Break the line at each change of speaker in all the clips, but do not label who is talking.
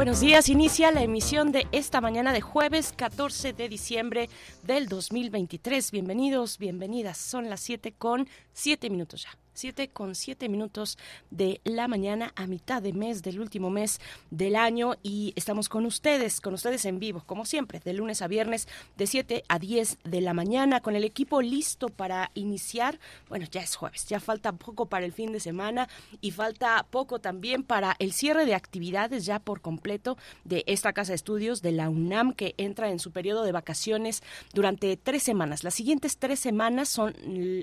Buenos días, inicia la emisión de esta mañana de jueves 14 de diciembre del 2023. Bienvenidos, bienvenidas. Son las 7 con 7 minutos ya. 7 con 7 minutos de la mañana a mitad de mes del último mes del año y estamos con ustedes, con ustedes en vivo, como siempre, de lunes a viernes de 7 a 10 de la mañana con el equipo listo para iniciar. Bueno, ya es jueves, ya falta poco para el fin de semana y falta poco también para el cierre de actividades ya por completo de esta casa de estudios de la UNAM que entra en su periodo de vacaciones durante tres semanas. Las siguientes tres semanas son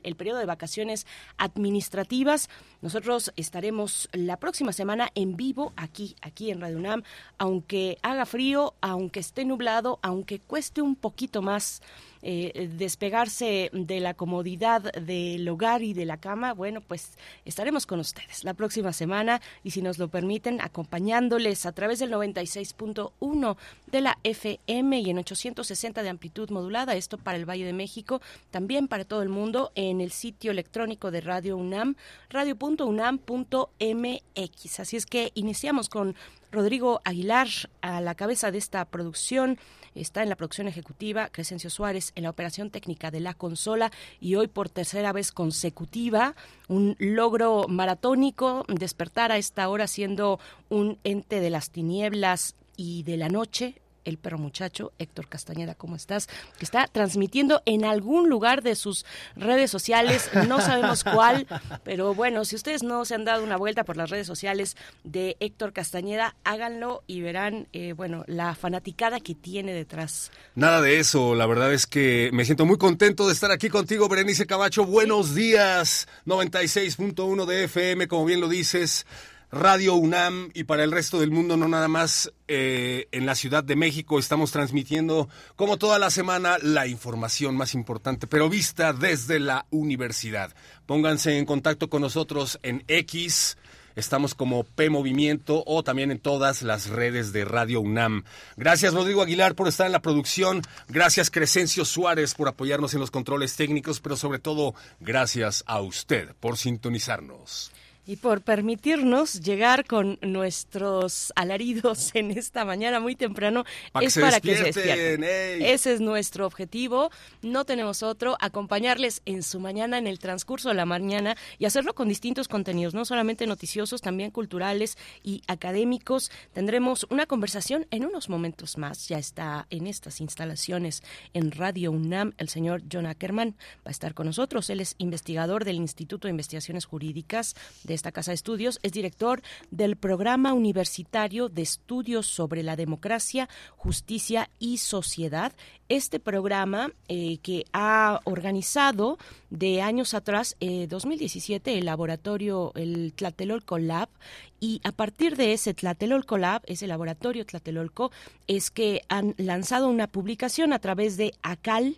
el periodo de vacaciones administrativas administrativas. Nosotros estaremos la próxima semana en vivo aquí, aquí en Radio UNAM, aunque haga frío, aunque esté nublado, aunque cueste un poquito más eh, despegarse de la comodidad del hogar y de la cama, bueno, pues estaremos con ustedes la próxima semana y si nos lo permiten, acompañándoles a través del 96.1 de la FM y en 860 de amplitud modulada, esto para el Valle de México, también para todo el mundo en el sitio electrónico de Radio UNAM, radio.unam.mx. Así es que iniciamos con Rodrigo Aguilar a la cabeza de esta producción. Está en la producción ejecutiva, Crescencio Suárez en la operación técnica de la consola y hoy por tercera vez consecutiva, un logro maratónico, despertar a esta hora siendo un ente de las tinieblas y de la noche, el perro muchacho, Héctor Castañeda, ¿cómo estás? Que está transmitiendo en algún lugar de sus redes sociales, no sabemos cuál, pero bueno, si ustedes no se han dado una vuelta por las redes sociales de Héctor Castañeda, háganlo y verán, eh, bueno, la fanaticada que tiene detrás.
Nada de eso, la verdad es que me siento muy contento de estar aquí contigo, Berenice Camacho. Buenos días, 96.1 de FM, como bien lo dices. Radio UNAM y para el resto del mundo, no nada más eh, en la Ciudad de México. Estamos transmitiendo, como toda la semana, la información más importante, pero vista desde la universidad. Pónganse en contacto con nosotros en X. Estamos como P Movimiento o también en todas las redes de Radio UNAM. Gracias Rodrigo Aguilar por estar en la producción. Gracias Crescencio Suárez por apoyarnos en los controles técnicos, pero sobre todo gracias a usted por sintonizarnos
y por permitirnos llegar con nuestros alaridos en esta mañana muy temprano.
es para que se despierten.
Ese es nuestro objetivo. No tenemos otro. Acompañarles en su mañana, en el transcurso de la mañana y hacerlo con distintos contenidos, no solamente noticiosos, también culturales y académicos. Tendremos una conversación en unos momentos más. Ya está en estas instalaciones en Radio UNAM el señor John Ackerman. Va a estar con nosotros. Él es investigador del Instituto de Investigaciones Jurídicas de esta casa de estudios, es director del Programa Universitario de Estudios sobre la Democracia, Justicia y Sociedad. Este programa eh, que ha organizado de años atrás, eh, 2017, el laboratorio, el Tlatelolco Lab, y a partir de ese Tlatelolco Lab, ese laboratorio Tlatelolco, es que han lanzado una publicación a través de ACAL,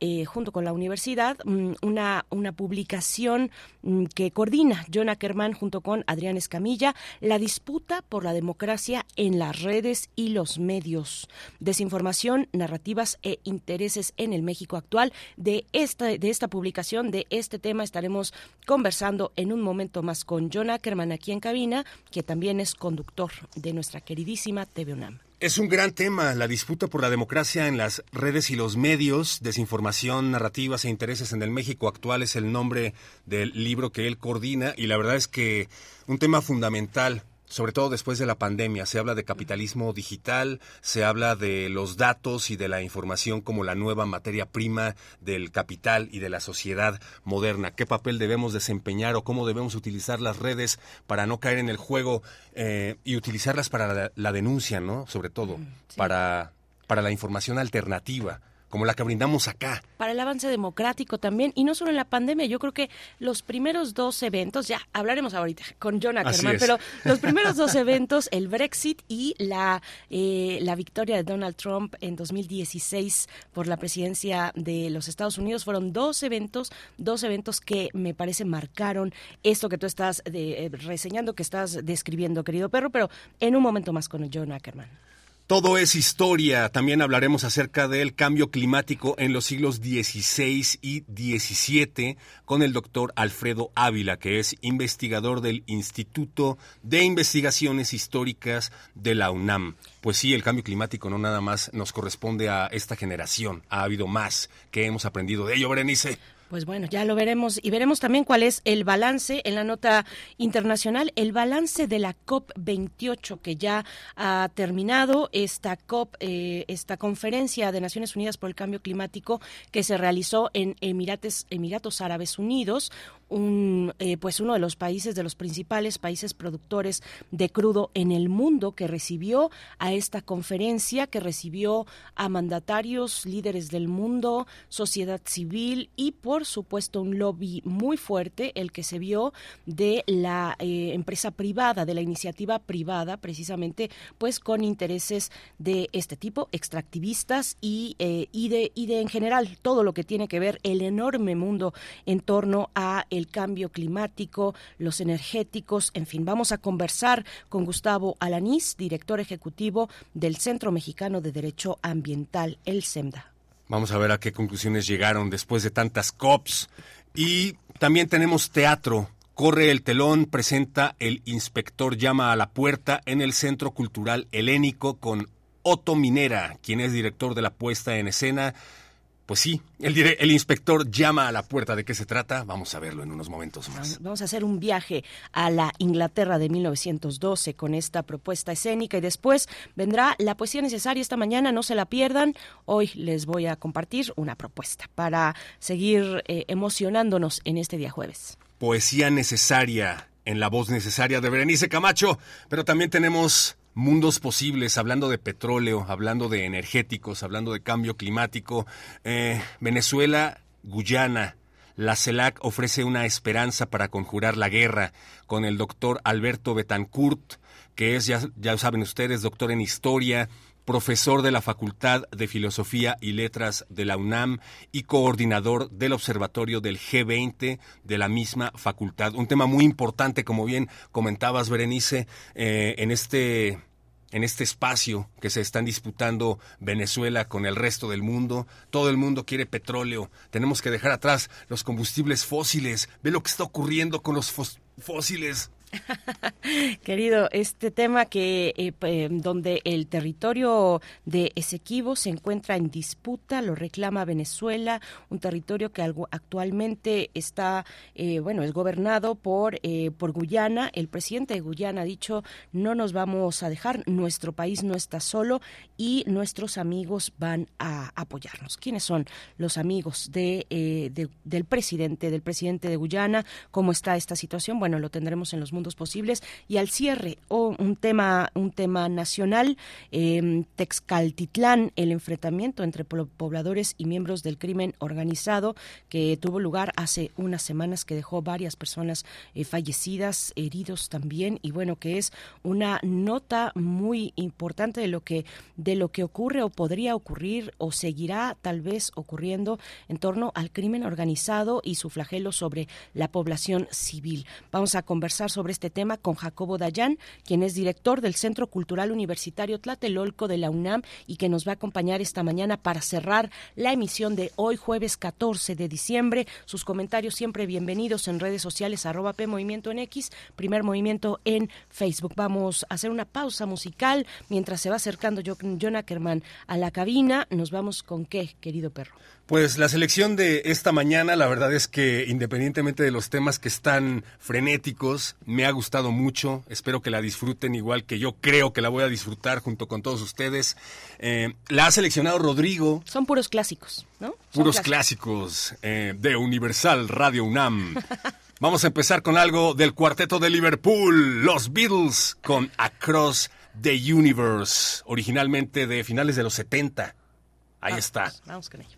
eh, junto con la universidad, mm, una, una publicación mm, que coordina John Ackerman junto con Adrián Escamilla, la disputa por la democracia en las redes y los medios. Desinformación, narrativas e intereses en el México actual. De esta, de esta publicación, de este tema, estaremos conversando en un momento más con John Ackerman aquí en cabina, que también es conductor de nuestra queridísima TV UNAM.
Es un gran tema, la disputa por la democracia en las redes y los medios, desinformación, narrativas e intereses en el México actual es el nombre del libro que él coordina y la verdad es que un tema fundamental sobre todo después de la pandemia. Se habla de capitalismo digital, se habla de los datos y de la información como la nueva materia prima del capital y de la sociedad moderna. ¿Qué papel debemos desempeñar o cómo debemos utilizar las redes para no caer en el juego eh, y utilizarlas para la, denuncia, ¿no? Sobre todo, para, para la información alternativa como la que brindamos acá.
Para el avance democrático también, y no solo en la pandemia, yo creo que los primeros dos eventos, ya hablaremos ahorita con John Ackerman, pero los primeros dos eventos, el Brexit y la, eh, la victoria de Donald Trump en 2016 por la presidencia de los Estados Unidos, fueron dos eventos, dos eventos que me parece marcaron esto que tú estás eh, reseñando, que estás describiendo, querido perro, pero en un momento más con John Ackerman.
Todo es historia. También hablaremos acerca del cambio climático en los siglos XVI y XVII con el doctor Alfredo Ávila, que es investigador del Instituto de Investigaciones Históricas de la UNAM. Pues sí, el cambio climático no nada más nos corresponde a esta generación. Ha habido más que hemos aprendido de ello, Berenice.
Pues bueno, ya lo veremos y veremos también cuál es el balance en la nota internacional, el balance de la COP28 que ya ha terminado esta COP, eh, esta conferencia de Naciones Unidas por el Cambio Climático que se realizó en Emirates, Emiratos Árabes Unidos, un, eh, pues uno de los países, de los principales países productores de crudo en el mundo que recibió a esta conferencia, que recibió a mandatarios, líderes del mundo, sociedad civil y por supuesto un lobby muy fuerte, el que se vio de la eh, empresa privada, de la iniciativa privada, precisamente pues con intereses de este tipo, extractivistas y, eh, y, de, y de en general todo lo que tiene que ver el enorme mundo en torno a cambio climático, los energéticos, en fin, vamos a conversar con Gustavo Alanís, director ejecutivo del Centro Mexicano de Derecho Ambiental, el SEMDA.
Vamos a ver a qué conclusiones llegaron después de tantas COPs. Y también tenemos teatro. Corre el telón, presenta El inspector llama a la puerta en el Centro Cultural Helénico con Otto Minera, quien es director de la puesta en escena. Pues sí, el, el, inspector llama a la puerta. ¿De qué se trata? Vamos a verlo en unos momentos más.
Vamos a hacer un viaje a la Inglaterra de 1912 con esta propuesta escénica y después vendrá la poesía necesaria esta mañana. No se la pierdan. Hoy les voy a compartir una propuesta para seguir eh, emocionándonos en este día jueves.
Poesía necesaria en la voz necesaria de Berenice Camacho, pero también tenemos mundos posibles, hablando de petróleo, hablando de energéticos, hablando de cambio climático. Eh, Venezuela, Guyana. La CELAC ofrece una esperanza para conjurar la guerra con el doctor Alberto Betancourt, que es, ya, ya saben ustedes, doctor en historia, profesor de la Facultad de Filosofía y Letras de la UNAM y coordinador del Observatorio del G20 de la misma facultad. Un tema muy importante, como bien comentabas, Berenice, eh, en este en este espacio que se están disputando Venezuela con el resto del mundo. Todo el mundo quiere petróleo. Tenemos que dejar atrás los combustibles fósiles. Ve lo que está ocurriendo con los fósiles.
Querido, este tema que eh, donde el territorio de Esequibo se encuentra en disputa, lo reclama Venezuela, un territorio que actualmente está, eh, bueno, es gobernado por, eh, por Guyana. El presidente de Guyana ha dicho, no nos vamos a dejar, nuestro país no está solo y nuestros amigos van a apoyarnos. ¿Quiénes son los amigos de, del presidente, del presidente de Guyana? ¿Cómo está esta situación? Bueno, lo tendremos en los mundos posibles. Y al cierre, o un tema, un tema nacional, eh, Texcaltitlán, el enfrentamiento entre pobladores y miembros del crimen organizado que tuvo lugar hace unas semanas que dejó varias personas eh, fallecidas, heridos también, y bueno, que es una nota muy importante de lo que de lo que ocurre o podría ocurrir o seguirá tal vez ocurriendo en torno al crimen organizado y su flagelo sobre la población civil. Vamos a conversar sobre este tema con Jacobo Dayan, quien es director del Centro Cultural Universitario Tlatelolco de la UNAM y que nos va a acompañar esta mañana para cerrar la emisión de hoy jueves 14 de diciembre. Sus comentarios siempre bienvenidos en redes sociales arroba P Movimiento en X, primer movimiento en Facebook. Vamos a hacer una pausa musical mientras se va acercando John Ackerman a la cabina. Nos vamos con qué, querido perro.
Pues la selección de esta mañana, la verdad es que independientemente de los temas que están frenéticos, me ha gustado mucho. Espero que la disfruten igual que yo creo que la voy a disfrutar junto con todos ustedes. Eh, la ha seleccionado Rodrigo.
Son puros clásicos, ¿no?
puros clásicos, eh, de Universal Radio UNAM. Vamos a empezar con algo del cuarteto de Liverpool, los Beatles, con Across the Universe, originalmente de finales de los 70. Ahí
Vamos,
está.
Vamos con ello.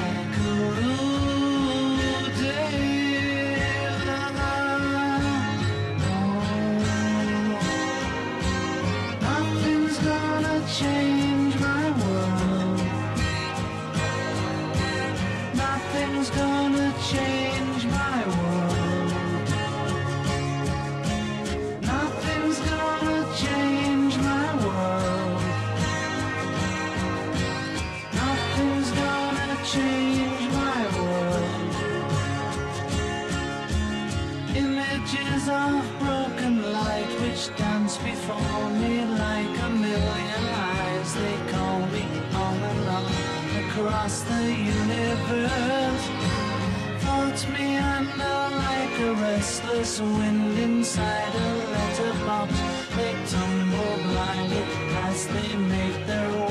Images of broken light which dance before me like a million eyes. They call me on and on across the universe. Floats me under like a restless wind inside a letterbox. They tumble blindly as they make their way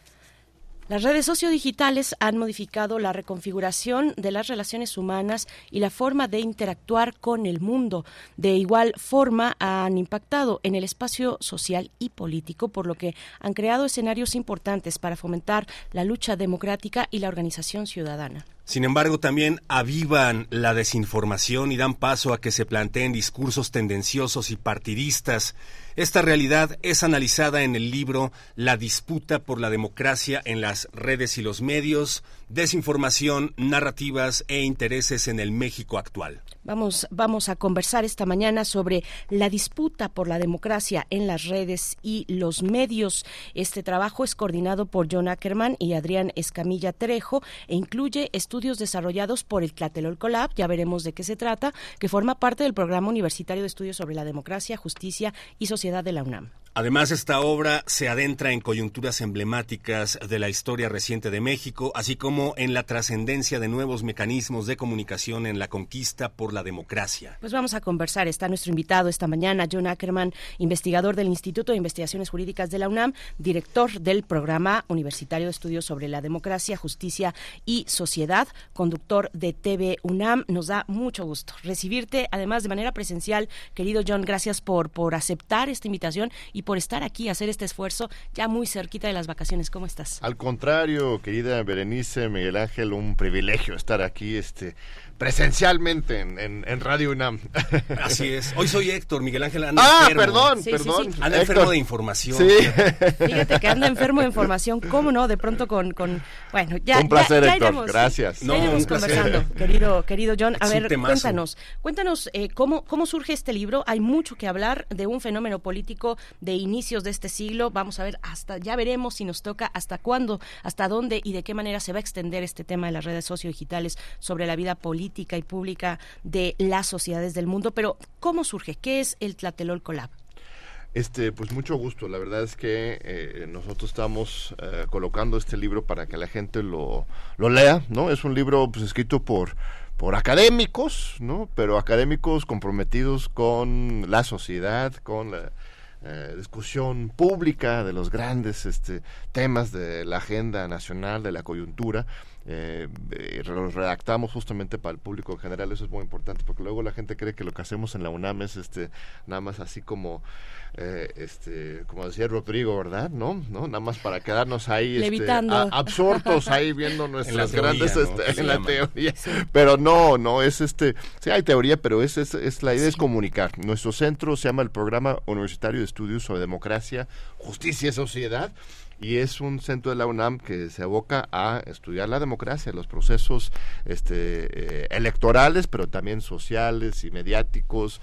Las redes sociodigitales han modificado la reconfiguración de las relaciones humanas y la forma de interactuar con el mundo. De igual forma, han impactado en el espacio social y político, por lo que han creado escenarios importantes para fomentar la lucha democrática y la organización ciudadana.
Sin embargo, también avivan la desinformación y dan paso a que se planteen discursos tendenciosos y partidistas. Esta realidad es analizada en el libro La disputa por la democracia en las redes y los medios, desinformación, narrativas e intereses en el México actual.
Vamos, vamos a conversar esta mañana sobre la disputa por la democracia en las redes y los medios. Este trabajo es coordinado por John Ackerman y Adrián Escamilla Trejo e incluye estudios desarrollados por el Tlatelolco Lab, ya veremos de qué se trata, que forma parte del Programa Universitario de Estudios sobre la Democracia, Justicia y Sociedad de la UNAM.
Además, esta obra se adentra en coyunturas emblemáticas de la historia reciente de México, así como en la trascendencia de nuevos mecanismos de comunicación en la conquista por la democracia.
Pues vamos a conversar. Está nuestro invitado esta mañana, John Ackerman, investigador del Instituto de Investigaciones Jurídicas de la UNAM, director del Programa Universitario de Estudios sobre la Democracia, Justicia y Sociedad, conductor de TV UNAM. Nos da mucho gusto recibirte, además de manera presencial. Querido John, gracias por, por aceptar esta invitación y por estar aquí, hacer este esfuerzo ya muy cerquita de las vacaciones. ¿Cómo estás?
Al contrario, querida Berenice, Miguel Ángel, un privilegio estar aquí este, presencialmente en, en- en Radio UNAM.
Así es. Hoy soy Héctor, Miguel Ángel anda
ah,
enfermo.
perdón,
Sí,
perdón.
sí.
Anda
Héctor.
enfermo de información.
Sí.
Fíjate que anda enfermo de información, ¿cómo no? De pronto con, con bueno, ya,
Un placer,
ya, ya
Héctor.
iremos,
Gracias.
ya
No,
iremos
placer.
conversando, querido, querido John. A ver, cuéntanos, cuéntanos eh, cómo, cómo surge este libro. Hay mucho que hablar de un fenómeno político de inicios de este siglo. Vamos a ver hasta, ya veremos si nos toca hasta cuándo, hasta dónde y de qué manera se va a extender este tema de las redes sociodigitales sobre la vida política y pública de las sociedades del mundo. Pero, ¿cómo surge? ¿Qué es el Tlatelolco Lab?
Este, pues mucho gusto. La verdad es que eh, nosotros estamos eh, colocando este libro para que la gente lo, lo lea, ¿no? Es un libro pues, escrito por por académicos, ¿no? Pero académicos comprometidos con la sociedad, con la eh, discusión pública de los grandes este, temas de la agenda nacional, de la coyuntura. Eh, eh, los redactamos justamente para el público en general, eso es muy importante, porque luego la gente cree que lo que hacemos en la UNAM es este, nada más así como, eh, este, como decía Rodrigo, ¿verdad? ¿No? ¿No? Nada más para quedarnos ahí este, a- absortos ahí viendo nuestras
teoría,
grandes este, en la
llama.
teoría. Pero no, no, es este, sí hay teoría, pero es, es, es la idea es comunicar. Nuestro centro se llama el Programa Universitario de Estudios sobre Democracia, Justicia y Sociedad. Y es un centro de la UNAM que se aboca a estudiar la democracia, los procesos este, eh, electorales, pero también sociales y mediáticos,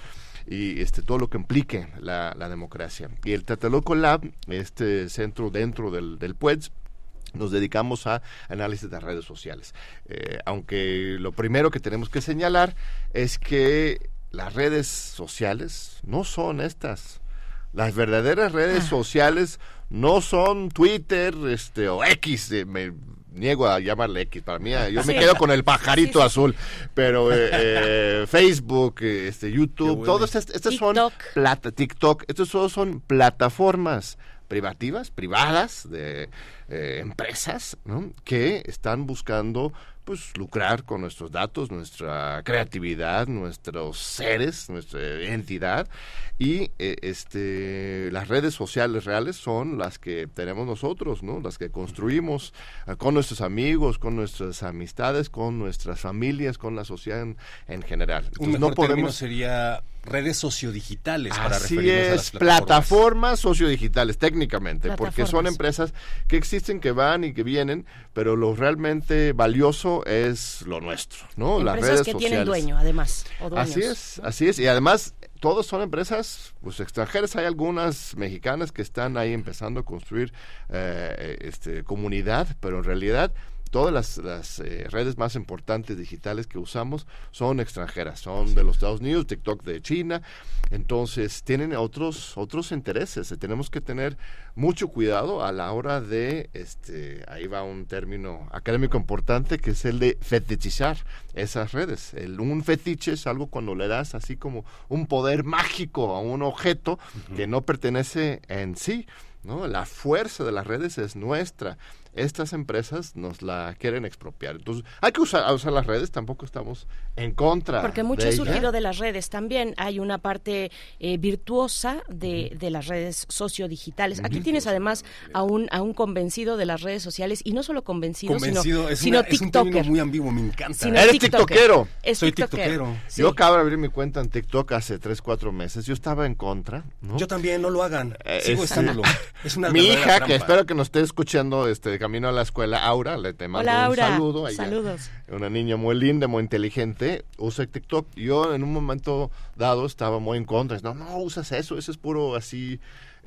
y este todo lo que implique la, la democracia. Y el Tlatelolco Lab, este centro dentro del, del PUEDS, nos dedicamos a análisis de redes sociales. Eh, aunque lo primero que tenemos que señalar es que las redes sociales no son estas. Las verdaderas redes sociales no son Twitter este, o X. eh, me niego a llamarle X. Para mí, yo me
Sí.
quedo con el pajarito
Sí, sí.
azul. Pero eh, eh, Facebook, este, YouTube,
bueno.
todos estas, estas son
TikTok.
plata, TikTok, estos todos son plataformas privativas, privadas de eh, empresas, ¿no? que están buscando pues lucrar con nuestros datos, nuestra creatividad, nuestros seres, nuestra identidad y eh, este las redes sociales reales son las que tenemos nosotros, ¿no? Las que construimos eh, con nuestros amigos, con nuestras amistades, con nuestras familias, con la sociedad en, en general.
Un
Entonces,
mejor término sería redes sociodigitales para
Así
referirnos a las
es,
plataformas.
plataformas sociodigitales, técnicamente, porque son empresas que existen, que van y que vienen, pero lo realmente valioso es lo nuestro, ¿no? Las
Empresas
redes
que
sociales.
tienen dueño, además. O dueños.
Así es, así es, y además todos son empresas pues extranjeras, hay algunas mexicanas que están ahí empezando a construir eh, este, comunidad, pero en realidad todas las, las, eh, redes más importantes digitales que usamos son extranjeras, son de los Estados Unidos, TikTok de China, entonces tienen otros otros intereses, tenemos que tener mucho cuidado a la hora de, este, ahí va un término académico importante que es el de fetichizar esas redes. El, un fetiche es algo cuando le das así como un poder mágico a un objeto que no pertenece en sí. ¿no? La fuerza de las redes es nuestra. Estas empresas nos la quieren expropiar. Entonces, hay que usar, usar las redes, tampoco estamos en contra.
Porque mucho
de
ha
ella.
surgido de las redes también. Hay una parte eh, virtuosa de, de las redes sociodigitales. Aquí tienes además a un, a un convencido de las redes sociales y no solo convencido,
Convencido,
sino,
es,
sino
una- es un muy ambiguo, me encanta.
Sino
Eres
TikToker.
tiktokero.
Es
Soy
tiktokero.
tiktokero.
Sí.
Yo acabo de abrir mi cuenta en TikTok hace 3, 4 meses. Yo estaba en contra. ¿no?
Yo también, no lo hagan.
Eh,
Sigo
es-
estándolo. Es una
Mi hija,
trampa.
que espero que nos esté escuchando este de camino a la escuela, Aura, le te mando
Hola,
un
Aura.
saludo. ella.
Saludos.
Una niña muy linda, muy inteligente, usa TikTok. Yo en un momento dado estaba muy en contra. No, no usas eso, eso es puro así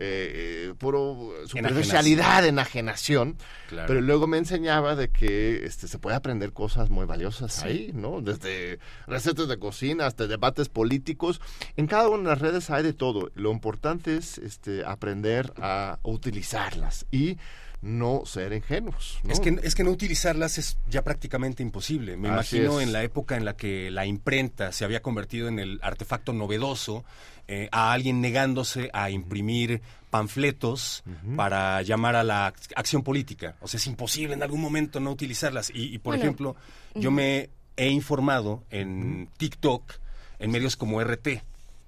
eh, eh, puro superficialidad, enajenación.
Claro.
Pero luego me enseñaba de que este, se puede aprender cosas muy valiosas ahí, ¿no? Desde recetas de cocina hasta debates políticos. En cada una de las redes hay de todo. Lo importante es este, aprender a utilizarlas y no ser ingenuos. ¿no?
Es que, es que no utilizarlas es ya prácticamente imposible. Me
Así
imagino
es.
en la época en la que la imprenta se había convertido en el artefacto novedoso, eh, a alguien negándose a imprimir panfletos para llamar a la ac- acción política. O sea, es imposible en algún momento no utilizarlas. Y, y, por
Bueno,
ejemplo, yo me he informado en TikTok, en medios como RT,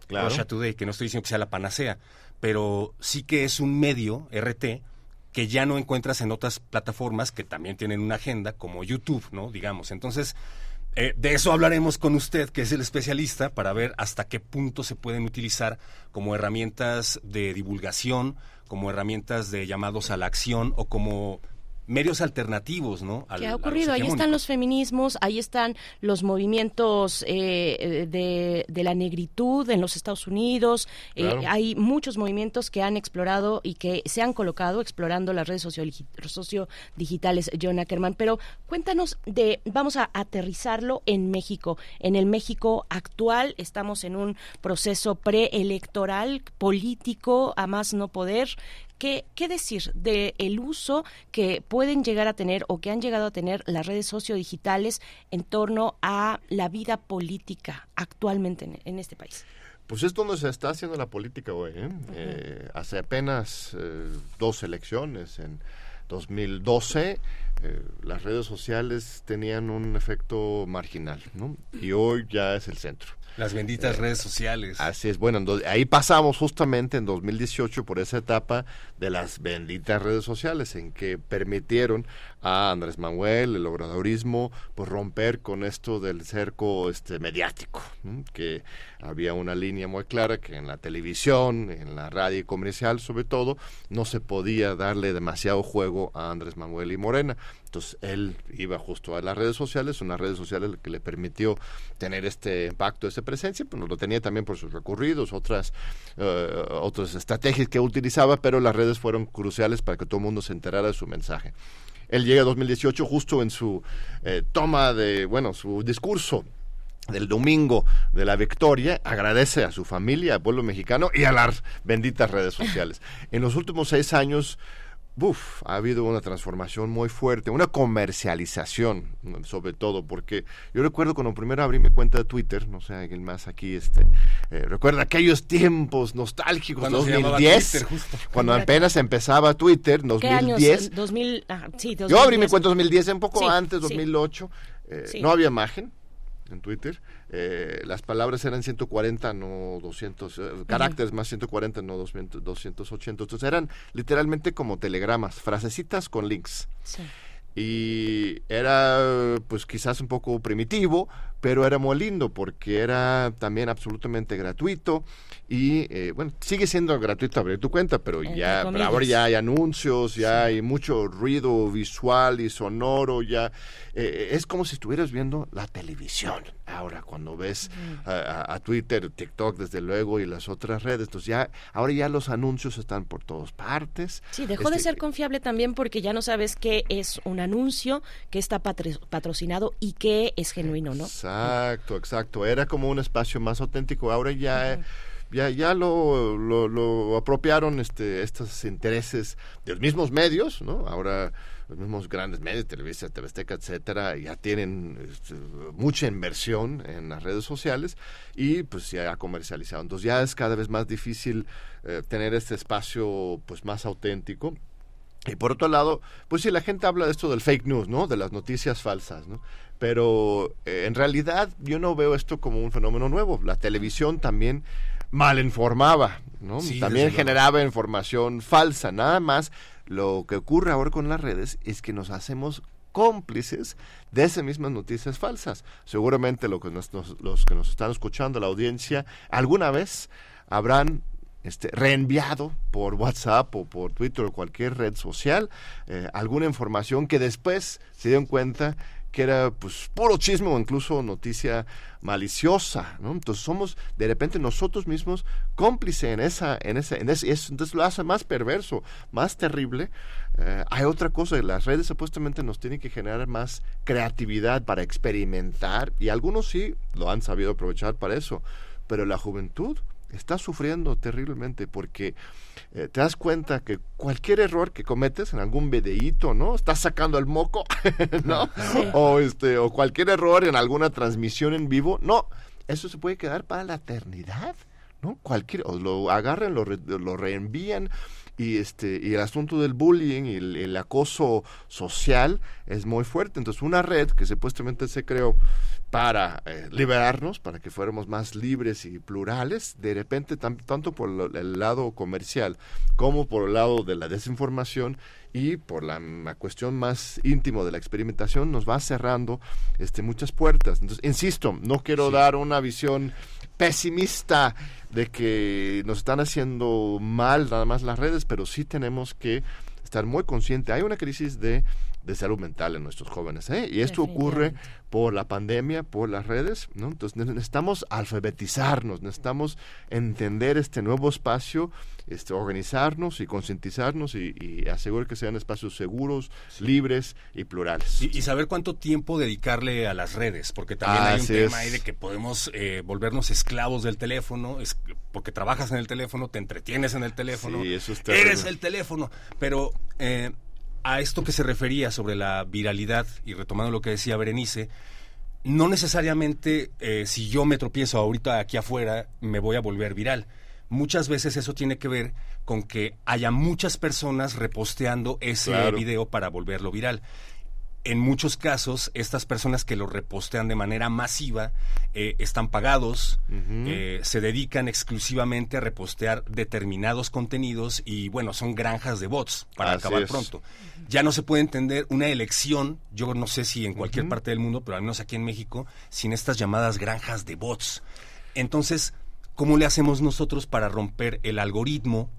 Claro.
Russia Today, que no estoy diciendo que sea la panacea, pero sí que es un medio, RT, que ya no encuentras en otras plataformas que también tienen una agenda, como YouTube, ¿no? Digamos. Entonces, eh, de eso hablaremos con usted, que es el especialista, para ver hasta qué punto se pueden utilizar como herramientas de divulgación, como herramientas de llamados a la acción o como medios alternativos, ¿no? Al-
¿Qué ha ocurrido? Ahí están los feminismos, ahí están los movimientos eh, eh, de, de la negritud en los Estados Unidos. eh, hay muchos movimientos que han explorado y que se han colocado explorando las redes socio- sociodigitales, John Ackerman. Pero cuéntanos de, vamos a aterrizarlo en México. En el México actual estamos en un proceso preelectoral, político, a más no poder. ¿Qué, qué decir del el uso que pueden llegar a tener o que han llegado a tener las redes sociodigitales en torno a la vida política actualmente en, en este país?
Pues es donde se está haciendo la política hoy. ¿eh? Eh, hace apenas eh, dos elecciones, en 2012, eh, las redes sociales tenían un efecto marginal, ¿no? Y hoy ya es el centro.
Las benditas redes sociales.
Así es, bueno, ahí pasamos justamente en 2018 por esa etapa de las benditas redes sociales en que permitieron a Andrés Manuel, el obradorismo, pues romper con esto del cerco este mediático, que había una línea muy clara que en la televisión, en la radio comercial sobre todo, no se podía darle demasiado juego a Andrés Manuel y Morena. Entonces él iba justo a las redes sociales, unas redes sociales que le permitió tener este impacto, esta presencia, pues lo tenía también por sus recorridos, otras, eh, otras estrategias que utilizaba, pero las redes fueron cruciales para que todo el mundo se enterara de su mensaje. Él llega a 2018 justo en su eh, toma de, bueno, su discurso del domingo de la victoria, agradece a su familia, al pueblo mexicano y a las benditas redes sociales. En los últimos seis años, uf, ha habido una transformación muy fuerte, una comercialización, sobre todo, porque yo recuerdo cuando primero abrí mi cuenta de Twitter, no sé, alguien más aquí, este, eh, recuerda aquellos tiempos nostálgicos,
Cuando se llamaba
2010,
Twitter, justo.
cuando apenas empezaba Twitter,
¿Qué años?
2010.
2000, ajá, sí,
Yo abrí mi
2010.
cuenta en 2010, un poco
Sí,
antes,
sí.
2008. eh,
Sí.
No había imagen en Twitter. Eh, las palabras eran 140, no 200. eh, caracteres más 140, no 200, 280. Entonces eran literalmente como telegramas, frasecitas con links.
Sí.
Y era, pues quizás un poco primitivo, pero era muy lindo porque era también absolutamente gratuito. Y eh, bueno, sigue siendo gratuito abrir tu cuenta, pero
Entre
ya pero ahora ya hay anuncios, ya hay mucho ruido visual y sonoro, ya eh, es como si estuvieras viendo la televisión. Ahora cuando ves a, a- a Twitter, TikTok desde luego y las otras redes, entonces ya ahora ya los anuncios están por todas partes.
Sí, dejó de
Este,
ser confiable también porque ya no sabes qué es un anuncio, qué está patrocinado y qué es genuino, ¿no?
Exacto, exacto. Era como un espacio más auténtico. Ahora ya, ya, ya lo, lo, lo apropiaron este, estos intereses de los mismos medios, ¿no? Ahora los mismos grandes medios, Televisa, TV Azteca, etcétera, ya tienen este, mucha inversión en las redes sociales y pues ya ha comercializado. Entonces ya es cada vez más difícil eh, tener este espacio pues más auténtico. Y por otro lado, pues sí, la gente habla de esto del fake news, ¿no? De las noticias falsas, ¿no? Pero eh, en realidad yo no veo esto como un fenómeno nuevo. La televisión también mal informaba, ¿no?
Sí,
también
luego.
generaba información falsa. Nada más lo que ocurre ahora con las redes es que nos hacemos cómplices de esas mismas noticias falsas. Seguramente lo que nos- nos- los que nos están escuchando, la audiencia, alguna vez habrán este, reenviado por WhatsApp o por Twitter o cualquier red social eh, alguna información que después se dieron cuenta que era pues puro chisme o incluso noticia maliciosa, ¿no? Entonces somos de repente nosotros mismos cómplices en esa, en esa, en ese, entonces lo hace más perverso, más terrible. Eh, hay otra cosa, las redes supuestamente nos tienen que generar más creatividad para experimentar y algunos sí lo han sabido aprovechar para eso, pero la juventud está sufriendo terriblemente porque eh, te das cuenta que cualquier error que cometes en algún videíto, ¿no? Estás sacando el moco, ¿no? O, este, o cualquier error en alguna transmisión en vivo, no, eso se puede quedar para la eternidad, ¿no? Cualquier, o lo agarran, lo, re- lo reenvían y este y el asunto del bullying y el, el acoso social es muy fuerte. Entonces una red que supuestamente se creó para eh, liberarnos para que fuéramos más libres y plurales de repente tan- tanto por lo- el lado comercial como por el lado de la desinformación y por la, la cuestión más íntimo de la experimentación nos va cerrando este muchas puertas. Entonces insisto no quiero dar una visión pesimista de que nos están haciendo mal nada más las redes, pero sí tenemos que estar muy conscientes. Hay una crisis de, de salud mental en nuestros jóvenes, ¿eh? y esto ocurre por la pandemia, por las redes, ¿no? Entonces ne- necesitamos alfabetizarnos, necesitamos entender este nuevo espacio, este, organizarnos y concientizarnos y, y asegurar que sean espacios seguros, libres y plurales.
Y, y saber cuánto tiempo dedicarle a las redes, porque también
Ah,
hay un tema
es.
ahí de que podemos eh, volvernos esclavos del teléfono, es porque trabajas en el teléfono, te entretienes en el teléfono,
Sí, eso es terrible.
eres el teléfono. Pero eh, a esto que se refería sobre la viralidad, y retomando lo que decía Berenice, no necesariamente eh, si yo me tropiezo ahorita aquí afuera me voy a volver viral. Muchas veces eso tiene que ver con que haya muchas personas reposteando ese
Claro.
video para volverlo viral. En muchos casos, estas personas que lo repostean de manera masiva eh, están pagados, eh, se dedican exclusivamente a repostear determinados contenidos y bueno, son granjas de bots para
Así
acabar
es.
pronto. Ya no se puede entender una elección, yo no sé si en cualquier parte del mundo, pero al menos aquí en México, sin estas llamadas granjas de bots. Entonces, ¿cómo le hacemos nosotros para romper el algoritmo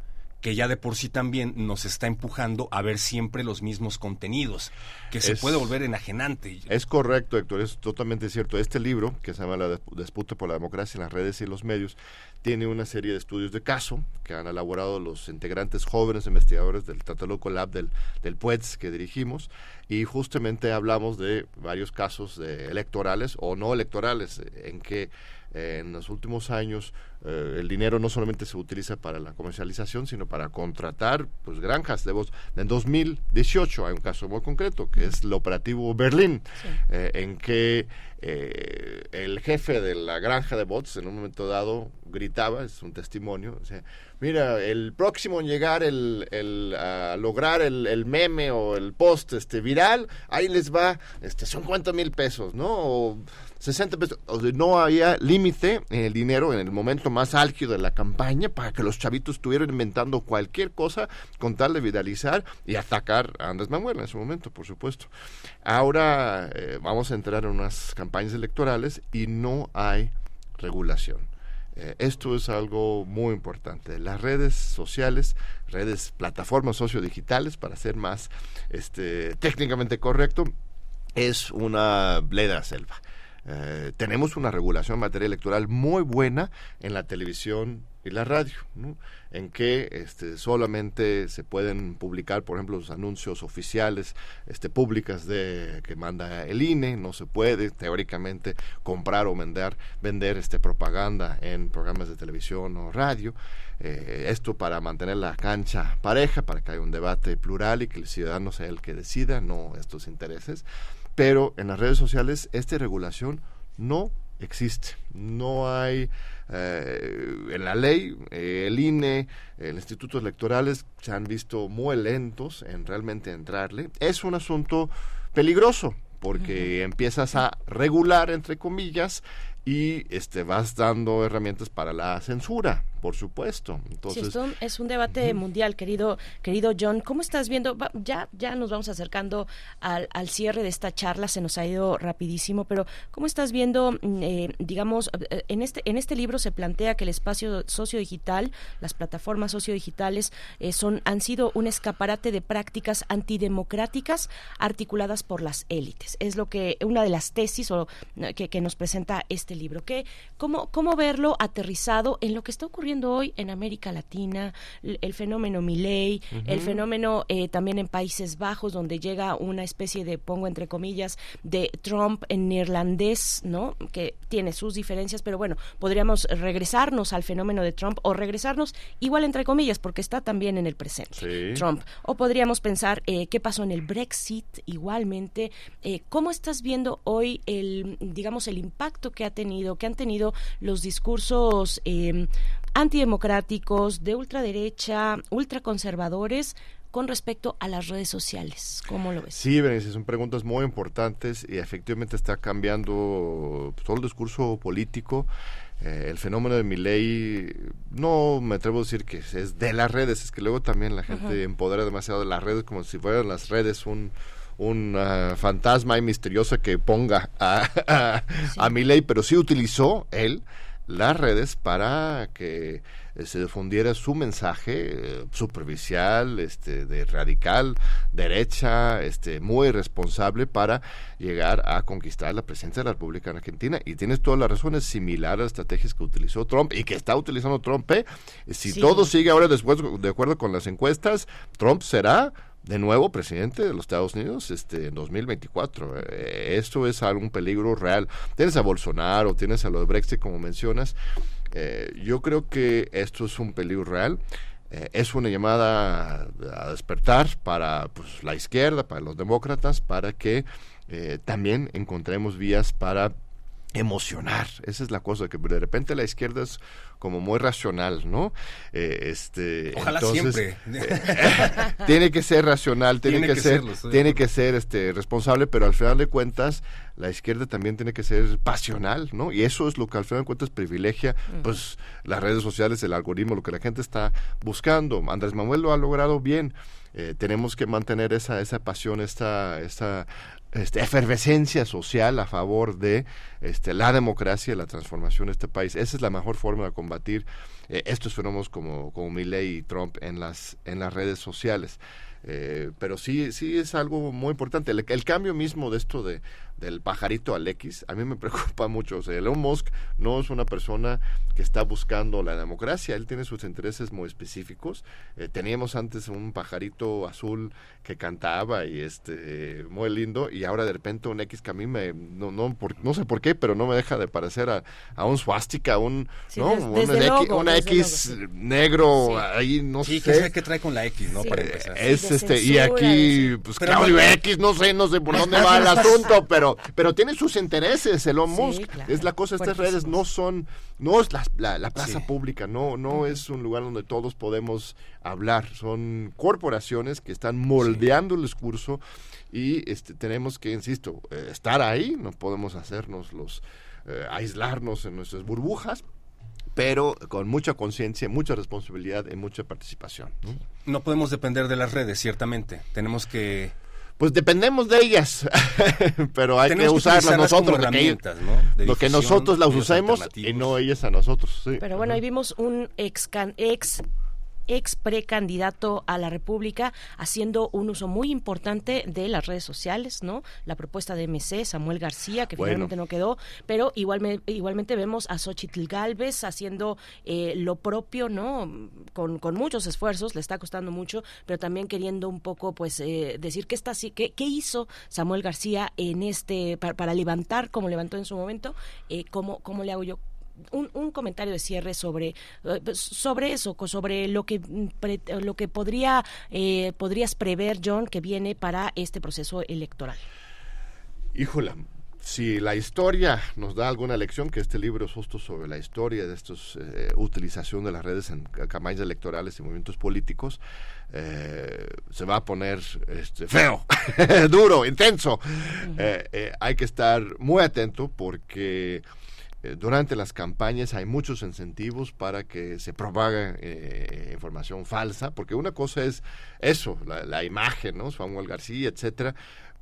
que ya de por sí también nos está empujando a ver siempre los mismos contenidos, que se
Es-
puede volver enajenante?
Es correcto, Héctor, es totalmente cierto. Este libro, que se llama La Disp- Disputa por la Democracia en las redes y los medios, tiene una serie de estudios de caso que han elaborado los integrantes jóvenes investigadores del Tlatelolco Lab del, del PUETS que dirigimos y justamente hablamos de varios casos de electorales o no electorales en que eh, en los últimos años eh, el dinero no solamente se utiliza para la comercialización, sino para contratar pues granjas de voz. En 2018 hay un caso muy concreto, que es el operativo Berlín, eh, en que eh, el jefe de la granja de bots en un momento dado gritaba, es un testimonio, o sea, mira, el próximo en llegar el, el, a lograr el, el meme o el post este viral, ahí les va este 50 mil pesos, ¿no? O 60 pesos. O sea, no había límite en el dinero en el momento más álgido de la campaña para que los chavitos estuvieran inventando cualquier cosa con tal de viralizar y atacar a Andrés Manuel en ese momento, por supuesto. Ahora eh, vamos a entrar en unas campañas electorales y no hay regulación. Eh, esto es algo muy importante. Las redes sociales, redes, plataformas sociodigitales, para ser más este, técnicamente correcto, es una la selva. Eh, tenemos una regulación en materia electoral muy buena en la televisión y la radio, en que este, solamente se pueden publicar, por ejemplo, los anuncios oficiales este, públicas de que manda el INE, no se puede teóricamente comprar o vender, vender este, propaganda en programas de televisión o radio. Eh, esto para mantener la cancha pareja, para que haya un debate plural y que el ciudadano sea el que decida, no estos intereses pero en las redes sociales esta regulación no existe. No hay eh, en la ley, eh, el INE, el Instituto Electorales se han visto muy lentos en realmente entrarle. Es un asunto peligroso porque empiezas a regular, entre comillas, y este vas dando herramientas para la censura, por supuesto.
Sí,
Entonces,
esto es un debate mundial, querido, querido John. ¿Cómo estás viendo? Va- ya, ya nos vamos acercando al, al cierre de esta charla, se nos ha ido rapidísimo, pero ¿cómo estás viendo, mm, eh, digamos, eh, en este, en este libro se plantea que el espacio sociodigital, las plataformas sociodigitales, eh, son, han sido un escaparate de prácticas antidemocráticas articuladas por las élites. Es lo que, una de las tesis o, eh, que, que nos presenta este libro. ¿Qué, cómo, ¿Cómo verlo aterrizado en lo que está ocurriendo hoy en América Latina, el, fenómeno Milley, el fenómeno eh, también en Países Bajos, donde llega una especie de, pongo entre comillas, de Trump en neerlandés, ¿no? Que tiene sus diferencias, pero bueno, podríamos regresarnos al fenómeno de Trump o regresarnos igual entre comillas, porque está también en el presente.
Sí.
Trump. O podríamos pensar eh, qué pasó en el Brexit igualmente. Eh, ¿Cómo estás viendo hoy el, digamos, el impacto que ha tenido, que han tenido los discursos eh, antidemocráticos, de ultraderecha, ultraconservadores con respecto a las redes sociales? ¿Cómo lo ves?
Sí, Berenice, son preguntas muy importantes y efectivamente está cambiando todo el discurso político. Eh, el fenómeno de mi ley, no me atrevo a decir que es de las redes, es que luego también la gente empodera demasiado de las redes como si fueran las redes un un ah, fantasma y misterioso que ponga a, a, a Milei, pero sí utilizó él las redes para que eh, se difundiera su mensaje eh, superficial, este, de radical, derecha, este, muy responsable para llegar a conquistar la presidencia de la República en Argentina. Y tienes todas las razones, similar a las estrategias que utilizó Trump y que está utilizando Trump. ¿eh? Si
Sí.
todo sigue ahora después, de acuerdo con las encuestas, Trump será de nuevo presidente de los Estados Unidos este, en 2024. Eh, esto es algún peligro real. Tienes a Bolsonaro, tienes a lo de Brexit, como mencionas. Eh, yo creo que esto es un peligro real. Eh, es una llamada a, a despertar para pues, la izquierda, para los demócratas, para que eh, también encontremos vías para emocionar. Esa es la cosa, que de repente la izquierda es como muy racional, ¿no? Eh, este,
Ojalá
entonces,
siempre.
tiene que ser racional, tiene,
Tiene
que,
que
ser,
serlo,
tiene que ser este responsable, pero al final de cuentas la izquierda también tiene que ser pasional, ¿no? Y eso es lo que al final de cuentas privilegia, pues las redes sociales, el algoritmo, lo que la gente está buscando. Andrés Manuel lo ha logrado bien. Eh, tenemos que mantener esa esa pasión, esta esta este, efervescencia social a favor de este, la democracia la transformación de este país. Esa es la mejor forma de combatir eh, estos fenómenos como, como Milley y Trump en las, en las redes sociales. Eh, pero sí, sí es algo muy importante. El cambio mismo de esto de, del pajarito al X, a mí me preocupa mucho. O sea, Elon Musk no es una persona que está buscando la democracia, él tiene sus intereses muy específicos. Eh, teníamos antes un pajarito azul que cantaba y este eh, muy lindo y ahora de repente un X que a mí me no no por- no sé por qué pero no me deja de parecer a, a un swastika un
Sí,
no
desde
X-
logo,
una
desde
X
logo, sí.
negro
Sí.
ahí no
Sí,
sé
que sé qué trae con la X, ¿no? Para
eh,
empezar.
es este y aquí pues
Pero
Claudio X no sé no sé por dónde va el asunto pero pero tiene sus intereses Elon
Sí,
Musk
claro,
es la cosa estas redes no son no es la, la, la plaza
Sí.
pública no no es un lugar donde todos podemos hablar son corporaciones que están moldeando el discurso y este tenemos que insisto eh, estar ahí no podemos hacernos los eh, aislarnos en nuestras burbujas pero con mucha conciencia, mucha responsabilidad y mucha participación. ¿no?
No podemos depender de las redes, ciertamente. Tenemos que
Pues dependemos de ellas, pero hay que usarlas nosotros,
como
de que ellas-
herramientas, ¿no? De
lo que nosotros las usemos y no ellas a nosotros. sí.
Pero bueno, ahí vimos un ex, can- ex ex precandidato a la República haciendo un uso muy importante de las redes sociales, ¿no? La propuesta de MC, Samuel García, que
Bueno.
finalmente no quedó, pero igualmente, igualmente vemos a Xochitl Galvez haciendo eh, lo propio, ¿no? Con, con muchos esfuerzos, le está costando mucho, pero también queriendo un poco, pues, eh, decir qué está así, qué, qué hizo Samuel García en este, para, para levantar, como levantó en su momento, eh, cómo, cómo le hago yo un, un comentario de cierre sobre eh, sobre eso sobre lo que pre- lo que podría eh, podrías prever John que viene para este proceso electoral
Híjola, si la historia nos da alguna lección, que este libro es justo sobre la historia de esta utilización de las redes en ca- campañas electorales y movimientos políticos, eh, se va a poner este, feo, duro, intenso. Eh, eh, hay que estar muy atento porque eh, durante las campañas hay muchos incentivos para que se propague eh, información falsa, porque una cosa es eso, la, imagen, ¿no? Samuel García, etcétera,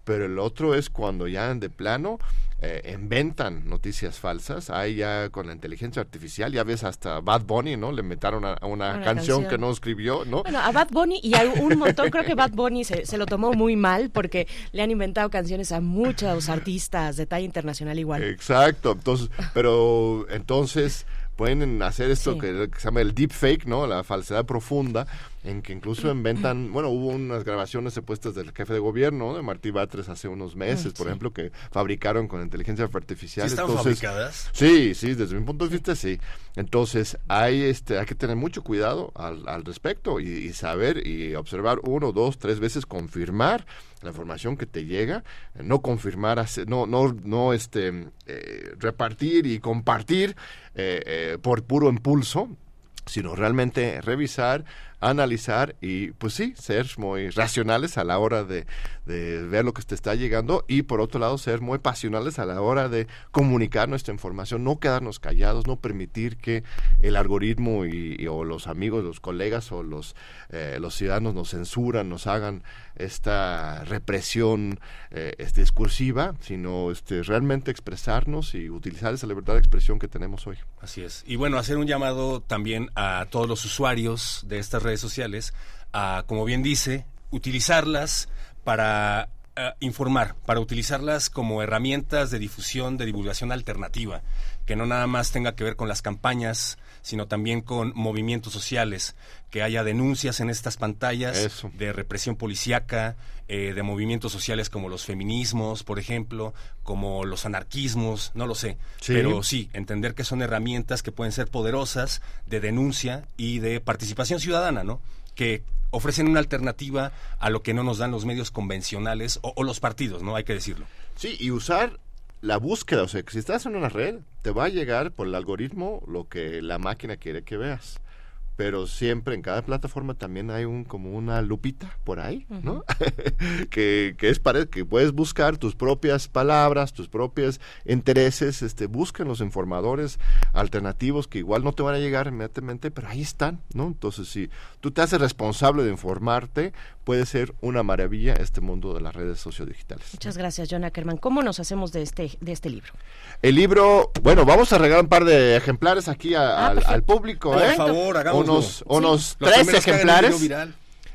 pero el otro es cuando ya de plano eh, inventan noticias falsas. Ahí ya con la inteligencia artificial, ya ves hasta Bad Bunny, ¿no? Le metieron a, a una,
Una
canción,
canción.
que no escribió, ¿no?
Bueno, a Bad Bunny y a un montón, creo que Bad Bunny se, se lo tomó muy mal porque le han inventado canciones a muchos artistas de talla internacional igual.
Exacto, entonces, pero entonces pueden hacer esto
Sí.
que, que se llama el deepfake, ¿no? La falsedad profunda, en que incluso inventan, bueno, hubo unas grabaciones supuestas del jefe de gobierno, de Martí Batres, hace unos meses,
Mm,
por
sí.
ejemplo, que fabricaron con inteligencia
¿Sí
artificial.
están
entonces,
fabricadas?
Sí, sí, desde mi punto de vista sí. Entonces hay este, hay que tener mucho cuidado al, al respecto y, y saber y observar uno, dos, tres veces, confirmar la información que te llega, eh, no confirmar, no, no, no este, eh, repartir y compartir eh, eh, por puro impulso, sino realmente revisar, analizar y pues sí, ser muy racionales a la hora de, ver lo que te está llegando y por otro lado ser muy pasionales a la hora de comunicar nuestra información, no quedarnos callados, no permitir que el algoritmo y, o los amigos, los colegas o los, eh, los ciudadanos nos censuran, nos hagan esta represión eh, este, discursiva, sino este, realmente expresarnos y utilizar esa libertad de expresión que tenemos hoy.
Así es. Y bueno, hacer un llamado también a todos los usuarios de estas redes sociales a, como bien dice, utilizarlas para informar, para utilizarlas como herramientas de difusión, de divulgación alternativa, que no nada más tenga que ver con las campañas, sino también con movimientos sociales, que haya denuncias en estas pantallas
Eso.
de represión policíaca, eh, de movimientos sociales como los feminismos, por ejemplo, como los anarquismos, no lo sé,
Sí.
pero sí, entender que son herramientas que pueden ser poderosas de denuncia y de participación ciudadana, ¿no? Que ofrecen una alternativa a lo que no nos dan los medios convencionales o, o los partidos, ¿no? Hay que decirlo.
Sí, y usar la búsqueda, o sea, que si estás en una red, te va a llegar por el algoritmo lo que la máquina quiere que veas. Pero siempre en cada plataforma también hay un como una lupita por ahí, ¿no? que, que es para que puedes buscar tus propias palabras, tus propios intereses, este, busquen los informadores alternativos que igual no te van a llegar inmediatamente, pero ahí están, ¿no? Entonces, si tú te haces responsable de informarte, puede ser una maravilla este mundo de las redes sociodigitales.
Muchas gracias, John Ackerman. ¿Cómo nos hacemos de este, de este libro?
El libro, bueno, vamos a regalar un par de ejemplares aquí a-
Ah,
al, público,
Por
¿eh?
favor, hagámoslo.
Unos, unos tres ejemplares.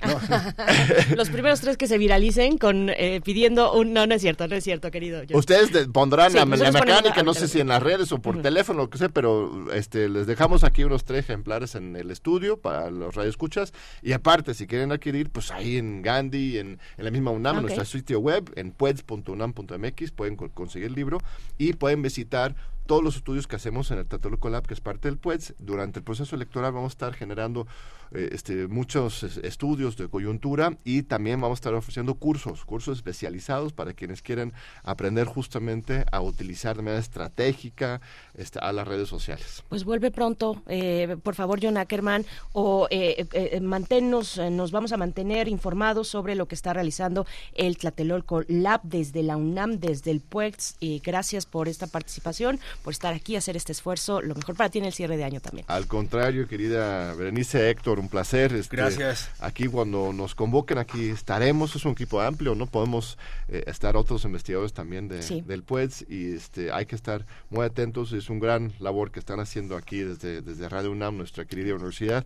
Los primeros tres que se viralicen con eh, pidiendo un... No, no es cierto, no es cierto, querido.
Ustedes de- pondrán
Sí,
la,
ponemos
mecánica, no sé si en las redes o por teléfono, lo que sea, pero este, les dejamos aquí unos tres ejemplares en el estudio para los radioescuchas. Y aparte, si quieren adquirir, pues ahí en Gandhi, en, en la misma UNAM, en nuestro sitio web, en pueds.unam.mx, pueden co- conseguir el libro y pueden visitar todos los estudios que hacemos en el Tlatelolco Lab, que es parte del PUEDS. Durante el proceso electoral vamos a estar generando eh, este, muchos es- estudios de coyuntura y también vamos a estar ofreciendo cursos, cursos especializados para quienes quieren aprender justamente a utilizar de manera estratégica este, a las redes sociales.
Pues vuelve pronto, eh, por favor, John Ackerman, o eh, eh, eh, manténnos, nos vamos a mantener informados sobre lo que está realizando el Tlatelolco Lab desde la UNAM, desde el PUEX. Y gracias por esta participación, por estar aquí, hacer este esfuerzo. Lo mejor para ti en el cierre de año también.
Al contrario, querida Berenice Héctor, un placer. este,
Gracias.
Aquí cuando nos convoquen, aquí estaremos. Es un equipo amplio, ¿no? Podemos eh, estar otros investigadores también de,
Sí.
del PUEDS y este, hay que estar muy atentos. Es un gran labor que están haciendo aquí desde, desde Radio UNAM, nuestra querida universidad.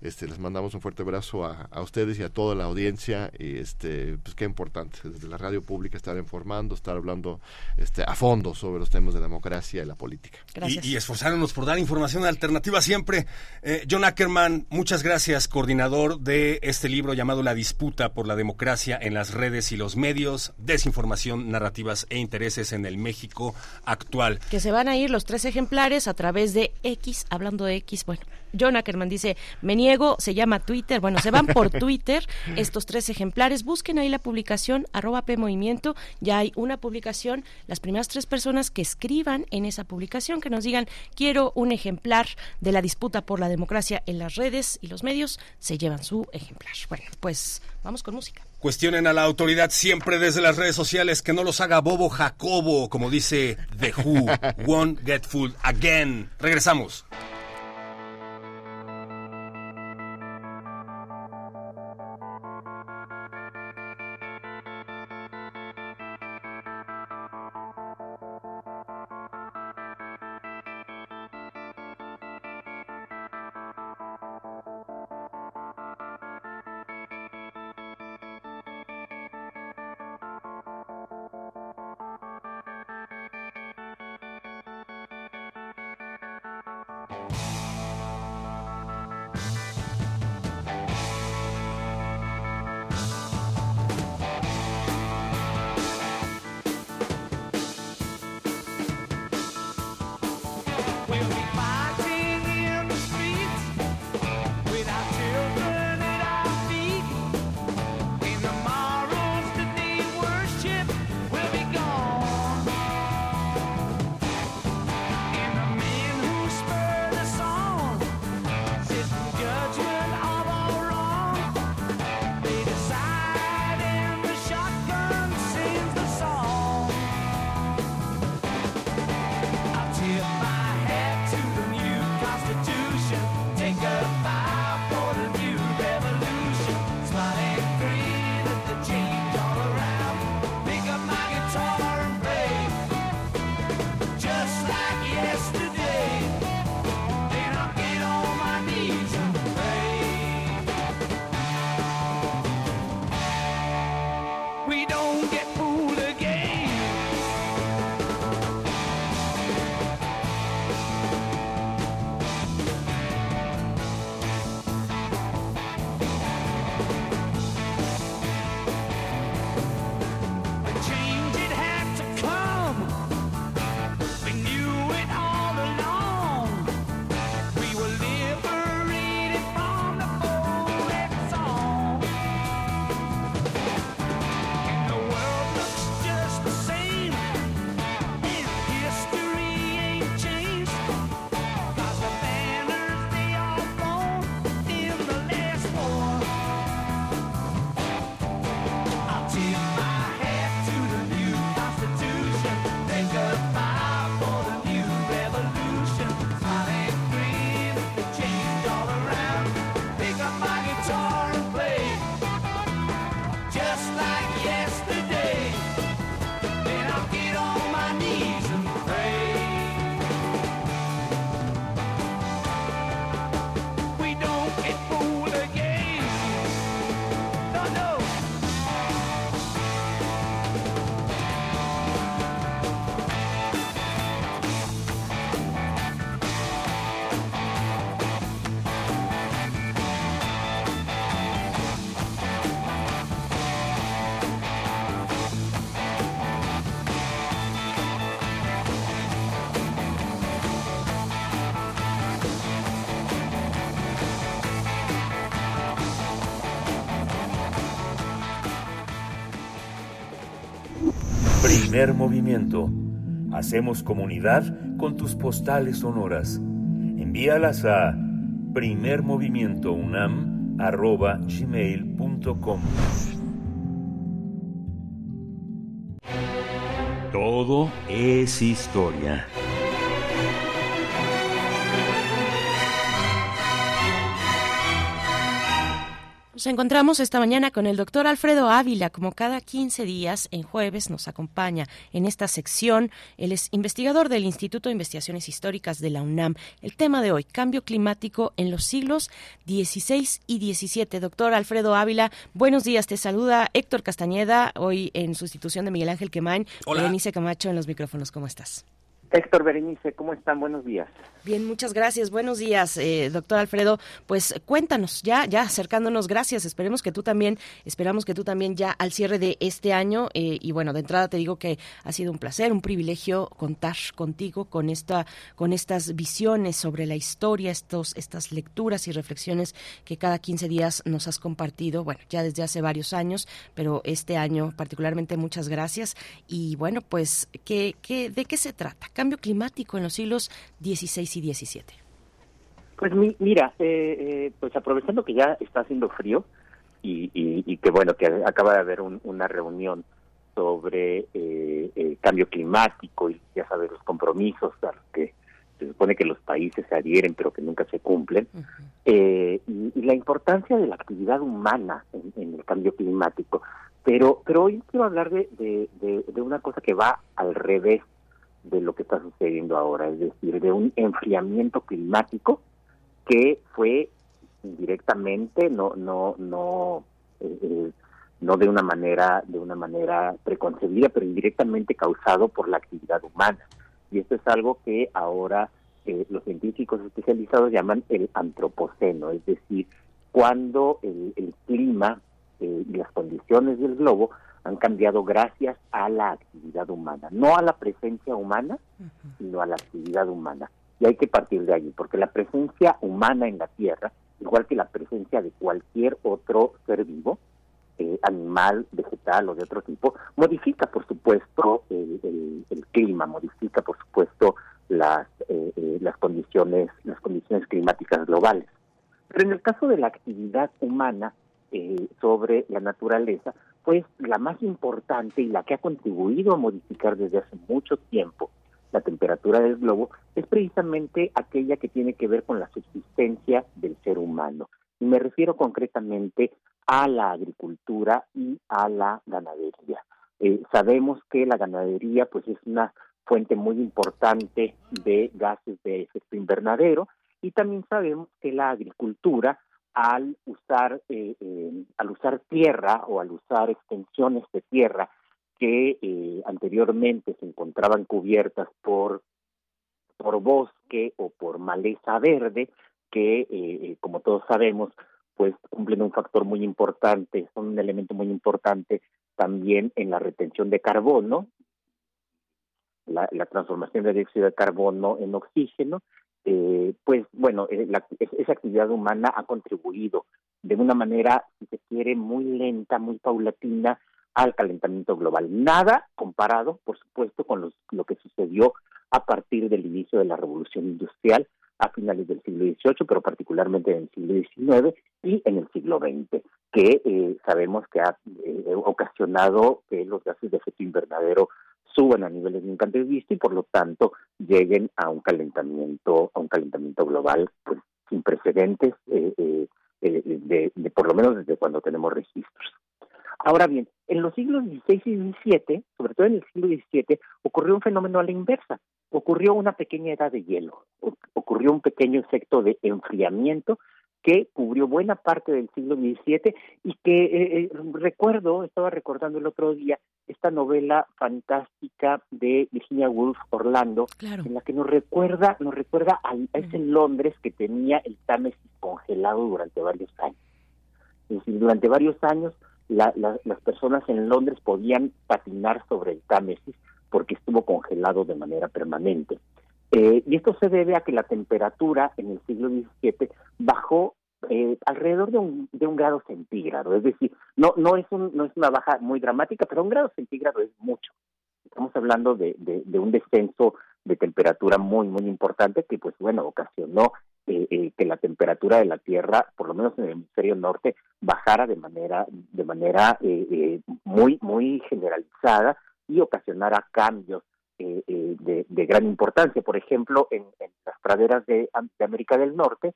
Este, les mandamos un fuerte abrazo a, a ustedes y a toda la audiencia y este, pues qué importante desde la radio pública estar informando, estar hablando este, a fondo sobre los temas de democracia y la política.
Gracias.
Y, y esforzarnos por dar información alternativa siempre. Eh, John Ackerman, muchas gracias, coordinador de este libro llamado La disputa por la democracia en las redes y los medios, desinformación, narrativas e intereses en el México actual.
que se van a ir los tres ejemplares a través de X, hablando de X, bueno, John Ackerman dice, me niego, se llama Twitter. Bueno, se van por Twitter estos tres ejemplares. Busquen ahí la publicación, arroba P Movimiento. Ya hay una publicación. Las primeras tres personas que escriban en esa publicación, que nos digan, quiero un ejemplar de la disputa por la democracia en las redes y los medios, se llevan su ejemplar. Bueno, pues vamos con música.
Cuestionen a la autoridad siempre desde las redes sociales que no los haga bobo Jacobo, como dice The Who. Won't get fooled again. Regresamos.
Hacemos comunidad con tus postales sonoras. Envíalas a primermovimientounam.gmail.com Todo es historia.
Encontramos esta mañana con el doctor Alfredo Ávila, como cada 15 días, en jueves nos acompaña en esta sección. Él es investigador del Instituto de Investigaciones Históricas de la UNAM. El tema de hoy, cambio climático en los siglos XVI y XVII. Doctor Alfredo Ávila, buenos días. Te saluda Héctor Castañeda, hoy en sustitución de Miguel Ángel Quemain.
Hola.
Berenice Camacho en los micrófonos. ¿Cómo estás?
Héctor Berenice, ¿cómo están? Buenos días.
Bien, muchas gracias. Buenos días, eh, doctor Alfredo. Pues cuéntanos, ya, ya acercándonos, gracias. Esperemos que tú también, esperamos que tú también ya al cierre de este año, eh, y bueno, de entrada te digo que ha sido un placer, un privilegio contar contigo con esta, con estas visiones sobre la historia, estos, estas lecturas y reflexiones que cada 15 días nos has compartido, bueno, ya desde hace varios años, pero este año particularmente muchas gracias. Y bueno, pues, ¿qué, qué, ¿de qué se trata? Cambio climático en los siglos XVI y XVII?
Pues mira, eh, eh, pues aprovechando que ya está haciendo frío y, y, que bueno, que acaba de haber una reunión sobre eh, el cambio climático y ya sabes los compromisos a los que se supone que los países se adhieren pero que nunca se cumplen y, la importancia de la actividad humana en, el cambio climático. Pero pero hoy quiero hablar de, de una cosa que va al revés de lo que está sucediendo ahora, es decir, de un enfriamiento climático que fue directamente, no, no, no, eh, eh, no de una manera, de una manera preconcebida, pero indirectamente causado por la actividad humana. Y esto es algo que ahora eh, los científicos especializados llaman el antropoceno, es decir, cuando el, el clima y las condiciones del globo han cambiado gracias a la actividad humana, no a la presencia humana, sino a la actividad humana. Y hay que partir de allí, porque la presencia humana en la Tierra, igual que la presencia de cualquier otro ser vivo, eh, animal, vegetal o de otro tipo, modifica, por supuesto, el, clima, modifica, por supuesto, las, eh, eh, las condiciones, las condiciones climáticas globales. Pero en el caso de la actividad humana sobre la naturaleza, pues la más importante y la que ha contribuido a modificar desde hace mucho tiempo la temperatura del globo es precisamente aquella que tiene que ver con la subsistencia del ser humano. Y me refiero concretamente a la agricultura y a la ganadería. Eh, sabemos que la ganadería pues es una fuente muy importante de gases de efecto invernadero y también sabemos que la agricultura al usar eh, eh, al usar tierra o al usar extensiones de tierra que eh, anteriormente se encontraban cubiertas por por bosque o por maleza verde que como todos sabemos pues cumplen un factor muy importante son un elemento muy importante también en la retención de carbono la, la transformación de dióxido de carbono en oxígeno eh, pues bueno, eh, esa actividad humana ha contribuido de una manera, si se quiere, muy lenta, muy paulatina al calentamiento global. Nada comparado, por supuesto, con lo que sucedió a partir del inicio de la revolución industrial a finales del siglo XVIII, pero particularmente en el siglo XIX y en el siglo XX, que eh, sabemos que ha ocasionado que los gases de efecto invernadero suban a niveles nunca antes vistos y por lo tanto lleguen a un calentamiento a un calentamiento global pues sin precedentes eh, eh, eh, de, por lo menos desde cuando tenemos registros. Ahora bien en los siglos XVI y XVII sobre todo en el siglo XVII ocurrió un fenómeno a la inversa. Ocurrió una pequeña edad de hielo ocurrió un pequeño efecto de enfriamiento que cubrió buena parte del siglo XVII y que recuerdo, estaba recordando el otro día, esta novela fantástica de Virginia Woolf Orlando, en la que nos recuerda, nos recuerda a, ese Londres que tenía el Támesis congelado durante varios años. Es decir, durante varios años las personas en Londres podían patinar sobre el Támesis porque estuvo congelado de manera permanente. Eh, y esto se debe a que la temperatura en el siglo XVII bajó eh, alrededor de un, de un grado centígrado, es decir, no no es un, no es una baja muy dramática, pero un grado centígrado es mucho. Estamos hablando de, de, un descenso de temperatura muy muy importante que pues bueno ocasionó eh, que la temperatura de la Tierra, por lo menos en el hemisferio norte, bajara de manera de manera muy muy generalizada y ocasionara cambios eh, eh, de, gran importancia. Por ejemplo, en, las praderas de, América del Norte,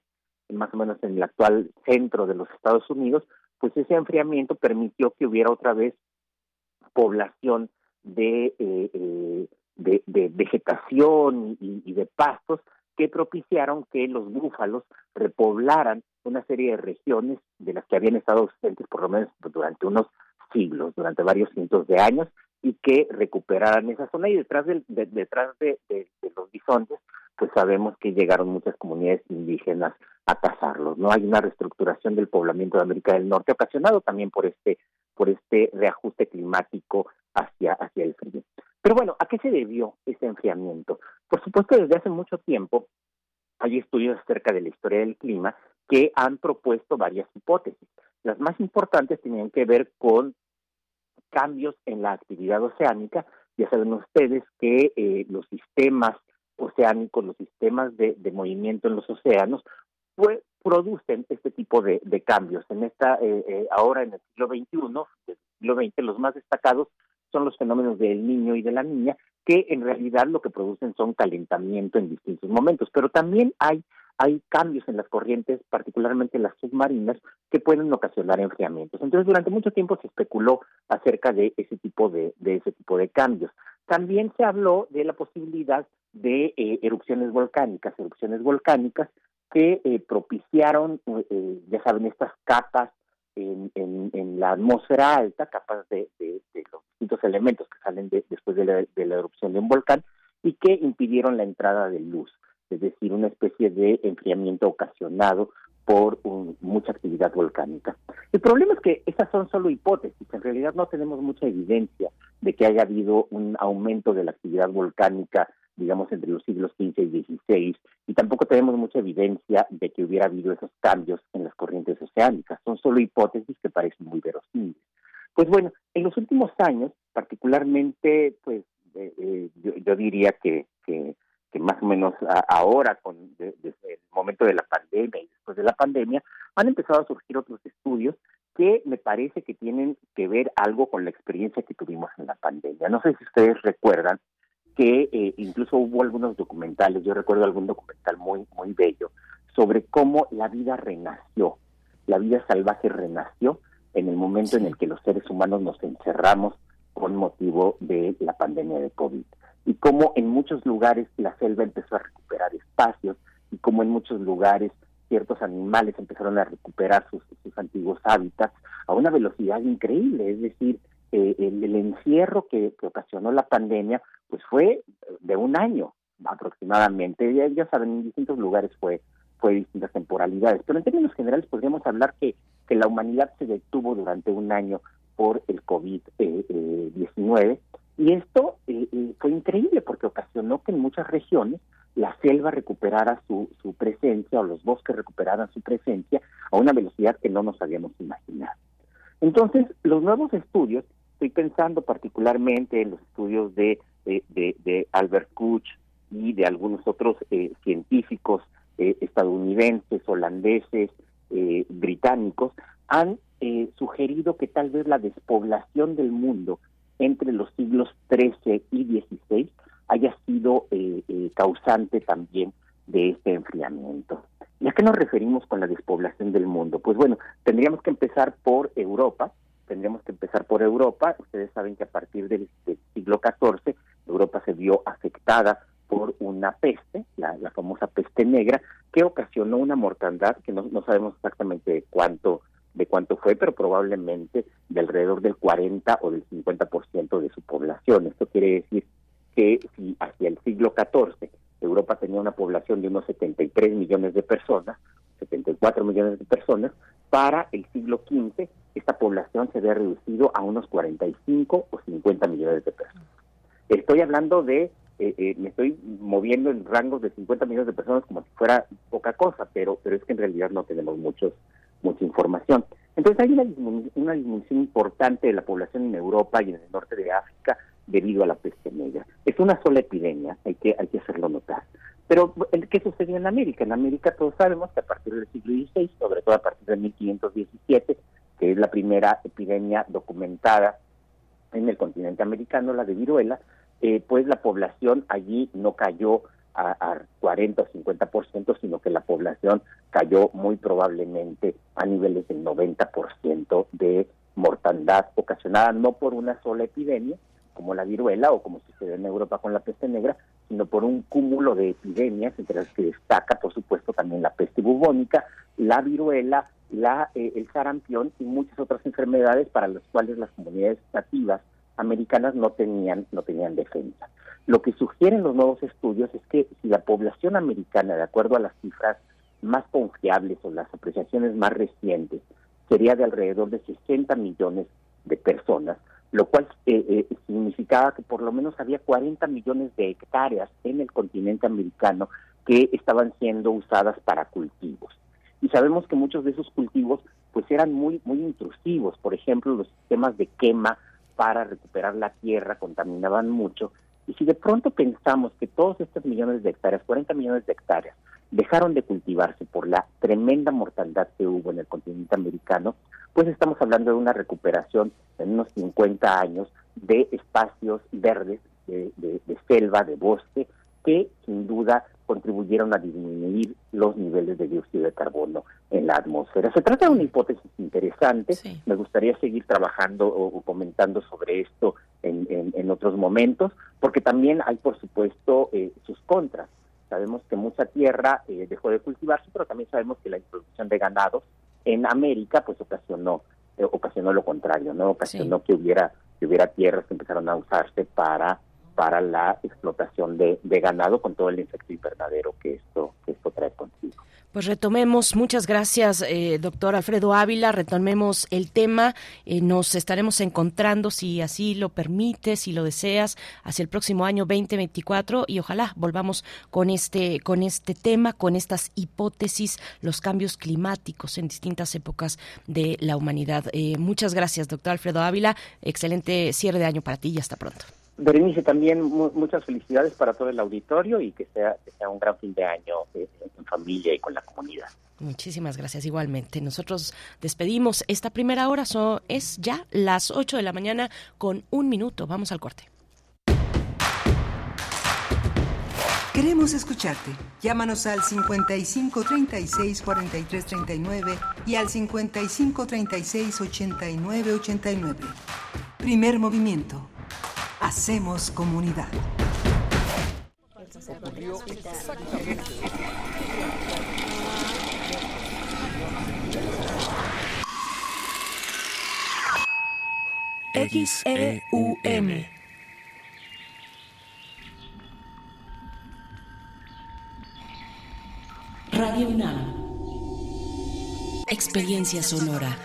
más o menos en el actual centro de los Estados Unidos, pues ese enfriamiento permitió que hubiera otra vez población de, eh, de, vegetación y, de pastos que propiciaron que los búfalos repoblaran una serie de regiones de las que habían estado ausentes por lo menos durante unos siglos, durante varios cientos de años, y que recuperaran esa zona. Y detrás del, de, detrás de, de, de los bisontes pues sabemos que llegaron muchas comunidades indígenas no hay una reestructuración del poblamiento de América del Norte ocasionado también por este por este reajuste climático hacia hacia el frío. Pero bueno a qué se debió ese enfriamiento por supuesto desde hace mucho tiempo hay estudios acerca de la historia del clima que han propuesto varias hipótesis. Las más importantes tenían que ver con cambios en la actividad oceánica. Ya saben ustedes que eh, los sistemas oceánicos, los sistemas de, movimiento en los océanos, pues producen este tipo de, cambios. En esta, eh, eh, ahora en el siglo XXI, del siglo XX, los más destacados son los fenómenos del niño y de la niña, que en realidad lo que producen son calentamiento en distintos momentos, pero también hay hay cambios en las corrientes, particularmente en las submarinas, que pueden ocasionar enfriamientos. Entonces, durante mucho tiempo se especuló acerca de ese tipo de, de ese tipo de cambios. También se habló de la posibilidad de eh, erupciones volcánicas, erupciones volcánicas que eh, propiciaron, eh, ya saben, estas capas en, la atmósfera alta, capas de, de, de los distintos elementos que salen después de la, de la erupción de un volcán y que impidieron la entrada de luz es decir, una especie de enfriamiento ocasionado por mucha actividad volcánica. El problema es que estas son solo hipótesis, en realidad no tenemos mucha evidencia de que haya habido un aumento de la actividad volcánica, digamos, entre los siglos XV y XVI, y tampoco tenemos mucha evidencia de que hubiera habido esos cambios en las corrientes oceánicas, son solo hipótesis que parecen muy verosímiles. Pues bueno, en los últimos años, particularmente, pues eh, eh, yo, diría que, que más o menos ahora, con de, desde el momento de la pandemia y después de la pandemia, han empezado a surgir otros estudios que me parece que tienen que ver algo con la experiencia que tuvimos en la pandemia. No sé si ustedes recuerdan que eh, incluso hubo algunos documentales, yo recuerdo algún documental muy, muy bello, sobre cómo la vida renació, la vida salvaje renació en el momento en el que los seres humanos nos encerramos con motivo de la pandemia de COVID y cómo en muchos lugares la selva empezó a recuperar espacios y cómo en muchos lugares ciertos animales empezaron a recuperar sus, sus antiguos hábitats a una velocidad increíble, es decir, eh, el, encierro que, ocasionó la pandemia pues fue de un año aproximadamente, ya, ya saben, en distintos lugares fue fue distintas temporalidades, pero en términos generales podríamos hablar que, que la humanidad se detuvo durante un año por el COVID-19 eh, y esto eh, eh, fue increíble porque ocasionó que en muchas regiones la selva recuperara su, su presencia o los bosques recuperaran su presencia a una velocidad que no nos habíamos imaginado. Entonces, los nuevos estudios, estoy pensando particularmente en los estudios de, de, de, Albert Kuch y de algunos otros eh, científicos eh, estadounidenses, holandeses, eh, británicos, han eh, sugerido que tal vez la despoblación del mundo entre los siglos XIII y XVI haya sido eh, eh, causante también de este enfriamiento. ¿Y a qué nos referimos con la despoblación del mundo? Pues bueno, tendríamos que empezar por Europa, tendríamos que empezar por Europa. Ustedes saben que a partir del, siglo XIV Europa se vio afectada por una peste, la, la, famosa peste negra, que ocasionó una mortandad que no, sabemos exactamente cuánto de cuánto fue, pero probablemente de alrededor del 40 o del 50% de su población. Esto quiere decir que si hacia el siglo XIV Europa tenía una población de unos 73 millones de personas, 74 millones de personas, para el siglo XV esta población se había reducido a unos 45 o 50 millones de personas. Estoy hablando de, eh, eh, me estoy moviendo en rangos de 50 millones de personas como si fuera poca cosa, pero, pero es que en realidad no tenemos muchos mucha información. Entonces hay una, una disminución importante de la población en Europa y en el norte de África debido a la peste negra. Es una sola epidemia, hay que, hay que hacerlo notar. Pero, ¿qué sucedió en América? En América todos sabemos que a partir del siglo XVI, sobre todo a partir de 1517, que es la primera epidemia documentada en el continente americano, la de viruela, eh, pues la población allí no cayó a, a 40 o 50%, sino que la población cayó muy probablemente a niveles del 90% de mortandad ocasionada no por una sola epidemia, como la viruela o como sucede en Europa con la peste negra, sino por un cúmulo de epidemias, entre las que destaca, por supuesto, también la peste bubónica, la viruela, la, eh, el sarampión y muchas otras enfermedades para las cuales las comunidades nativas americanas no tenían, no tenían defensa. Lo que sugieren los nuevos estudios es que si la población americana, de acuerdo a las cifras más confiables o las apreciaciones más recientes, sería de alrededor de 60 millones de personas, lo cual eh, eh, significaba que por lo menos había 40 millones de hectáreas en el continente americano que estaban siendo usadas para cultivos. Y sabemos que muchos de esos cultivos pues eran muy muy intrusivos, por ejemplo, los sistemas de quema para recuperar la tierra contaminaban mucho. Y si de pronto pensamos que todos estos millones de hectáreas, 40 millones de hectáreas, dejaron de cultivarse por la tremenda mortandad que hubo en el continente americano, pues estamos hablando de una recuperación en unos 50 años de espacios verdes, de, de selva, de bosque, que sin duda contribuyeron a disminuir los niveles de dióxido de carbono en la atmósfera. Se trata de una hipótesis interesante. Me gustaría seguir trabajando o, comentando sobre esto en, en, otros momentos, porque también hay, por supuesto, eh, sus contras. Sabemos que mucha tierra eh, dejó de cultivarse, pero también sabemos que la introducción de ganados en América, pues ocasionó eh, ocasionó lo contrario, no ocasionó que hubiera que hubiera tierras que empezaron a usarse para para la explotación de, ganado con todo el efecto invernadero que esto, trae consigo.
Pues retomemos, muchas gracias, eh, doctor Alfredo Ávila, retomemos el tema, eh, nos estaremos encontrando, si así lo permite, si lo deseas, hacia el próximo año 2024 y ojalá volvamos con este, con este tema, con estas hipótesis, los cambios climáticos en distintas épocas de la humanidad. Eh, muchas gracias, doctor Alfredo Ávila, excelente cierre de año para ti y hasta pronto.
Berenice, también muchas felicidades para todo el auditorio y que sea, sea un gran fin de año eh, en familia y con la comunidad.
Muchísimas gracias igualmente. Nosotros despedimos esta primera hora, so, es ya las 8 de la mañana con un minuto. Vamos al corte.
Queremos escucharte. Llámanos al 55 36 43 39 y al 55 36 89 89. Primer movimiento Hacemos comunidad.
XEUM.
Radio UNAM. Experiencia sonora.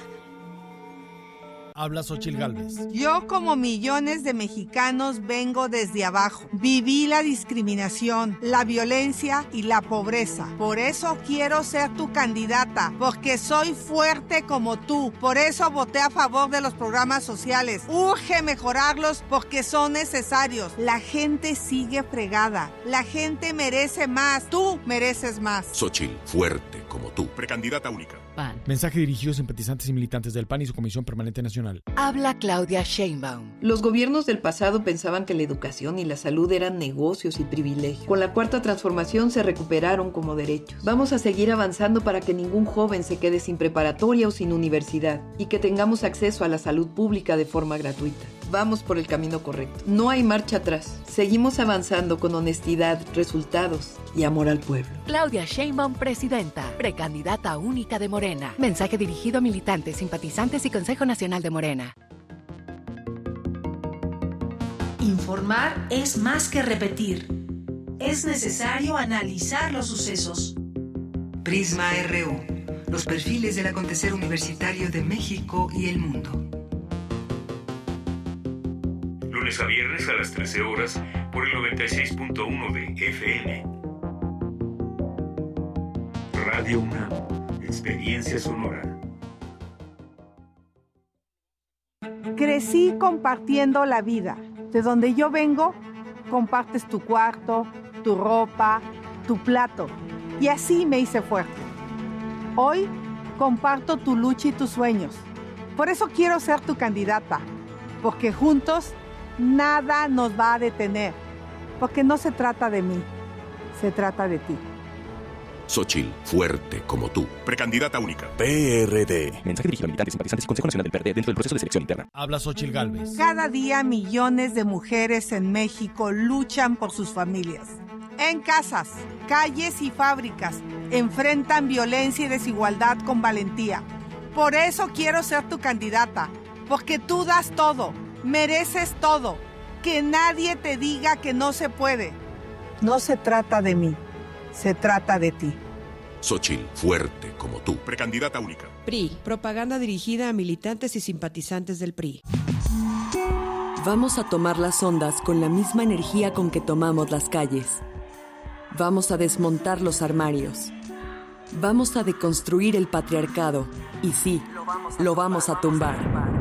Habla Xochil Gálvez.
Yo, como millones de mexicanos, vengo desde abajo. Viví la discriminación, la violencia y la pobreza. Por eso quiero ser tu candidata, porque soy fuerte como tú. Por eso voté a favor de los programas sociales. Urge mejorarlos porque son necesarios. La gente sigue fregada. La gente merece más. Tú mereces más.
Xochil, fuerte como tú.
Precandidata única. Mensaje dirigido a simpatizantes y militantes del PAN y su Comisión Permanente Nacional.
Habla Claudia Sheinbaum.
Los gobiernos del pasado pensaban que la educación y la salud eran negocios y privilegios. Con la cuarta transformación se recuperaron como derechos. Vamos a seguir avanzando para que ningún joven se quede sin preparatoria o sin universidad y que tengamos acceso a la salud pública de forma gratuita. Vamos por el camino correcto. No hay marcha atrás. Seguimos avanzando con honestidad, resultados y amor al pueblo.
Claudia Sheinbaum, presidenta, precandidata única de Morena. Mensaje dirigido a militantes, simpatizantes y Consejo Nacional de Morena.
Informar es más que repetir. Es necesario analizar los sucesos.
Prisma RU. Los perfiles del acontecer universitario de México y el mundo.
Lunes a viernes a las 13 horas por el 96.1 de FM. Radio UNAM. Experiencia sonora.
Crecí compartiendo la vida. De donde yo vengo, compartes tu cuarto, tu ropa, tu plato. Y así me hice fuerte. Hoy comparto tu lucha y tus sueños. Por eso quiero ser tu candidata. Porque juntos nada nos va a detener. Porque no se trata de mí, se trata de ti.
Xochil, fuerte como tú.
Precandidata única.
PRD.
Mensaje dirigido a militantes, simpatizantes y Consejo Nacional del PRD dentro del proceso de selección interna.
Habla Xochil Gálvez.
Cada día millones de mujeres en México luchan por sus familias. En casas, calles y fábricas enfrentan violencia y desigualdad con valentía. Por eso quiero ser tu candidata, porque tú das todo Mereces todo. Que nadie te diga que no se puede. No se trata de mí, se trata de ti.
Xochitl, fuerte como tú.
Precandidata única.
PRI, propaganda dirigida a militantes y simpatizantes del PRI.
Vamos a tomar las ondas con la misma energía con que tomamos las calles. Vamos a desmontar los armarios. Vamos a deconstruir el patriarcado. Y sí, lo vamos a tumbar.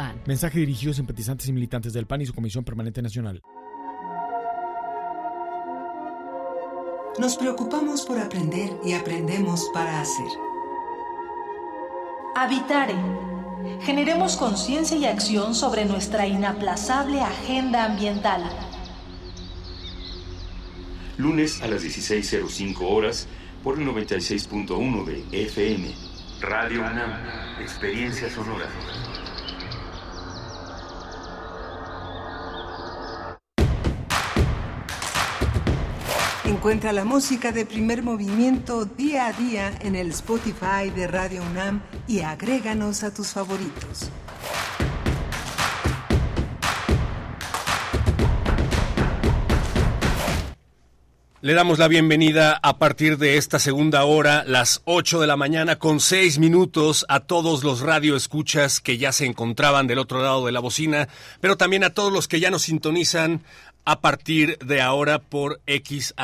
PAN. Mensaje dirigido a simpatizantes y militantes del PAN y su Comisión Permanente Nacional.
Nos preocupamos por aprender y aprendemos para hacer.
Habitare. Generemos conciencia y acción sobre nuestra inaplazable agenda ambiental.
Lunes a las 16.05 horas por el 96.1 de FM. Radio UNAM. Experiencia sonora.
Encuentra la música de primer movimiento día a día en el Spotify de Radio UNAM y agréganos a tus favoritos.
Le damos la bienvenida a partir de esta segunda hora, las 8 de la mañana, con 6 minutos, a todos los radioescuchas que ya se encontraban del otro lado de la bocina, pero también a todos los que ya nos sintonizan a partir de ahora por XHSV-FM,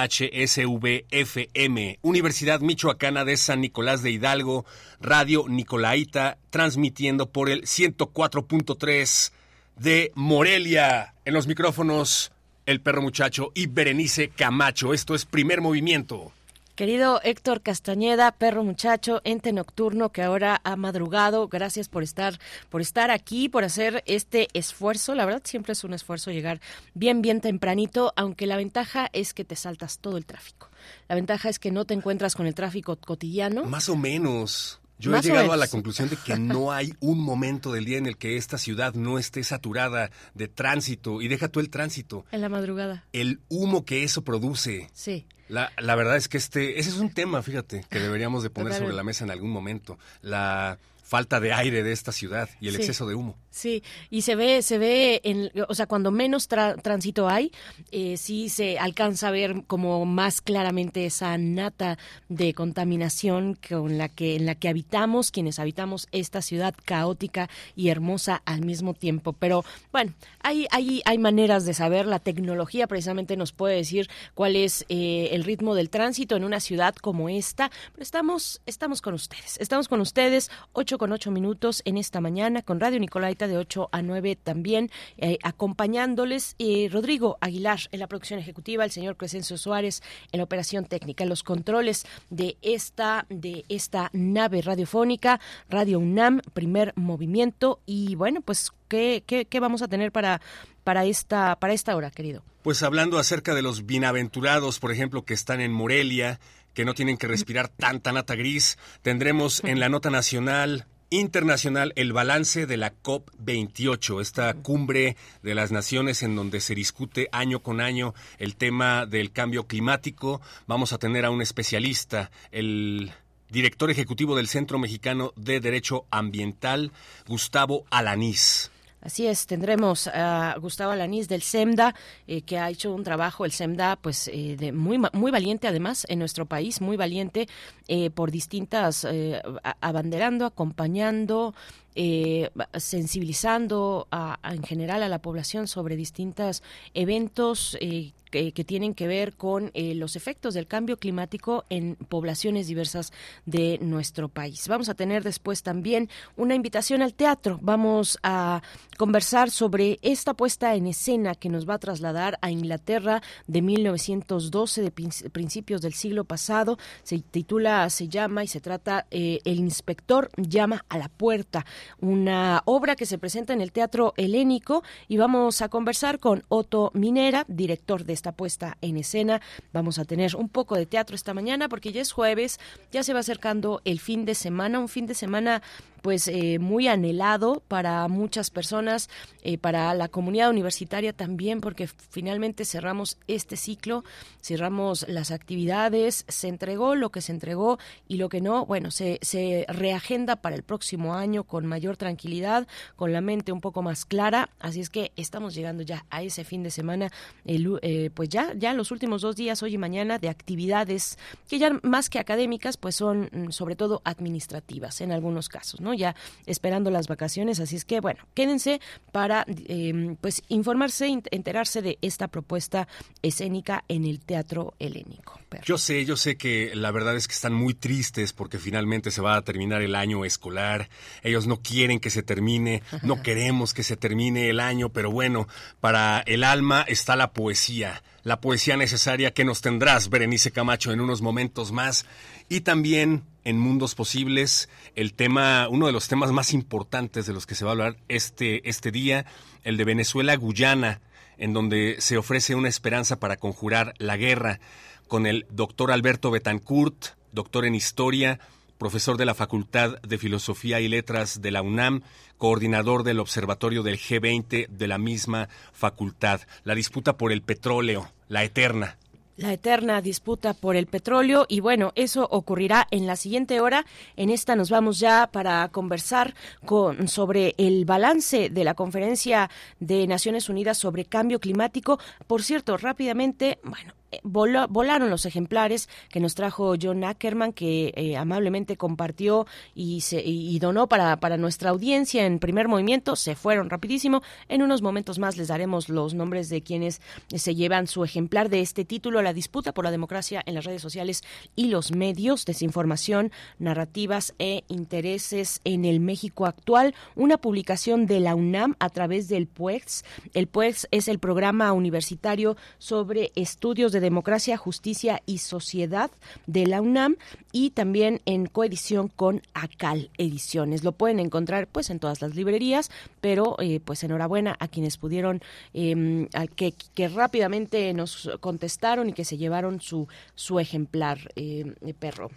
Universidad Michoacana de San Nicolás de Hidalgo, Radio Nicolaita, transmitiendo por el 104.3 de Morelia. En los micrófonos, el perro muchacho y Berenice Camacho. Esto es primer movimiento.
Querido Héctor Castañeda, perro muchacho, ente nocturno que ahora ha madrugado, gracias por estar, por estar aquí, por hacer este esfuerzo. La verdad siempre es un esfuerzo llegar bien, bien tempranito, aunque la ventaja es que te saltas todo el tráfico. La ventaja es que no te encuentras con el tráfico cotidiano.
Más o menos. Yo
Más
he llegado a la conclusión de que no hay un momento del día en el que esta ciudad no esté saturada de tránsito. Y deja tú el tránsito,
En la madrugada.
el humo que eso produce.
Sí.
La, la verdad es que este, ese es un tema, fíjate, que deberíamos de poner sobre la mesa en algún momento. La falta de aire de esta ciudad y el
Sí.
exceso de humo.
Sí, y se ve, se ve, en, o sea, cuando menos tra- tránsito hay, eh, sí se alcanza a ver como más claramente esa nata de contaminación con la que, en la que habitamos, quienes habitamos esta ciudad caótica y hermosa al mismo tiempo. Pero bueno, hay, hay, hay maneras de saber, la tecnología precisamente nos puede decir cuál es eh, el ritmo del tránsito en una ciudad como esta, pero estamos, estamos con ustedes, estamos con ustedes, 8 con 8 minutos en esta mañana, con Radio Nicolaita de 8 a 9 también, eh, acompañándoles. Eh, Rodrigo Aguilar en la producción ejecutiva, el señor Crescencio Suárez en la operación técnica, los controles de esta, de esta nave radiofónica, Radio UNAM, primer movimiento, y bueno, pues, ¿qué, qué, qué vamos a tener para, para, esta, para esta hora, querido?
Pues hablando acerca de los bienaventurados, por ejemplo, que están en Morelia, que no tienen que respirar tanta nata gris, tendremos en la nota nacional internacional el balance de la COP28, esta cumbre de las naciones en donde se discute año con año el tema del cambio climático. Vamos a tener a un especialista, el director ejecutivo del Centro Mexicano de Derecho Ambiental, Gustavo Alanís.
Así es, tendremos a Gustavo Alanís del SEMDA, eh, que ha hecho un trabajo, el SEMDA, pues eh, de muy, muy valiente además en nuestro país, muy valiente eh, por distintas, eh, abanderando, acompañando, eh, sensibilizando a- en general a la población sobre distintos eventos eh, que, tienen que ver con eh, los efectos del cambio climático en poblaciones diversas de nuestro país. Vamos a tener después también una invitación al teatro. Vamos a conversar sobre esta puesta en escena que nos va a trasladar a Inglaterra de 1912, de prin- principios del siglo pasado. Se titula, se llama y se trata eh, El inspector llama a la puerta, una obra que se presenta en el Teatro Helénico y vamos a conversar con Otto Minera, director de esta puesta en escena. Vamos a tener un poco de teatro esta mañana porque ya es jueves, ya se va acercando el fin de semana, un fin de semana pues eh, muy anhelado para muchas personas, eh, para la comunidad universitaria también, porque finalmente cerramos este ciclo, cerramos las actividades, se entregó lo que se entregó y lo que no, bueno, se, se reagenda para el próximo año con mayor tranquilidad, con la mente un poco más clara, así es que estamos llegando ya a ese fin de semana, el eh, pues ya, ya los últimos dos días, hoy y mañana, de actividades que ya más que académicas, pues son mm, sobre todo administrativas en algunos casos, ¿no? Ya esperando las vacaciones, así es que bueno, quédense para eh, pues informarse, ent- enterarse de esta propuesta escénica en el Teatro Helénico.
Yo sé, yo sé que la verdad es que están muy tristes porque finalmente se va a terminar el año escolar. Ellos no quieren que se termine, no queremos que se termine el año, pero bueno, para el alma está la poesía, la poesía necesaria que nos tendrás, Berenice Camacho, en unos momentos más. Y también en Mundos Posibles, el tema, uno de los temas más importantes de los que se va a hablar este, este día, el de Venezuela-Guyana, en donde se ofrece una esperanza para conjurar la guerra con el doctor Alberto Betancourt, doctor en historia, profesor de la Facultad de Filosofía y Letras de la UNAM, coordinador del Observatorio del G20 de la misma facultad. La disputa por el petróleo, la eterna.
la eterna disputa por el petróleo y bueno, eso ocurrirá en la siguiente hora. En esta nos vamos ya para conversar con sobre el balance de la conferencia de Naciones Unidas sobre cambio climático. Por cierto, rápidamente, bueno, eh, volaron los ejemplares que nos trajo John Ackerman, que eh, amablemente compartió y, se, y donó para, para nuestra audiencia en primer movimiento. Se fueron rapidísimo. En unos momentos más les daremos los nombres de quienes se llevan su ejemplar de este título, La disputa por la democracia en las redes sociales y los medios, desinformación, narrativas e intereses en el México actual. Una publicación de la UNAM a través del PUEX. El PUEX es el programa universitario sobre estudios de democracia, justicia y sociedad de la UNAM y también en coedición con ACAL Ediciones. Lo pueden encontrar pues en todas las librerías, pero eh, pues enhorabuena a quienes pudieron, eh, a que, que rápidamente nos contestaron y que se llevaron su, su ejemplar, eh, perro.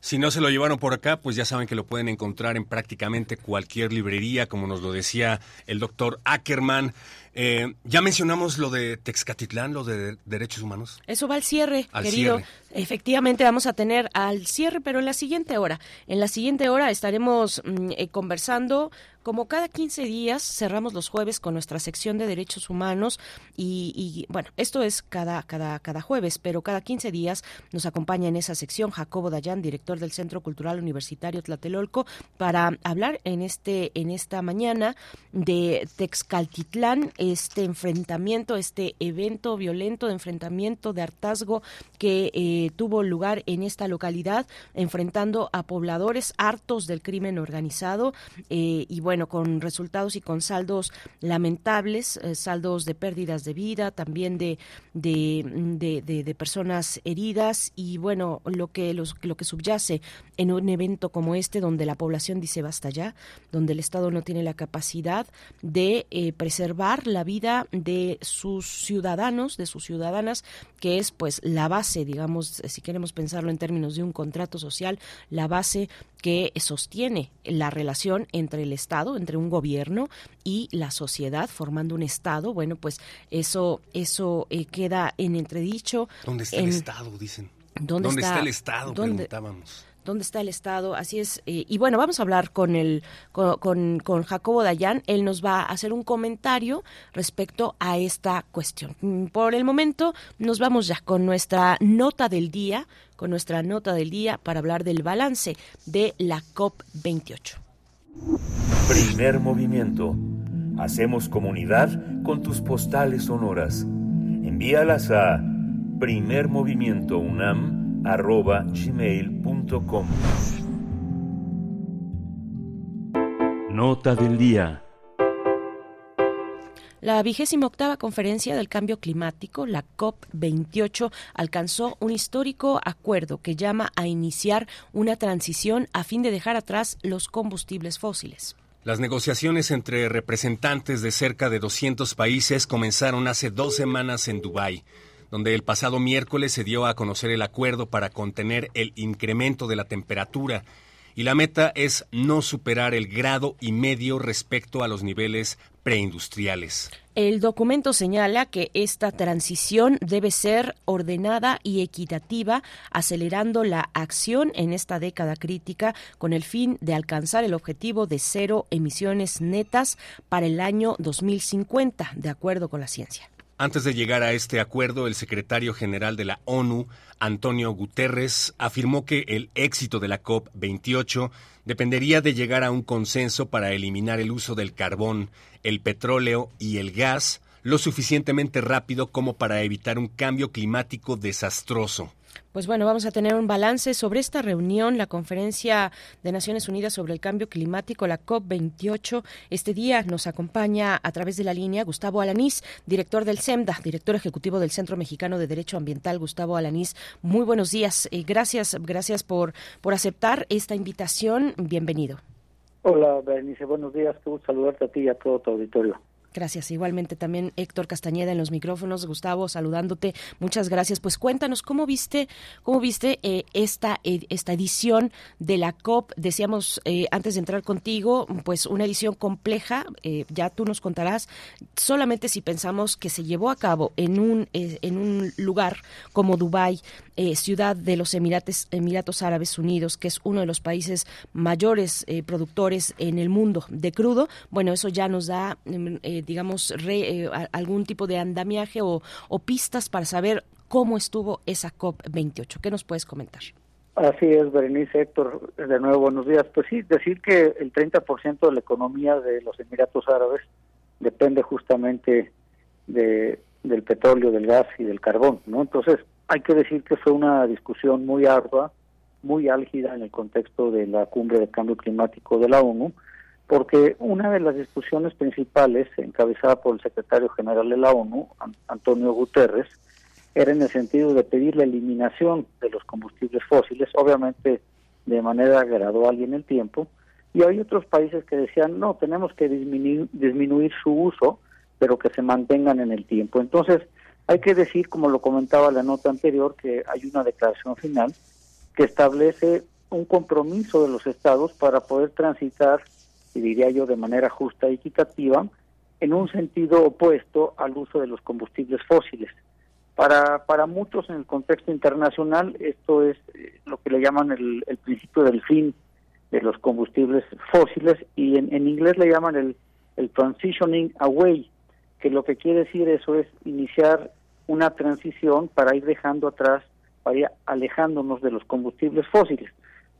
Si no se lo llevaron por acá, pues ya saben que lo pueden encontrar en prácticamente cualquier librería, como nos lo decía el doctor Ackerman. Eh, ya mencionamos lo de Texcatitlán, lo de derechos humanos.
Eso va al cierre,
Al
querido.
cierre.
Efectivamente, vamos a tener al cierre, pero en la siguiente hora. En la siguiente hora estaremos mm, eh, conversando. Como cada 15 días cerramos los jueves con nuestra sección de derechos humanos y, y, bueno, esto es cada, cada, cada jueves, pero cada 15 días nos acompaña en esa sección Jacobo Dayan, director del Centro Cultural Universitario Tlatelolco, para hablar en este en esta mañana de Texcaltitlán, este enfrentamiento, este evento violento de enfrentamiento, de hartazgo que eh, tuvo lugar en esta localidad, enfrentando a pobladores hartos del crimen organizado eh, y bueno, con resultados y con saldos lamentables, eh, saldos de pérdidas de vida, también de, de, de, de- de personas heridas y bueno, lo que, los, lo que subyace en un evento como este, donde la población dice basta ya, donde el Estado no tiene la capacidad de eh, preservar la vida de sus ciudadanos, de sus ciudadanas, que es pues la base, digamos, si queremos pensarlo en términos de un contrato social, la base que sostiene la relación entre el Estado, entre un gobierno y la sociedad, formando un Estado. Bueno, pues eso, eso eh, queda en entredicho.
¿Dónde está
en-
el Estado? Dicen.
¿Dónde está-
el Estado?
dónde-
Preguntábamos.
Dónde está el Estado, así es. Y bueno, vamos a hablar con el con, con, Jacobo Dayan. Él nos va a hacer un comentario respecto a esta cuestión. Mm, por el momento, nos vamos ya con nuestra nota del día, con nuestra nota del día para hablar del balance de la COP 28.
Primer movimiento. Hacemos comunidad con tus postales sonoras. Envíalas a primermovimientounam.gmail.com
Nota del día.
La vigésima octava conferencia del cambio climático, la COP28, alcanzó un histórico acuerdo que llama a iniciar una transición a fin de dejar atrás los combustibles fósiles.
Las negociaciones entre representantes de cerca de 200 países comenzaron hace dos semanas en Dubái, donde el pasado miércoles se dio a conocer el acuerdo para contener el incremento de la temperatura y la meta es no superar el grado y medio respecto a los niveles preindustriales.
El documento señala que esta transición debe ser ordenada y equitativa, acelerando la acción en esta década crítica con el fin de alcanzar el objetivo de cero emisiones netas para el año 2050, de acuerdo con la ciencia.
Antes de llegar a este acuerdo, el secretario general de la ONU, Antonio Guterres, afirmó que el éxito de la COP28 dependería de llegar a un consenso para eliminar el uso del carbón, el petróleo y el gas lo suficientemente rápido como para evitar un cambio climático desastroso.
Pues bueno, vamos a tener un balance sobre esta reunión, la Conferencia de Naciones Unidas sobre el Cambio Climático, la COP28. Este día nos acompaña a través de la línea Gustavo Alanís, director del CEMDA, director ejecutivo del Centro Mexicano de Derecho Ambiental. Gustavo Alanís, muy buenos días. y gracias, gracias por, por aceptar esta invitación. Bienvenido.
Hola, Berenice. Buenos días. Qué saludarte a ti y a todo tu auditorio.
Gracias. Igualmente también Héctor Castañeda en los micrófonos. Gustavo, saludándote. Muchas gracias. Pues cuéntanos cómo viste, cómo viste eh, esta eh, esta edición de la COP. Decíamos eh, antes de entrar contigo, pues una edición compleja. ya tú nos contarás. Solamente si pensamos que se llevó a cabo en un en un lugar como Dubai, ciudad de los Emirates, Emiratos Árabes Unidos, que es uno de los países mayores productores en el mundo de crudo. Bueno, eso ya nos da mm, digamos, eh, algún tipo de andamiaje o, pistas para saber cómo estuvo esa COP28. ¿Qué nos puedes comentar?
Así es, Berenice, Héctor, de nuevo buenos días. Pues sí, decir que el 30% de la economía de los Emiratos Árabes depende justamente de, del petróleo, del gas y del carbón, ¿no? Entonces, hay que decir que fue una discusión muy ardua, muy álgida en el contexto de la cumbre de cambio climático de la ONU, porque una de las discusiones principales, encabezada por el secretario general de la ONU, Antonio Guterres, era en el sentido de pedir la eliminación de los combustibles fósiles, obviamente de manera gradual y en el tiempo, y hay otros países que decían, no, tenemos que disminuir, disminuir su uso, pero que se mantengan en el tiempo. Entonces, hay que decir, como lo comentaba la nota anterior, que hay una declaración final que establece un compromiso de los estados para poder transitar y diría yo de manera justa y equitativa, en un sentido opuesto al uso de los combustibles fósiles. Para, para muchos en el contexto internacional esto es eh, lo que le llaman el, principio del fin de los combustibles fósiles y en, en inglés le llaman el, el transitioning away, que lo que quiere decir eso es iniciar una transición para ir dejando atrás, para ir alejándonos de los combustibles fósiles.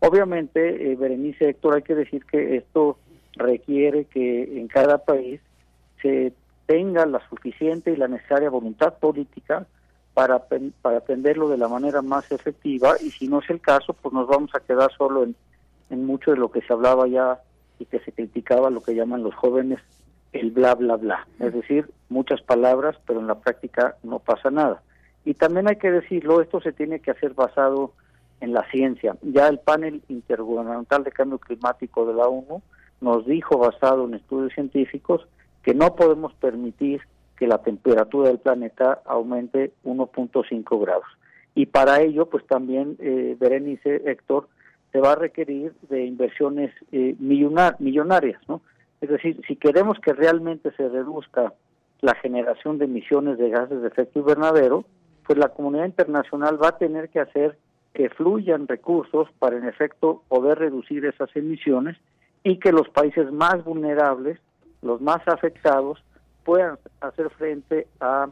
Obviamente, eh, Berenice Héctor, hay que decir que esto requiere que en cada país se tenga la suficiente y la necesaria voluntad política para, para atenderlo de la manera más efectiva y si no es el caso, pues nos vamos a quedar solo en, en mucho de lo que se hablaba ya y que se criticaba, lo que llaman los jóvenes el bla, bla, bla. Es decir, muchas palabras, pero en la práctica no pasa nada. Y también hay que decirlo, esto se tiene que hacer basado en la ciencia. Ya el panel intergubernamental de cambio climático de la ONU nos dijo, basado en estudios científicos, que no podemos permitir que la temperatura del planeta aumente 1.5 grados. Y para ello, pues también, eh, Berenice, Héctor, se va a requerir de inversiones eh, millonarias, ¿no? Es decir, si queremos que realmente se reduzca la generación de emisiones de gases de efecto invernadero, pues la comunidad internacional va a tener que hacer que fluyan recursos para en efecto poder reducir esas emisiones y que los países más vulnerables, los más afectados, puedan hacer frente a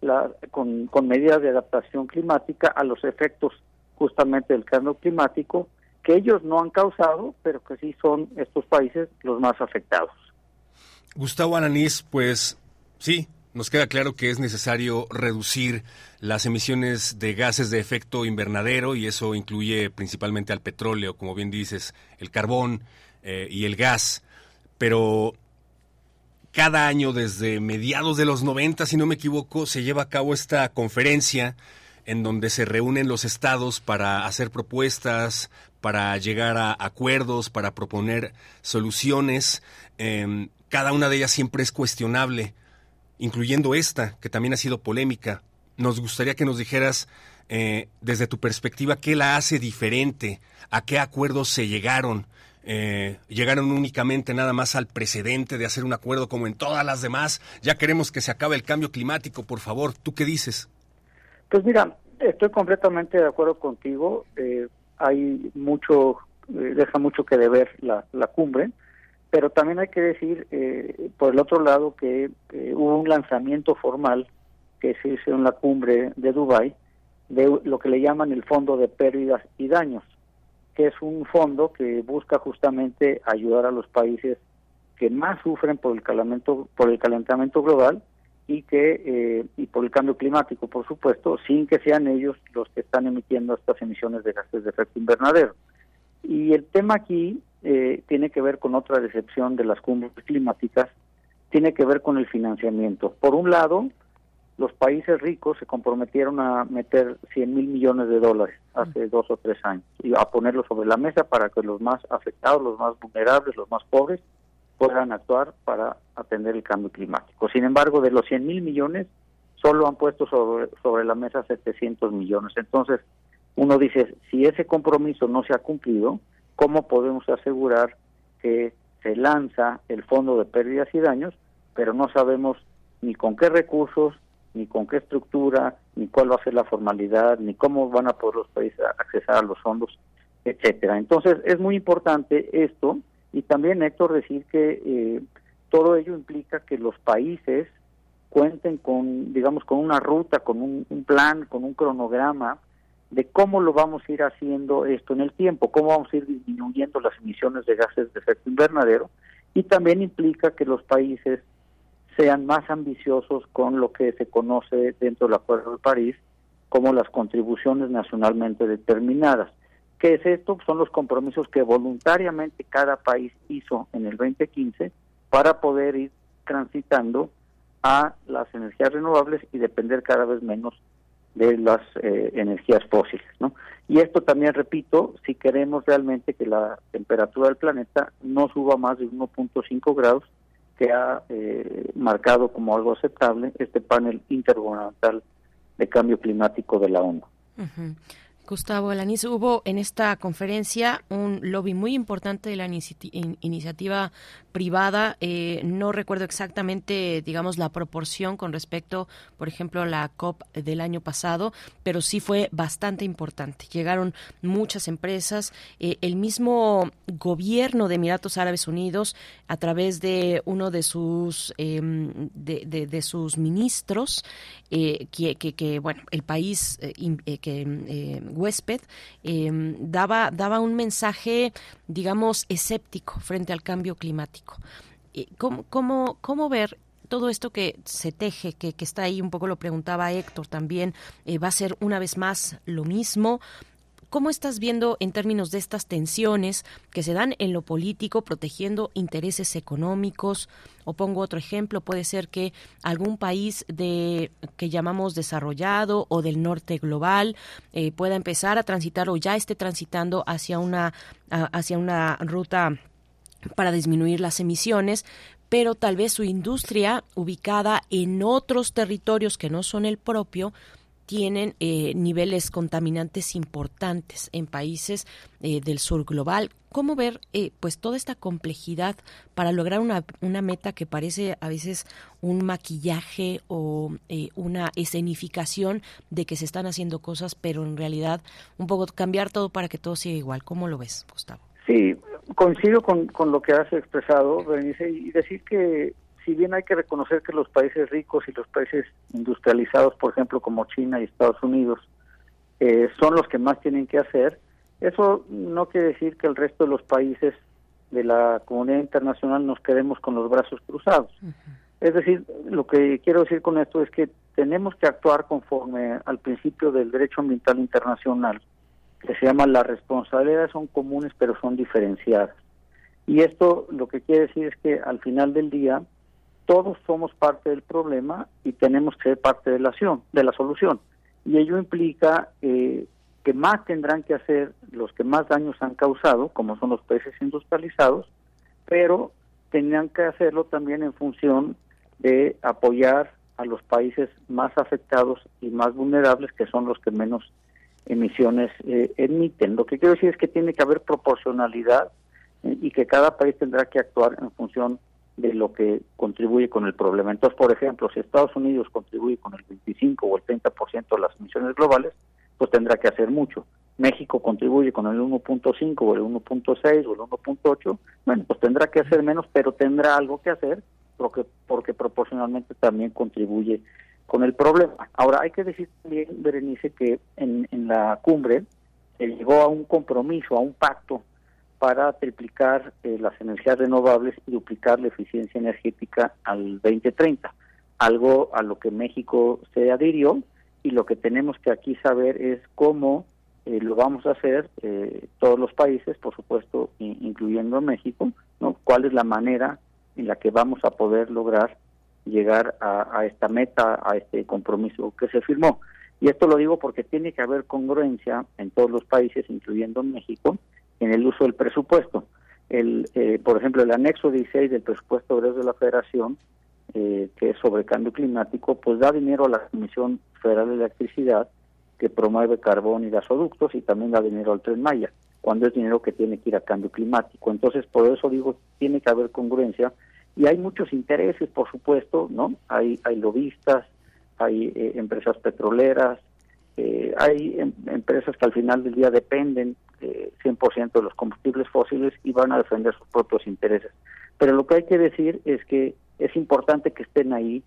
la, con, con medidas de adaptación climática a los efectos justamente del cambio climático que ellos no han causado, pero que sí son estos países los más afectados.
Gustavo Ananís, pues sí, nos queda claro que es necesario reducir las emisiones de gases de efecto invernadero y eso incluye principalmente al petróleo, como bien dices, el carbón eh, y el gas. Pero cada año desde mediados de los 90, si no me equivoco, se lleva a cabo esta conferencia en donde se reúnen los estados para hacer propuestas, para llegar a acuerdos, para proponer soluciones. Em, cada una de ellas siempre es cuestionable incluyendo esta, que también ha sido polémica. Nos gustaría que nos dijeras, eh, desde tu perspectiva, qué la hace diferente, a qué acuerdos se llegaron. Eh, llegaron únicamente nada más al precedente de hacer un acuerdo como en todas las demás. Ya queremos que se acabe el cambio climático, por favor. ¿Tú qué dices?
Pues mira, estoy completamente de acuerdo contigo. Eh, hay mucho, deja mucho que deber la, la cumbre pero también hay que decir, eh, por el otro lado, que eh, hubo un lanzamiento formal que se hizo en la cumbre de Dubái de lo que le llaman el Fondo de Pérdidas y Daños, que es un fondo que busca justamente ayudar a los países que más sufren por el calentamiento, por el calentamiento global y que eh, y por el cambio climático, por supuesto, sin que sean ellos los que están emitiendo estas emisiones de gases de efecto invernadero. Y el tema aquí eh, tiene que ver con otra decepción de las cumbres climáticas, tiene que ver con el financiamiento. Por un lado, los países ricos se comprometieron a meter 100 mil millones de dólares hace dos o tres años y a ponerlos sobre la mesa para que los más afectados, los más vulnerables, los más pobres puedan actuar para atender el cambio climático. Sin embargo, de los 100 mil millones, solo han puesto sobre, sobre la mesa 700 millones. Entonces, uno dice, si ese compromiso no se ha cumplido, cómo podemos asegurar que se lanza el fondo de pérdidas y daños, pero no sabemos ni con qué recursos, ni con qué estructura, ni cuál va a ser la formalidad, ni cómo van a poder los países accesar a los fondos, etcétera. Entonces es muy importante esto y también Héctor decir que eh, todo ello implica que los países cuenten con, digamos, con una ruta, con un plan, con un cronograma de cómo lo vamos a ir haciendo esto en el tiempo, cómo vamos a ir disminuyendo las emisiones de gases de efecto invernadero y también implica que los países sean más ambiciosos con lo que se conoce dentro del Acuerdo de París como las contribuciones nacionalmente determinadas. ¿Qué es esto? Son los compromisos que voluntariamente cada país hizo en el 2015 para poder ir transitando a las energías renovables y depender cada vez menos de las eh, energías fósiles. ¿no? Y esto también, repito, si queremos realmente que la temperatura del planeta no suba más de 1.5 grados, que ha eh, marcado como algo aceptable este panel intergubernamental de cambio climático de la ONU.
Gustavo Alaniz, hubo en esta conferencia un lobby muy importante de la iniciativa privada. Eh, no recuerdo exactamente, digamos, la proporción con respecto, por ejemplo, a la COP del año pasado, pero sí fue bastante importante. Llegaron muchas empresas. Eh, el mismo gobierno de Emiratos Árabes Unidos, a través de uno de sus, em, de, sus ministros, eh, que, que, bueno, el país que huésped, em, daba, daba un mensaje, digamos, escéptico frente al cambio climático. ¿Cómo, cómo, cómo ver todo esto que se teje, que, que, está ahí, un poco lo preguntaba Héctor también, eh, va a ser una vez más lo mismo. ¿Cómo estás viendo en términos de estas tensiones que se dan en lo político protegiendo intereses económicos? O pongo otro ejemplo, puede ser que algún país de que llamamos desarrollado o del norte global eh, pueda empezar a transitar o ya esté transitando hacia una hacia una ruta para disminuir las emisiones, pero tal vez su industria ubicada en otros territorios que no son el propio tienen eh, niveles contaminantes importantes en países eh, del sur global. ¿Cómo ver eh, pues toda esta complejidad para lograr una, una meta que parece a veces un maquillaje o una escenificación de que se están haciendo cosas, pero en realidad un poco cambiar todo para que todo siga igual? ¿Cómo lo ves, Gustavo?
Sí, coincido con, con lo que has expresado, Berenice, y decir que si bien hay que reconocer que los países ricos y los países industrializados, por ejemplo, como China y Estados Unidos, eh, son los que más tienen que hacer, eso no quiere decir que el resto de los países de la comunidad internacional nos quedemos con los brazos cruzados. Es decir, lo que quiero decir con esto es que tenemos que actuar conforme al principio del derecho ambiental internacional, que se llama las responsabilidades son comunes pero son diferenciadas. Y esto lo que quiere decir es que al final del día todos somos parte del problema y tenemos que ser parte de la, acción, de la solución. Y ello implica eh, que más tendrán que hacer los que más daños han causado, como son los países industrializados, pero tendrán que hacerlo también en función de apoyar a los países más afectados y más vulnerables, que son los que menos emisiones eh, emiten. Lo que quiero decir es que tiene que haber proporcionalidad eh, y que cada país tendrá que actuar en función lo que contribuye con el problema. Entonces, por ejemplo, si Estados Unidos contribuye con el 25 o el 30% de las emisiones globales, pues tendrá que hacer mucho. México contribuye con el 1.5 o el 1.6 o el 1.8, bueno, pues tendrá que hacer menos, pero tendrá algo que hacer porque, porque proporcionalmente también contribuye con el problema. Ahora, hay que decir también, Berenice, que en, en la cumbre se llegó a un compromiso, a un pacto para triplicar eh, las energías renovables y duplicar la eficiencia energética al 2030, algo a lo que México se adhirió y lo que tenemos que aquí saber es cómo eh, lo vamos a hacer eh, todos los países, por supuesto, incluyendo México, ¿no? cuál es la manera en la que vamos a poder lograr llegar a, a esta meta, a este compromiso que se firmó. Y esto lo digo porque tiene que haber congruencia en todos los países, incluyendo México, en el uso del presupuesto. El, eh, por ejemplo, el anexo 16 del presupuesto de la Federación, eh, que es sobre cambio climático, pues da dinero a la Comisión Federal de Electricidad, que promueve carbón y gasoductos, y también da dinero al Tren Maya, cuando es dinero que tiene que ir a cambio climático. Entonces, por eso digo, tiene que haber congruencia, y hay muchos intereses, por supuesto, ¿no? Hay, hay lobistas, hay eh, empresas petroleras, hay em, empresas que al final del día dependen 100% de los combustibles fósiles y van a defender sus propios intereses. Pero lo que hay que decir es que es importante que estén ahí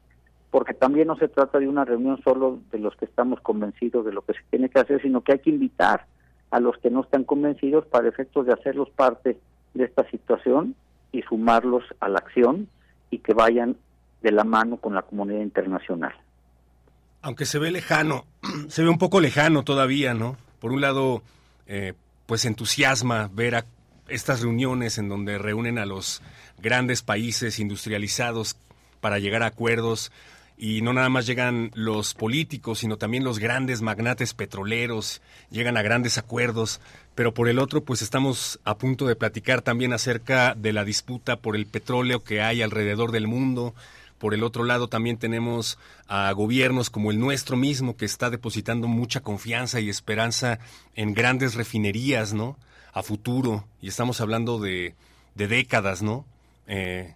porque también no se trata de una reunión solo de los que estamos convencidos de lo que se tiene que hacer, sino que hay que invitar a los que no están convencidos para efectos de hacerlos parte de esta situación y sumarlos a la acción y que vayan de la mano con la comunidad internacional.
Aunque se ve lejano, se ve un poco lejano todavía, ¿no? Por un lado, eh, pues entusiasma ver a estas reuniones en donde reúnen a los grandes países industrializados para llegar a acuerdos y no nada más llegan los políticos, sino también los grandes magnates petroleros, llegan a grandes acuerdos, pero por el otro pues estamos a punto de platicar también acerca de la disputa por el petróleo que hay alrededor del mundo. Por el otro lado también tenemos a gobiernos como el nuestro mismo que está depositando mucha confianza y esperanza en grandes refinerías, ¿no? A futuro. Y estamos hablando de, de décadas, ¿no? Eh,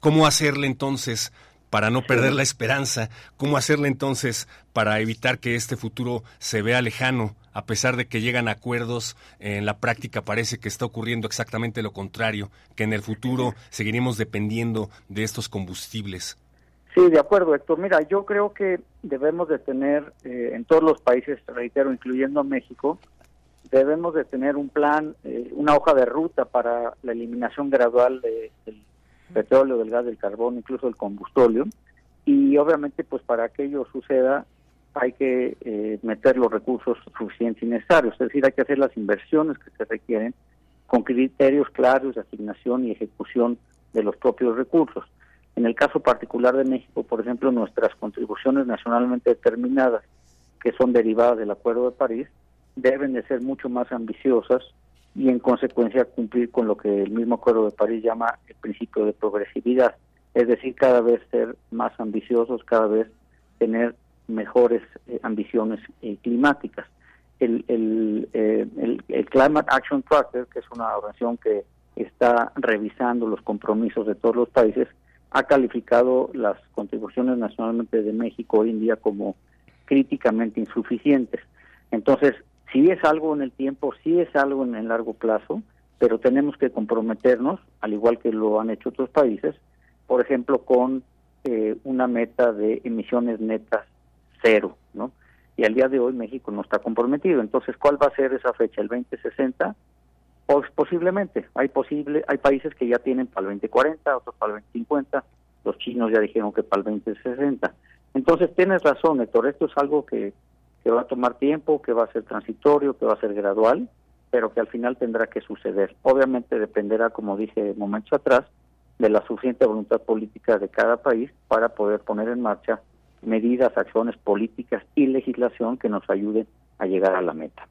¿Cómo hacerle entonces para no perder la esperanza? ¿Cómo hacerle entonces para evitar que este futuro se vea lejano? A pesar de que llegan acuerdos, en la práctica parece que está ocurriendo exactamente lo contrario, que en el futuro seguiremos dependiendo de estos combustibles.
Sí, de acuerdo, Héctor. Mira, yo creo que debemos de tener eh, en todos los países, reitero, incluyendo México, debemos de tener un plan, eh, una hoja de ruta para la eliminación gradual de, del petróleo, del gas, del carbón, incluso del combustóleo. Y obviamente, pues para que ello suceda, hay que eh, meter los recursos suficientes y necesarios, es decir, hay que hacer las inversiones que se requieren con criterios claros de asignación y ejecución de los propios recursos. En el caso particular de México, por ejemplo, nuestras contribuciones nacionalmente determinadas, que son derivadas del Acuerdo de París, deben de ser mucho más ambiciosas y en consecuencia cumplir con lo que el mismo Acuerdo de París llama el principio de progresividad, es decir, cada vez ser más ambiciosos, cada vez tener mejores eh, ambiciones eh, climáticas. El, eh, el, el Climate Action Tracker, que es una organización que está revisando los compromisos de todos los países, ha calificado las contribuciones nacionalmente de México hoy en día como críticamente insuficientes. Entonces, sí es algo en el tiempo, sí es algo en el largo plazo, pero tenemos que comprometernos, al igual que lo han hecho otros países, por ejemplo, con eh, una meta de emisiones netas cero, ¿no? Y al día de hoy México no está comprometido. Entonces, ¿cuál va a ser esa fecha? ¿El 2060? Pues posiblemente. Hay posible, hay países que ya tienen para el 2040, otros para el 2050. Los chinos ya dijeron que para el 2060. Entonces, tienes razón, Héctor. Esto es algo que, que va a tomar tiempo, que va a ser transitorio, que va a ser gradual, pero que al final tendrá que suceder. Obviamente dependerá, como dije momentos atrás, de la suficiente voluntad política de cada país para poder poner en marcha medidas, acciones políticas y legislación que nos ayuden a llegar a la meta.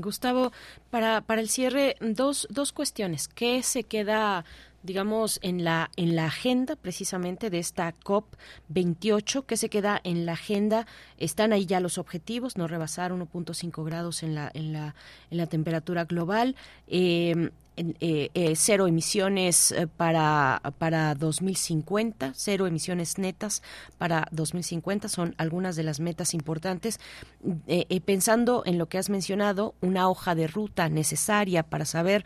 Gustavo, para, para el cierre, dos, dos cuestiones. ¿Qué se queda, digamos, en la, en la agenda precisamente de esta COP 28? ¿Qué se queda en la agenda? Están ahí ya los objetivos, no rebasar 1.5 grados en la, en la, en la temperatura global. Eh, eh, eh, cero emisiones eh, para, para 2050, cero emisiones netas para 2050 son algunas de las metas importantes. Eh, pensando en lo que has mencionado, una hoja de ruta necesaria para saber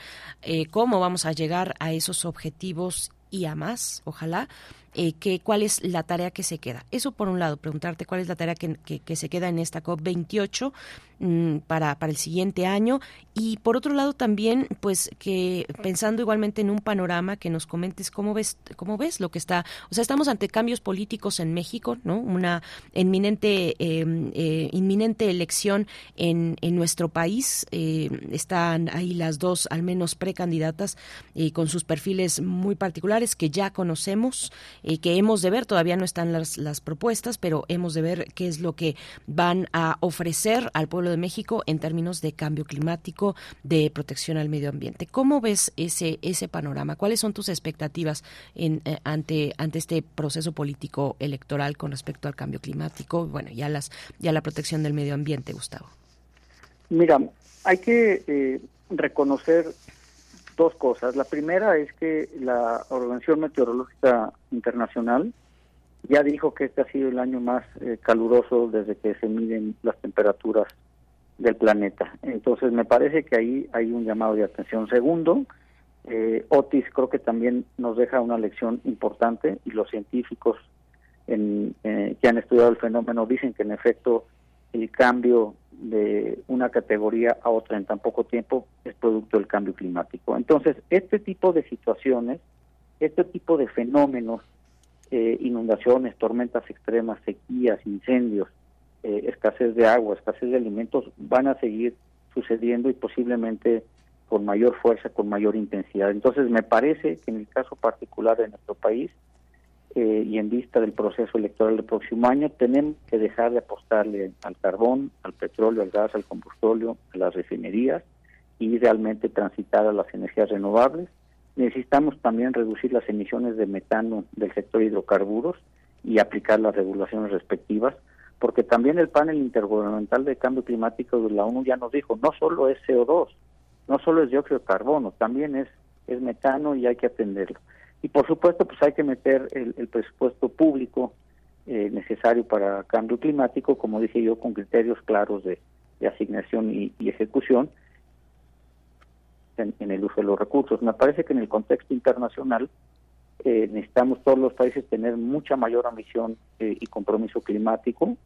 cómo vamos a llegar a esos objetivos y a más, ojalá. eh, que, cuál es la tarea que se queda. Eso por un lado, preguntarte cuál es la tarea que, que- se queda en esta COP28 mm, para, para el siguiente año y por otro lado también, pues que pensando igualmente en un panorama que nos comentes cómo ves, cómo ves lo que está, o sea, estamos ante cambios políticos en México, ¿no? Una inminente, eh, eh, inminente elección en, en nuestro país. eh, están ahí las dos, al menos precandidatas, eh, con sus perfiles muy particulares que ya conocemos, eh, que hemos de ver, todavía no están las, las propuestas, pero hemos de ver qué es lo que van a ofrecer al pueblo de México en términos de cambio climático, de protección al medio ambiente. ¿Cómo ves ese, ese panorama? ¿Cuáles son tus expectativas en, eh, ante, ante este proceso político electoral con respecto al cambio climático? Bueno, ya las, ya la protección del medio ambiente, Gustavo.
Mira, hay que eh, reconocer dos cosas. La primera es que la Organización Meteorológica Internacional ya dijo que este ha sido el año más eh, caluroso desde que se miden las temperaturas del planeta. Entonces me parece que ahí hay un llamado de atención. Segundo, eh, Otis creo que también nos deja una lección importante y los científicos en, eh, que han estudiado el fenómeno dicen que en efecto el cambio de una categoría a otra en tan poco tiempo es producto del cambio climático. Entonces, este tipo de situaciones, este tipo de fenómenos, eh, inundaciones, tormentas extremas, sequías, incendios, eh, escasez de agua, escasez de alimentos, van a seguir sucediendo y posiblemente con mayor fuerza, con mayor intensidad. Entonces, me parece que en el caso particular de nuestro país, eh, y en vista del proceso electoral del próximo año, tenemos que dejar de apostarle al carbón, al petróleo, al gas, al combustóleo, a las refinerías y realmente transitar a las energías renovables. Necesitamos también reducir las emisiones de metano del sector hidrocarburos y aplicar las regulaciones respectivas, porque también el panel intergubernamental de cambio climático de la ONU ya nos dijo, no solo es CO2, no solo es dióxido de carbono, también es, metano y hay que atenderlo. Y por supuesto, pues hay que meter el, presupuesto público eh, necesario para cambio climático, como dije yo, con criterios claros de, asignación y, y ejecución en el uso de los recursos. Me parece que en el contexto internacional eh, necesitamos todos los países tener mucha mayor ambición eh, y compromiso climático,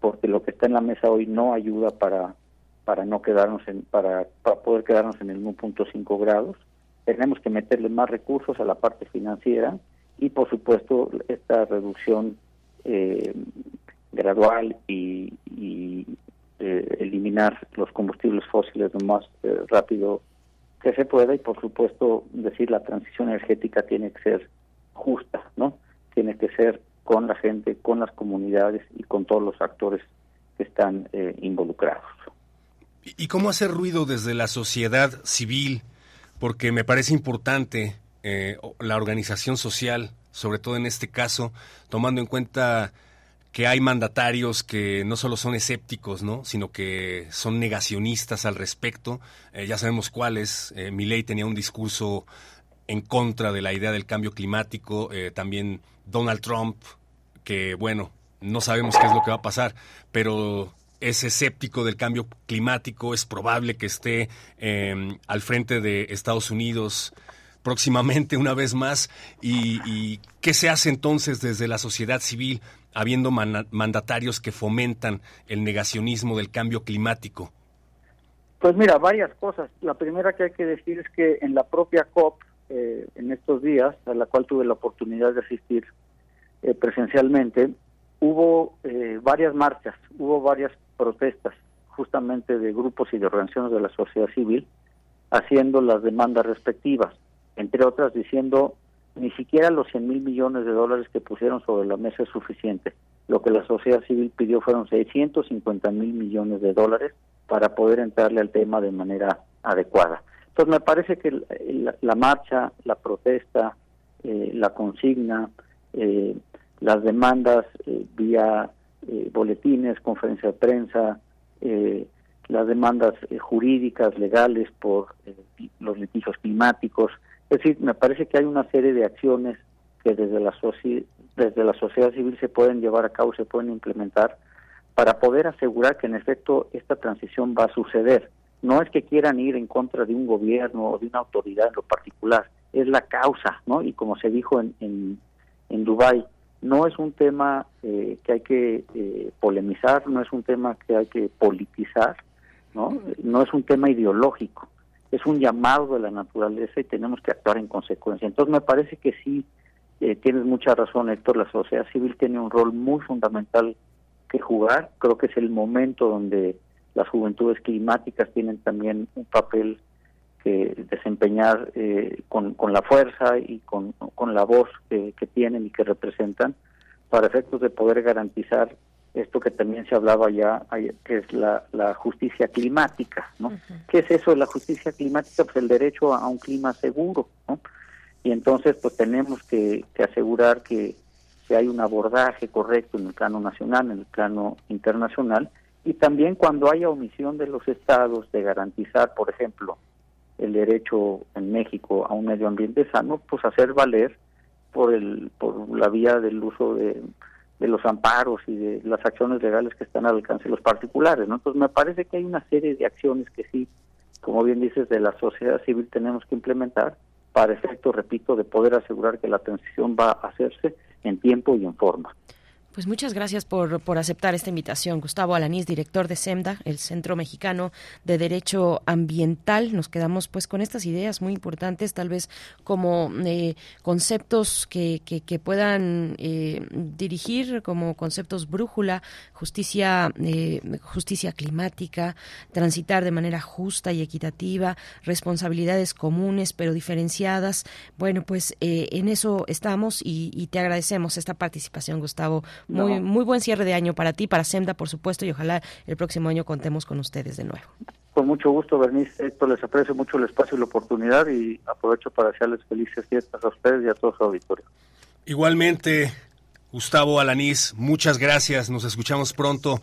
porque lo que está en la mesa hoy no ayuda para para no quedarnos en para, para poder quedarnos en el 1.5 grados. Tenemos que meterle más recursos a la parte financiera y por supuesto esta reducción eh, gradual y, y eh, eliminar los combustibles fósiles lo más eh, rápido que se pueda y por supuesto decir la transición energética tiene que ser justa, ¿no? Tiene que ser con la gente, con las comunidades y con todos los actores que están eh, involucrados.
¿Y cómo hacer ruido desde la sociedad civil? Porque me parece importante eh, la organización social, sobre todo en este caso, tomando en cuenta que hay mandatarios que no solo son escépticos, ¿no? sino que son negacionistas al respecto. Eh, ya sabemos cuáles. Eh, tenía un discurso en contra de la idea del cambio climático. Eh, también Donald Trump, que bueno, no sabemos qué es lo que va a pasar, pero es escéptico del cambio climático. Es probable que esté em, al frente de Estados Unidos próximamente una vez más. Y qué se hace entonces desde la sociedad civil? Habiendo mandatarios que fomentan el negacionismo del cambio climático?
Pues mira, varias cosas. La primera que hay que decir es que en la propia COP, eh, en estos días, a la cual tuve la oportunidad de asistir eh, presencialmente, hubo eh, varias marchas, hubo varias protestas, justamente de grupos y de organizaciones de la sociedad civil, haciendo las demandas respectivas, entre otras diciendo ni siquiera los 100 mil millones de dólares que pusieron sobre la mesa es suficiente. Lo que la sociedad civil pidió fueron 650 mil millones de dólares para poder entrarle al tema de manera adecuada. Entonces me parece que la, marcha, la protesta, eh, la consigna, eh, las demandas eh, vía boletines, conferencia de prensa, las demandas jurídicas, legales por los litigios climáticos, es decir, me parece que hay una serie de acciones que desde la, desde la sociedad civil se pueden llevar a cabo, se pueden implementar para poder asegurar que en efecto esta transición va a suceder. No es que quieran ir en contra de un gobierno o de una autoridad en lo particular, es la causa, ¿no? Y como se dijo en, en, en Dubái, no es un tema eh, que hay que eh, polemizar, no es un tema que hay que politizar, ¿no? No es un tema ideológico es un llamado de la naturaleza y tenemos que actuar en consecuencia. Entonces me parece que sí, eh, tienes mucha razón Héctor, la sociedad civil tiene un rol muy fundamental que jugar, creo que es el momento donde las juventudes climáticas tienen también un papel que desempeñar eh, con, con, la fuerza y con, con la voz que, que tienen y que representan para efectos de poder garantizar esto que también se hablaba ya, que es la, la justicia climática, ¿no? ¿Qué es eso de la justicia climática? Pues el derecho a un clima seguro, ¿no? Y entonces, pues tenemos que, asegurar que, que, hay un abordaje correcto en el plano nacional, en el plano internacional, y también cuando haya omisión de los estados de garantizar, por ejemplo, el derecho en México a un medio ambiente sano, pues hacer valer por el por la vía del uso de de los amparos y de las acciones legales que están al alcance de los particulares. ¿no? Entonces me parece que hay una serie de acciones que sí, como bien dices, de la sociedad civil tenemos que implementar para efecto, repito, de poder asegurar que la transición va a hacerse en tiempo y en forma.
Pues muchas gracias por, por aceptar esta invitación. Gustavo Alanís, director de SEMDA, el Centro Mexicano de Derecho Ambiental. Nos quedamos pues con estas ideas muy importantes, tal vez como eh, conceptos que, que, puedan eh, dirigir como conceptos brújula, justicia, eh, justicia climática, transitar de manera justa y equitativa, responsabilidades comunes pero diferenciadas. Bueno, pues en eso estamos y te agradecemos esta participación, Gustavo muy, muy buen cierre de año para ti, para SEMDA, por supuesto, y ojalá el próximo año contemos con ustedes de nuevo.
Con mucho gusto, Bernice. Héctor, les aprecio mucho el espacio y la oportunidad y aprovecho para desearles felices fiestas a ustedes y a todo su auditorio.
Igualmente, Gustavo Alanís, muchas gracias. Nos escuchamos pronto.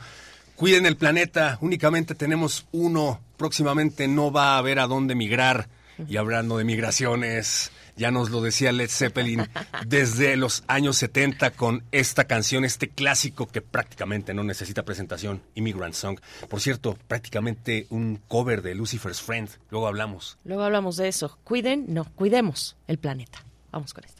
Cuiden el planeta, únicamente tenemos uno. Próximamente no va a haber a dónde migrar. Y hablando de migraciones, ya nos lo decía Led Zeppelin desde los años 70 con esta canción, este clásico que prácticamente no necesita presentación, Immigrant Song. Por cierto, prácticamente un cover de Lucifer's Friend. Luego hablamos.
Luego hablamos de eso. Cuiden, no, cuidemos el planeta. Vamos con esto.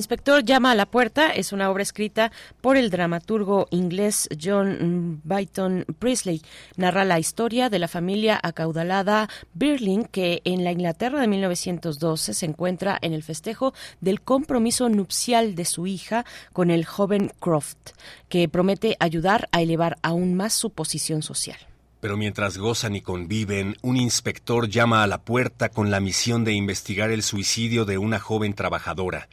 Inspector llama a la puerta es una obra escrita por el dramaturgo inglés John Byton Priestley. Narra la historia de la familia acaudalada Birling que en la Inglaterra de 1912 se encuentra en el festejo del compromiso nupcial de su hija con el joven Croft, que promete ayudar a elevar aún más su posición social.
Pero mientras gozan y conviven, un inspector llama a la puerta con la misión de investigar el suicidio de una joven trabajadora.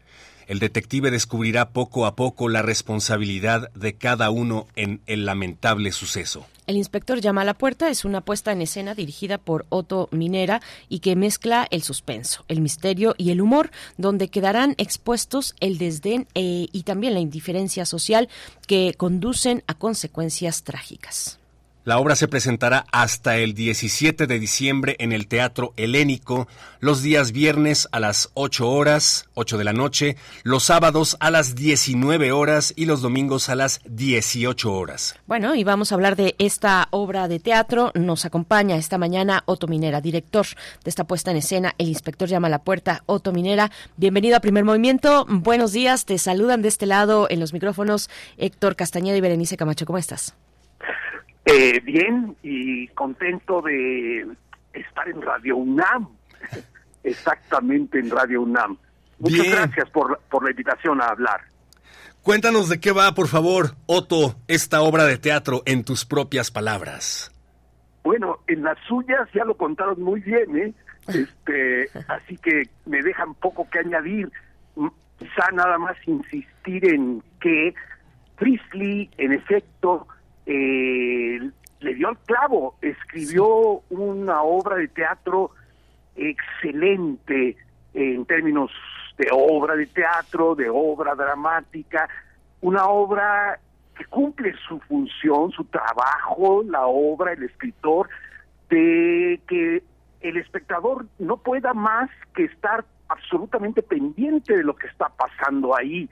El detective descubrirá poco a poco la responsabilidad de cada uno en el lamentable suceso.
El inspector llama a la puerta es una puesta en escena dirigida por Otto Minera y que mezcla el suspenso, el misterio y el humor, donde quedarán expuestos el desdén eh, y también la indiferencia social que conducen a consecuencias trágicas.
La obra se presentará hasta el 17 de diciembre en el Teatro Helénico, los días viernes a las 8 horas, 8 de la noche, los sábados a las 19 horas y los domingos a las 18 horas.
Bueno, y vamos a hablar de esta obra de teatro. Nos acompaña esta mañana Otto Minera, director de esta puesta en escena. El inspector llama a la puerta. Otto Minera, bienvenido a Primer Movimiento. Buenos días, te saludan de este lado en los micrófonos Héctor Castañeda y Berenice Camacho. ¿Cómo estás?
Eh, bien y contento de estar en Radio UNAM, exactamente en Radio UNAM. Muchas
Bien.
gracias por, por la invitación a hablar.
Cuéntanos de qué va, por favor, Otto, esta obra de teatro en tus propias palabras.
Bueno, en las suyas ya lo contaron muy bien, ¿eh? Este, así que me dejan poco que añadir. Mm, Quizá nada más insistir en que Priestley, en efecto, eh, le dio al clavo, escribió una obra de teatro excelente en términos de obra de teatro, de obra dramática, una obra que cumple su función, su trabajo, la obra, el escritor, de que el espectador no pueda más que estar absolutamente pendiente de lo que está pasando ahí.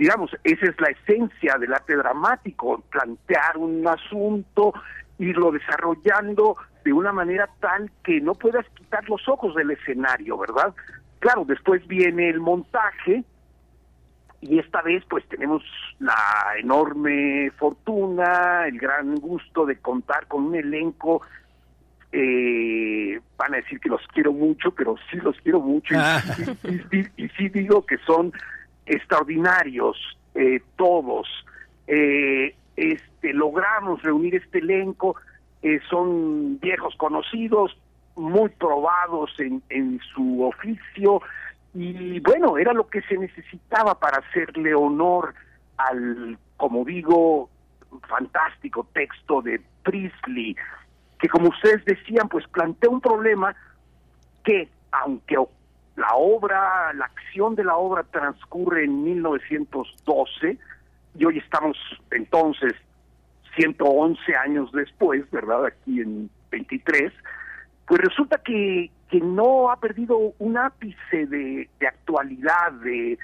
Digamos, esa es la esencia del arte dramático, plantear un asunto, irlo desarrollando de una manera tal que no puedas quitar los ojos del escenario, ¿verdad? Claro, después viene el montaje, y esta vez pues tenemos la enorme fortuna, el gran gusto de contar con un elenco, eh, van a decir que los quiero mucho, pero sí los quiero mucho y, y- y- y sí digo que son extraordinarios eh, todos. Eh, este, logramos reunir este elenco, eh, son viejos conocidos, muy probados en, en su oficio, y bueno, era lo que se necesitaba para hacerle honor al, como digo, fantástico texto de Priestley, que como ustedes decían, pues plantea un problema que, aunque la obra, la acción de la obra transcurre en 1912, y hoy estamos entonces 111 años después, ¿verdad? Aquí en 23, pues resulta que, que no ha perdido un ápice de, actualidad, de,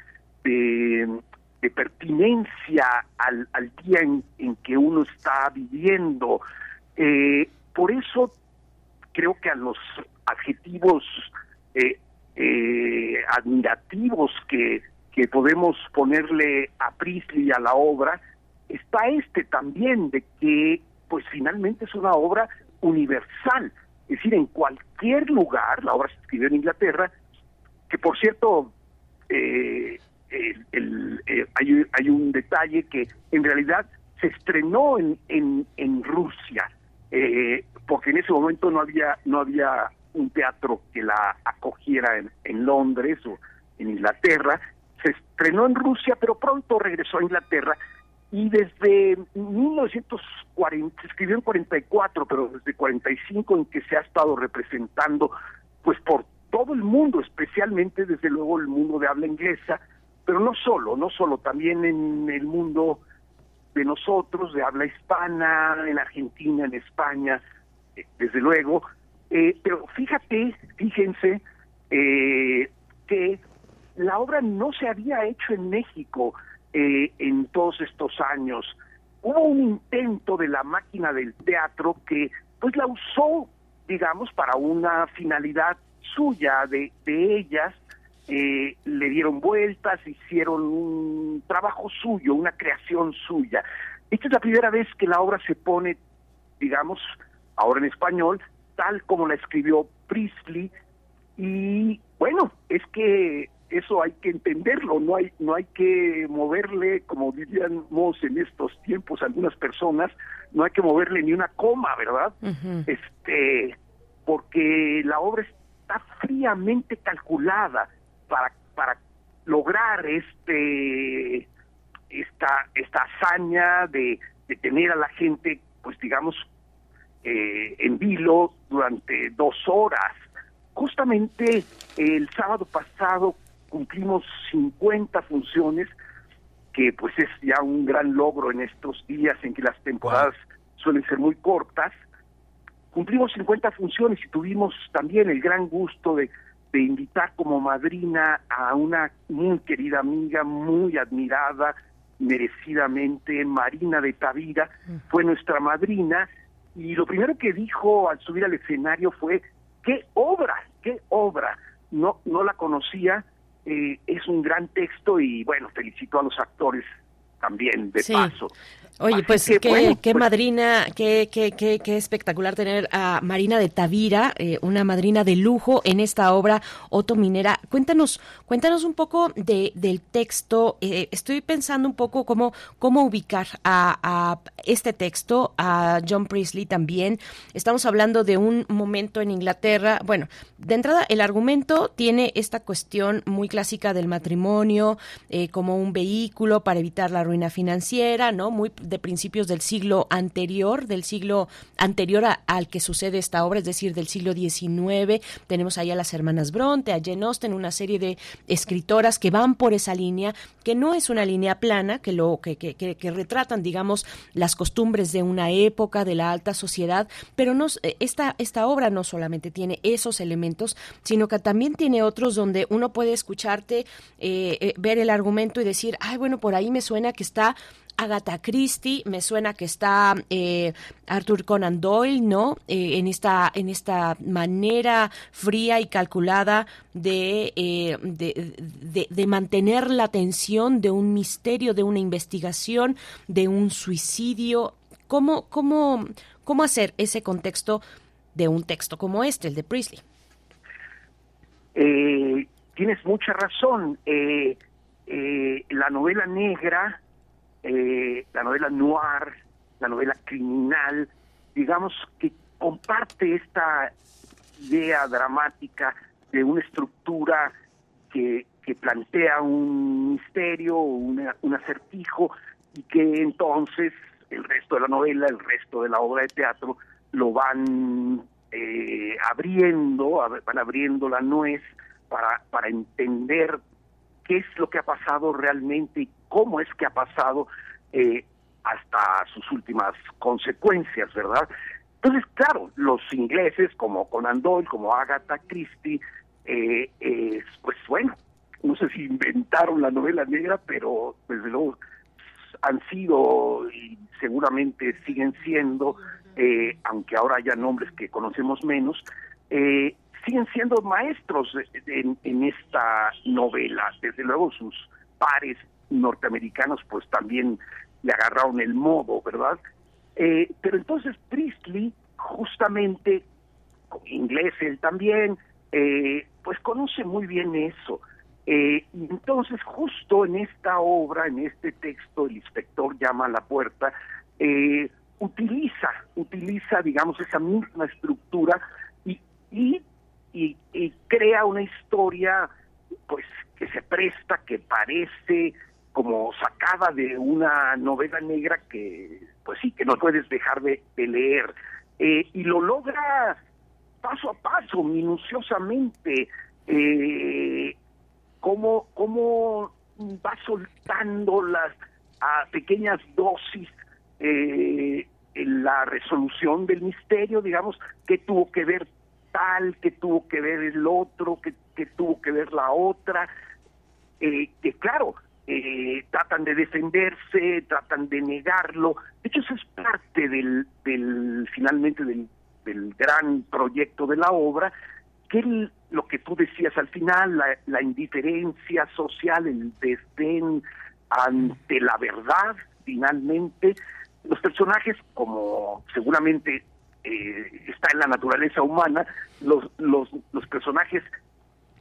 de, pertinencia al, al día en, en que uno está viviendo. Eh, por eso creo que a los adjetivos eh, eh, admirativos que, que podemos ponerle a Priestley y a la obra, está este también de que pues finalmente es una obra universal, es decir, en cualquier lugar, la obra se escribió en Inglaterra, que por cierto, eh, el- eh, hay, hay un detalle que en realidad se estrenó en, en, en Rusia, eh, porque en ese momento no había, no había un teatro que la acogiera en, en Londres o en Inglaterra, se estrenó en Rusia, pero pronto regresó a Inglaterra y desde 1940, se escribió en 44, pero desde 45 en que se ha estado representando, pues por todo el mundo, especialmente desde luego el mundo de habla inglesa, pero no solo, no solo, también en el mundo de nosotros, de habla hispana, en Argentina, en España, eh, desde luego. Eh, pero fíjate, fíjense, eh, que la obra no se había hecho en México eh, en todos estos años. Hubo un intento de la máquina del teatro que pues la usó, digamos, para una finalidad suya, de, de ellas, eh, le dieron vueltas, hicieron un trabajo suyo, una creación suya. Esta es la primera vez que la obra se pone, digamos, ahora en español, tal como la escribió Priestley, y bueno, es que eso hay que entenderlo, no hay no hay que moverle, como diríamos en estos tiempos algunas personas, no hay que moverle ni una coma, ¿verdad? Este, porque la obra está fríamente calculada para para lograr este esta esta hazaña de, de tener a la gente, pues digamos, eh, en vilo durante dos horas. Justamente el sábado pasado cumplimos 50 funciones, que pues es ya un gran logro en estos días en que las temporadas suelen ser muy cortas. Cumplimos 50 funciones y tuvimos también el gran gusto de, de invitar como madrina a una muy querida amiga, muy admirada, merecidamente, Marina de Tavira, fue nuestra madrina, y lo primero que dijo al subir al escenario fue, qué obra, qué obra, no, no la conocía, eh, es un gran texto y bueno, felicito a los actores también de
Sí.
paso.
Oye,
Así
pues
que,
qué,
bueno,
qué
pues,
madrina, qué, qué, qué, qué espectacular tener a Marina de Tavira, eh, una madrina de lujo en esta obra Otto Minera. Cuéntanos, cuéntanos un poco de, del texto. Eh, estoy pensando un poco cómo, cómo ubicar a, a este texto, a John Priestley también. Estamos hablando de un momento en Inglaterra. Bueno, de entrada, el argumento tiene esta cuestión muy clásica del matrimonio eh, como un vehículo para evitar la ruina financiera, ¿no? Muy de principios del siglo anterior, del siglo anterior a- al que sucede esta obra, es decir, del siglo XIX. Tenemos ahí a las hermanas Bronte, a Jane Austen, una serie de escritoras que van por esa línea, que no es una línea plana, que lo que, que, que- que retratan, digamos, las costumbres de una época, de la alta sociedad, pero no, eh, esta, esta obra no solamente tiene esos elementos, sino que también tiene otros donde uno puede escucharte, eh, eh, ver el argumento y decir, ay, bueno, por ahí me suena que está Agatha Christie, me suena que está eh, Arthur Conan Doyle, ¿no? Eh, en esta en esta manera fría y calculada de, eh, de, de- mantener la atención de un misterio, de una investigación, de un suicidio. ¿Cómo, cómo, cómo hacer ese contexto de un texto como este, el de Priestley?
Eh, tienes mucha razón. Eh, eh, la novela negra, eh, la novela noir, la novela criminal, digamos que comparte esta idea dramática de una estructura que, plantea un misterio, un acertijo, y que entonces el resto de la novela, el resto de la obra de teatro, lo van eh, abriendo, ab- van abriendo la nuez para, para entender qué es lo que ha pasado realmente y cómo es que ha pasado eh, hasta sus últimas consecuencias, ¿verdad? Entonces, claro, los ingleses como Conan Doyle, como Agatha Christie, eh, eh, pues bueno, no sé si inventaron la novela negra, pero desde luego han sido y seguramente siguen siendo, eh, aunque ahora haya nombres que conocemos menos, eh, siguen siendo maestros en, esta novela. Desde luego sus pares norteamericanos pues también le agarraron el modo, ¿verdad? Eh, pero entonces Priestley, justamente, inglés él también, eh, pues conoce muy bien eso. Eh, entonces justo en esta obra, en este texto, el inspector llama a la puerta, eh, utiliza, utiliza, digamos, esa misma estructura y, y, crea una historia, pues, que se presta, que parece como sacada de una novela negra que, pues sí, que no puedes dejar de, de leer. Eh, y lo logra paso a paso, minuciosamente, eh, cómo, cómo va soltando las a pequeñas dosis eh, en la resolución del misterio, digamos, que tuvo que ver que tuvo que ver el otro, que, tuvo que ver la otra, eh, que claro, eh, tratan de defenderse, tratan de negarlo. De hecho, eso es parte del, del finalmente del, gran proyecto de la obra, que lo que tú decías al final, la, la indiferencia social, el desdén ante la verdad, finalmente, los personajes, como seguramente eh, está en la naturaleza humana, los, los, los personajes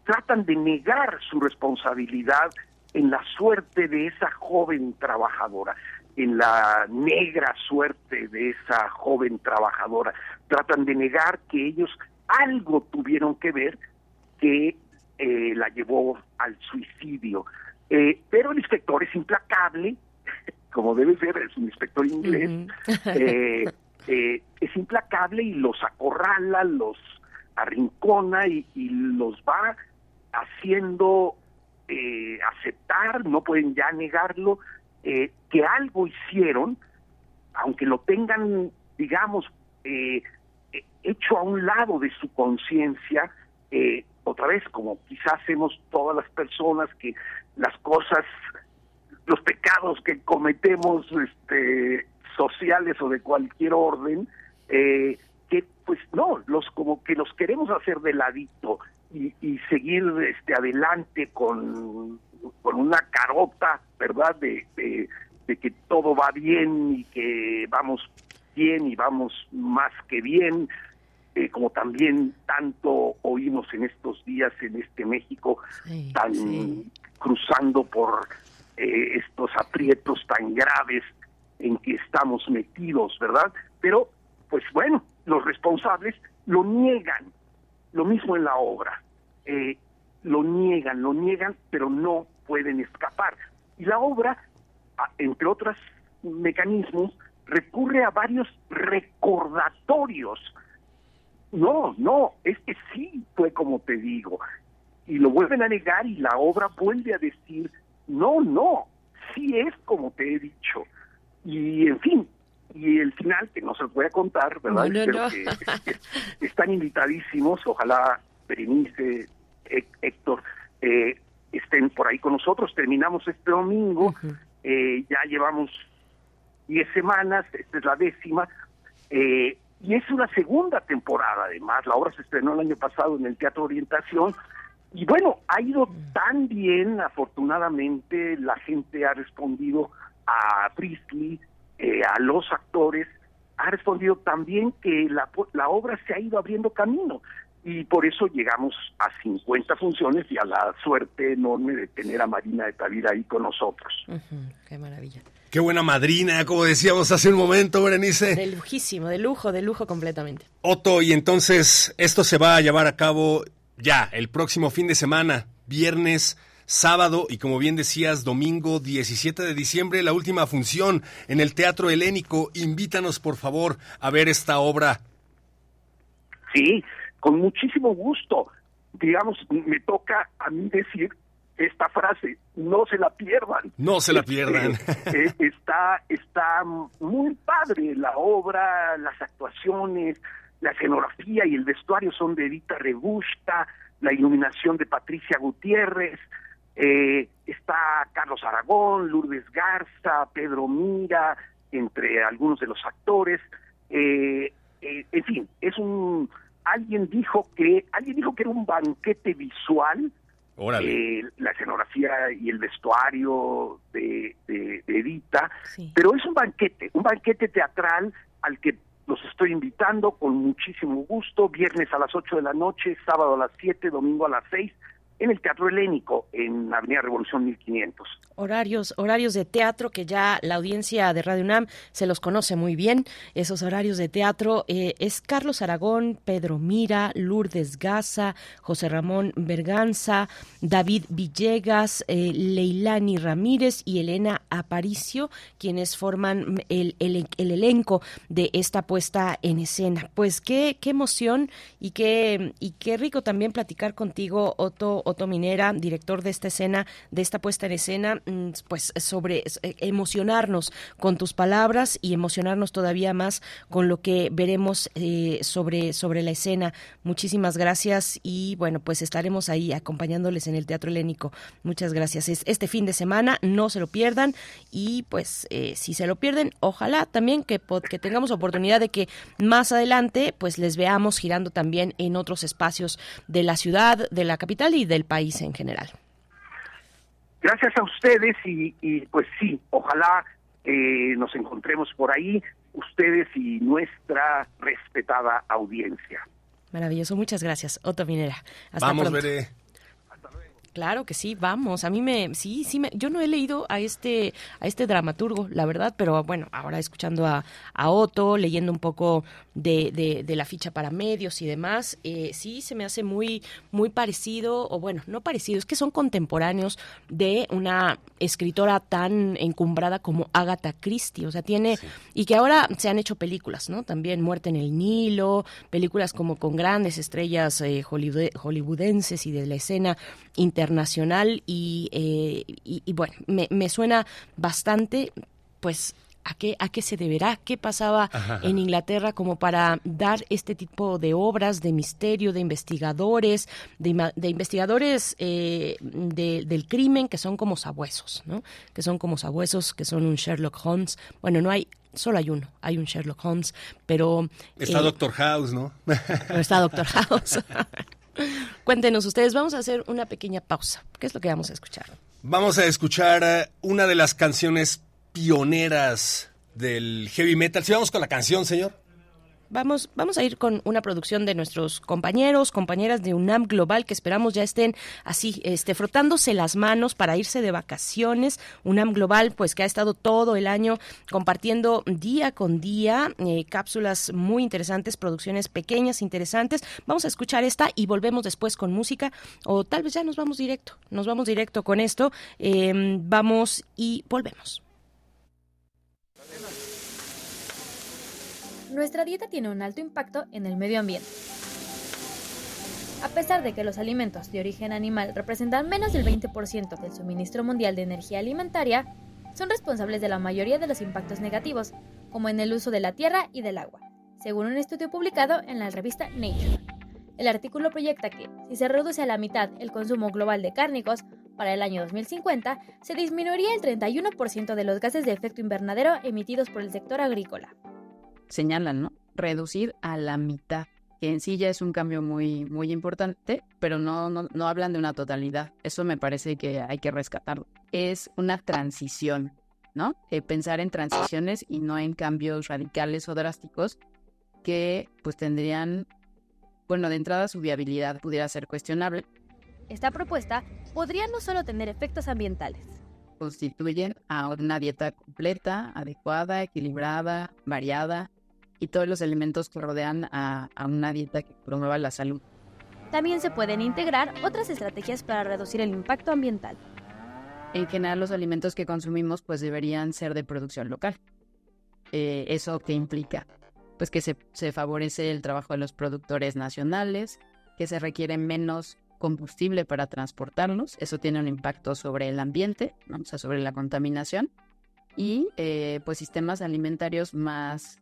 tratan de negar su responsabilidad en la suerte de esa joven trabajadora, en la negra suerte de esa joven trabajadora. Tratan de negar que ellos algo tuvieron que ver que eh, la llevó al suicidio. Eh, pero el inspector es implacable, como debe ser, es un inspector inglés, eh, eh, es implacable y los acorrala, los arrincona y, los va haciendo eh, aceptar, no pueden ya negarlo, eh, que algo hicieron, aunque lo tengan, digamos, eh, eh, hecho a un lado de su conciencia, eh, otra vez, como quizás hacemos todas las personas que las cosas, los pecados que cometemos este, sociales o de cualquier orden, eh, que pues no, los como que los queremos hacer de ladito y, y seguir este adelante con, con una carota, ¿verdad? De, de, de que todo va bien y que vamos bien y vamos más que bien, eh, como también tanto oímos en estos días en este México, tan cruzando por eh, estos aprietos tan graves en que estamos metidos, ¿verdad? Pero, pues bueno, los responsables lo niegan, lo mismo en la obra, eh, lo niegan, lo niegan, pero no pueden escapar. Y la obra, entre otros mecanismos, recurre a varios recordatorios. No, no, es que sí fue como te digo. Y lo vuelven a negar y la obra vuelve a decir, no, no, sí es como te he dicho. Y en fin, y el final, que no se a contar, ¿verdad?
No, no,
Pero
no.
que es- es- están invitadísimos, ojalá Berenice, Hé- Héctor, eh, estén por ahí con nosotros. Terminamos este domingo, eh, ya llevamos 10 semanas, esta es la décima, eh, y es una segunda temporada además, la obra se estrenó el año pasado en el Teatro Orientación, y bueno, ha ido tan bien, afortunadamente, la gente ha respondido a Priestley, eh, a los actores, ha respondido también que la, la obra se ha ido abriendo camino y por eso llegamos a 50 funciones y a la suerte enorme de tener a Marina de Tavira ahí con nosotros.
Qué maravilla.
Qué buena madrina, como decíamos hace un momento, Berenice.
De lujísimo, de lujo, de lujo completamente.
Otto, y entonces esto se va a llevar a cabo ya el próximo fin de semana, viernes, sábado y como bien decías, domingo 17 de diciembre, la última función en el Teatro Helénico. Invítanos, por favor, a ver esta obra.
Sí, con muchísimo gusto. Digamos, me toca a mí decir esta frase, no se la pierdan.
No se la pierdan.
Eh, está, está muy padre la obra, las actuaciones, la escenografía y el vestuario son de Edita Rebusta, la iluminación de Patricia Gutiérrez, eh, está Carlos Aragón, Lourdes Garza, Pedro Mira, entre algunos de los actores. Eh, eh, en fin, es un alguien dijo que alguien dijo que era un banquete visual
Órale.
eh, la escenografía y el vestuario de, de, de Edita, pero es un banquete, un banquete teatral al que los estoy invitando con muchísimo gusto, viernes a las 8 de la noche, sábado a las 7, domingo a las 6, en el Teatro Helénico, en Avenida Revolución 1500.
Horarios, horarios de teatro que ya la audiencia de Radio UNAM se los conoce muy bien. Esos horarios de teatro eh, es Carlos Aragón, Pedro Mira, Lourdes Gaza, José Ramón Berganza, David Villegas, eh, Leilani Ramírez y Elena Aparicio, quienes forman el, el- el elenco de esta puesta en escena. Pues qué, qué emoción y qué, y qué rico también platicar contigo, Otto, Otto Minera, director de esta escena, de esta puesta en escena, mm, pues sobre eh, emocionarnos con tus palabras y emocionarnos todavía más con lo que veremos eh, sobre, sobre la escena. Muchísimas gracias y bueno, pues estaremos ahí acompañándoles en el Teatro Helénico. Muchas gracias. Es este fin de semana, no se lo pierdan y pues eh, si se lo pierden, ojalá también que, que tengamos oportunidad de que más adelante pues les veamos girando también en otros espacios de la ciudad, de la capital y del país en general.
Gracias a ustedes y, y pues sí, ojalá eh, nos encontremos por ahí, ustedes y nuestra respetada audiencia.
Maravilloso, muchas gracias, Otto Minera. Hasta
Vamos,
pronto.
veré.
Claro que sí, vamos. A mí me, sí, sí, me, yo no he leído a este, a este dramaturgo, la verdad, pero bueno, ahora escuchando a, a Otto, leyendo un poco de, de, de la ficha para medios y demás, eh, sí se me hace muy, muy parecido, o bueno, no parecido, es que son contemporáneos de una escritora tan encumbrada como Agatha Christie, o sea, tiene, y que ahora se han hecho películas, ¿no? También Muerte en el Nilo, películas como con grandes estrellas eh, hollywood- hollywoodenses y de la escena internacional y, eh, y, y bueno, me, me suena bastante, pues, ¿a qué, ¿a qué se deberá? ¿Qué pasaba
Ajá.
en Inglaterra como para dar este tipo de obras de misterio, de investigadores, de, de investigadores eh, de- del crimen que son como sabuesos, ¿no? Que son como sabuesos, que son un Sherlock Holmes. Bueno, no hay, solo hay uno, hay un Sherlock Holmes, pero...
Está
eh,
Doctor House, ¿no?
pero está Doctor House. Cuéntenos ustedes, vamos a hacer una pequeña pausa. ¿Qué es lo que vamos a escuchar?
Vamos a escuchar eh, una de las canciones pioneras del heavy metal. Si vamos con la canción, señor.
Vamos, vamos a ir con una producción de nuestros compañeros, compañeras de UNAM Global, que esperamos ya estén así, este, frotándose las manos para irse de vacaciones. UNAM Global, pues que ha estado todo el año compartiendo día con día eh, cápsulas muy interesantes, producciones pequeñas, interesantes. Vamos a escuchar esta y volvemos después con música, o tal vez ya nos vamos directo, nos vamos directo con esto. Eh, vamos y volvemos.
Nuestra dieta tiene un alto impacto en el medio ambiente. A pesar de que los alimentos de origen animal representan menos del 20% del suministro mundial de energía alimentaria, son responsables de la mayoría de los impactos negativos, como en el uso de la tierra y del agua, según un estudio publicado en la revista Nature. El artículo proyecta que, si se reduce a la mitad el consumo global de cárnicos, para el año 2050 se disminuiría el 31% de los gases de efecto invernadero emitidos por el sector agrícola.
Señalan, ¿no? Reducir a la mitad, que en sí ya es un cambio muy, muy importante, pero no, no, no hablan de una totalidad. Eso me parece que hay que rescatarlo. Es una transición, ¿no? Eh, pensar en transiciones y no en cambios radicales o drásticos que pues tendrían, bueno, de entrada su viabilidad pudiera ser cuestionable,
Esta propuesta podría no solo tener efectos ambientales,
constituyen a una dieta completa, adecuada, equilibrada, variada y todos los elementos que rodean a, a una dieta que promueva la salud.
también se pueden integrar otras estrategias para reducir el impacto ambiental.
En general los alimentos que consumimos pues deberían ser de producción local. Eh, ¿Eso qué implica? Pues que se, se favorece el trabajo de los productores nacionales, que se requiere menos combustible para transportarlos, eso tiene un impacto sobre el ambiente, ¿no? o sea, sobre la contaminación, y eh, pues sistemas alimentarios más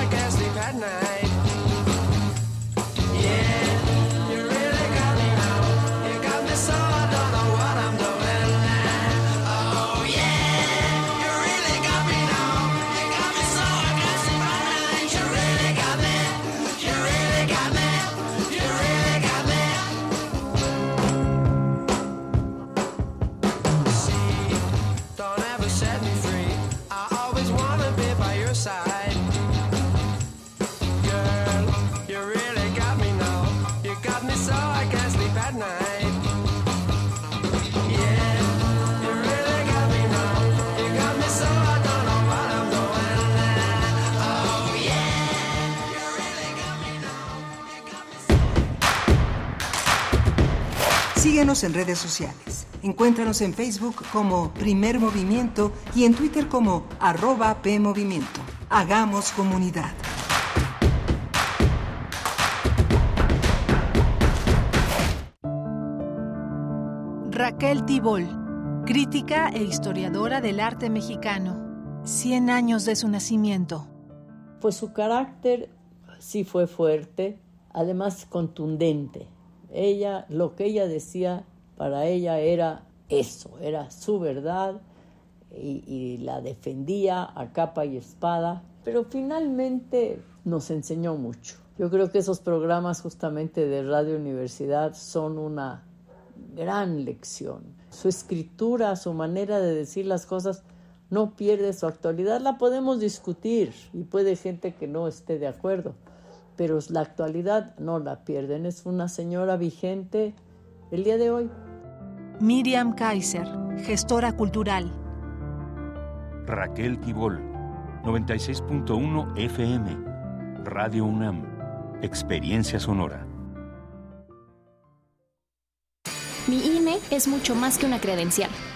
Síguenos en redes sociales. Encuéntranos en Facebook como Primer Movimiento y en Twitter como arroba PMovimiento. Hagamos comunidad.
Raquel Tibol, crítica e historiadora del arte mexicano. 100 años de su nacimiento.
Pues su carácter sí fue fuerte, además contundente. Ella, lo que ella decía, para ella era eso, era su verdad y, la defendía a capa y espada, pero finalmente nos enseñó mucho. Yo creo que esos programas justamente de Radio Universidad son una gran lección. Su escritura, su manera de decir las cosas no pierde su actualidad. La podemos discutir y puede gente que no esté de acuerdo, pero la actualidad no la pierden. Es una señora vigente el día de hoy.
Miriam Kaiser, gestora cultural.
Raquel Tibol, 96.1 FM, Radio UNAM, Experiencia Sonora.
Mi INE es mucho más que una credencial.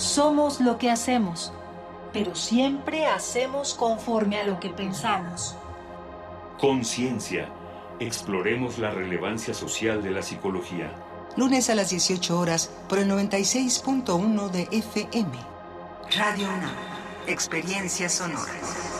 Somos lo que hacemos, pero siempre hacemos conforme a lo que pensamos.
Conciencia. Exploremos la relevancia social de la psicología.
Lunes a las 18 horas por el 96.1 de FM. Radio UNAM. Experiencias sonoras.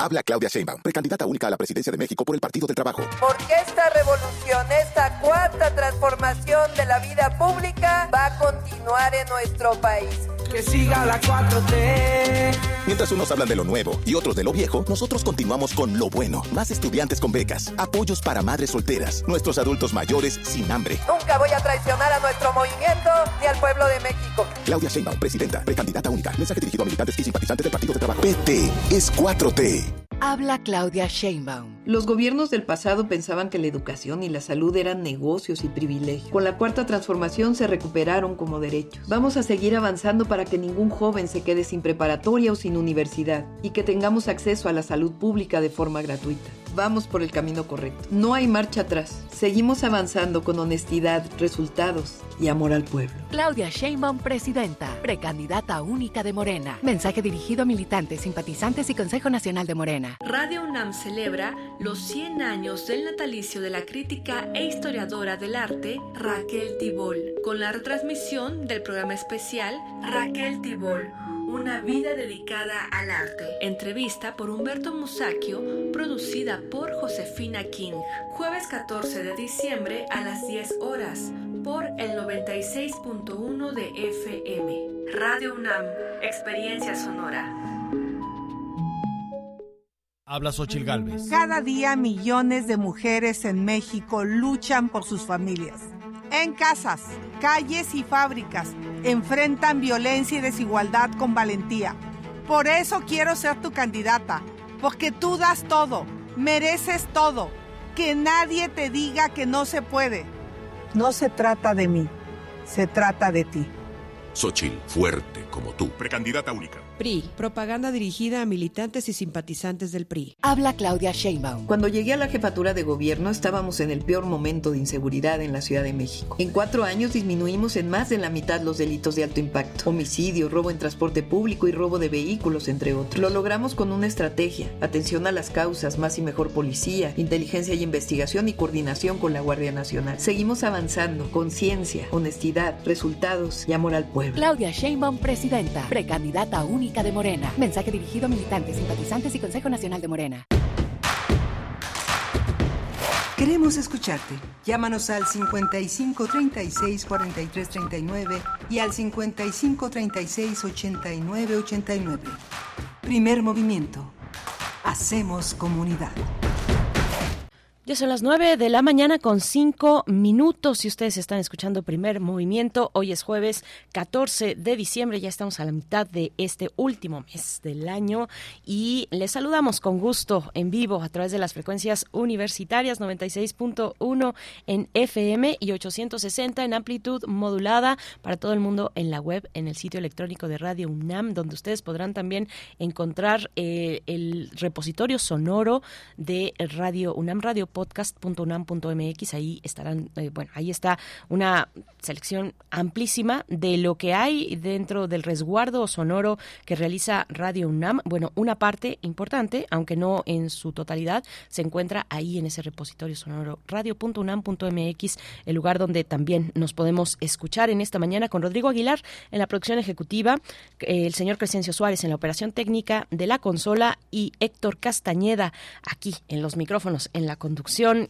Habla Claudia Sheinbaum, precandidata única a la presidencia de México por el Partido del Trabajo.
Porque esta revolución, esta cuarta transformación de la vida pública va a continuar en nuestro país.
Que siga la 4T.
Mientras unos hablan de lo nuevo y otros de lo viejo, nosotros continuamos con lo bueno. Más estudiantes con becas, apoyos para madres solteras, nuestros adultos mayores sin hambre.
Nunca voy a traicionar a nuestro movimiento ni al pueblo de México.
Claudia Sheinbaum, presidenta, precandidata única. Mensaje dirigido a militantes y simpatizantes del Partido del Trabajo. PT es 4T.
Habla Claudia Sheinbaum.
Los gobiernos del pasado pensaban que la educación y la salud eran negocios y privilegios. Con la cuarta transformación se recuperaron como derechos. Vamos a seguir avanzando para que ningún joven se quede sin preparatoria o sin universidad y que tengamos acceso a la salud pública de forma gratuita. Vamos por el camino correcto. No hay marcha atrás. Seguimos avanzando con honestidad, resultados y amor al pueblo.
Claudia Sheinbaum, presidenta, precandidata única de Morena. Mensaje dirigido a militantes, simpatizantes y Consejo Nacional de Morena.
Radio UNAM celebra los 100 años del natalicio de la crítica e historiadora del arte Raquel Tibol, con la retransmisión del programa especial Raquel Tibol. Una vida dedicada al arte. Entrevista por Humberto Musacchio, producida por Josefina King. Jueves 14 de diciembre a las 10 horas por el 96.1 de FM. Radio UNAM, Experiencia Sonora.
Habla Xochil Gálvez.
Cada día millones de mujeres en México luchan por sus familias. En casas, calles y fábricas enfrentan violencia y desigualdad con valentía. Por eso quiero ser tu candidata, porque tú das todo, mereces todo. Que nadie te diga que no se puede. No se trata de mí, se trata de ti.
Xochil, fuerte como tú.
Precandidata única.
PRI. Propaganda dirigida a militantes y simpatizantes del PRI.
Habla Claudia Sheinbaum.
Cuando llegué a la jefatura de gobierno estábamos en el peor momento de inseguridad en la Ciudad de México. En cuatro años disminuimos en más de la mitad los delitos de alto impacto. Homicidio, robo en transporte público y robo de vehículos, entre otros. Lo logramos con una estrategia. Atención a las causas, más y mejor policía, inteligencia y investigación y coordinación con la Guardia Nacional. Seguimos avanzando con ciencia, honestidad, resultados y amor al pueblo.
Claudia Sheinbaum, presidenta. Precandidata única de Morena. Mensaje dirigido a militantes, simpatizantes y Consejo Nacional de Morena.
Queremos escucharte. Llámanos al 55 36 43 39 y al 55 36 89 89. Primer movimiento. Hacemos comunidad.
Ya son las 9 de la mañana con 5 minutos. Si ustedes están escuchando primer movimiento, hoy es jueves 14 de diciembre. Ya estamos a la mitad de este último mes del año y les saludamos con gusto en vivo a través de las frecuencias universitarias 96.1 en FM y 860 en amplitud modulada para todo el mundo en la web, en el sitio electrónico de Radio UNAM, donde ustedes podrán también encontrar eh, el repositorio sonoro de Radio UNAM Radio podcast.unam.mx. Ahí estarán, eh, bueno, ahí está una selección amplísima de lo que hay dentro del resguardo sonoro que realiza Radio UNAM. Bueno, una parte importante, aunque no en su totalidad, se encuentra ahí en ese repositorio sonoro radio.unam.mx, el lugar donde también nos podemos escuchar en esta mañana con Rodrigo Aguilar en la producción ejecutiva, el señor Crescencio Suárez en la operación técnica de la consola y Héctor Castañeda aquí en los micrófonos en la conducción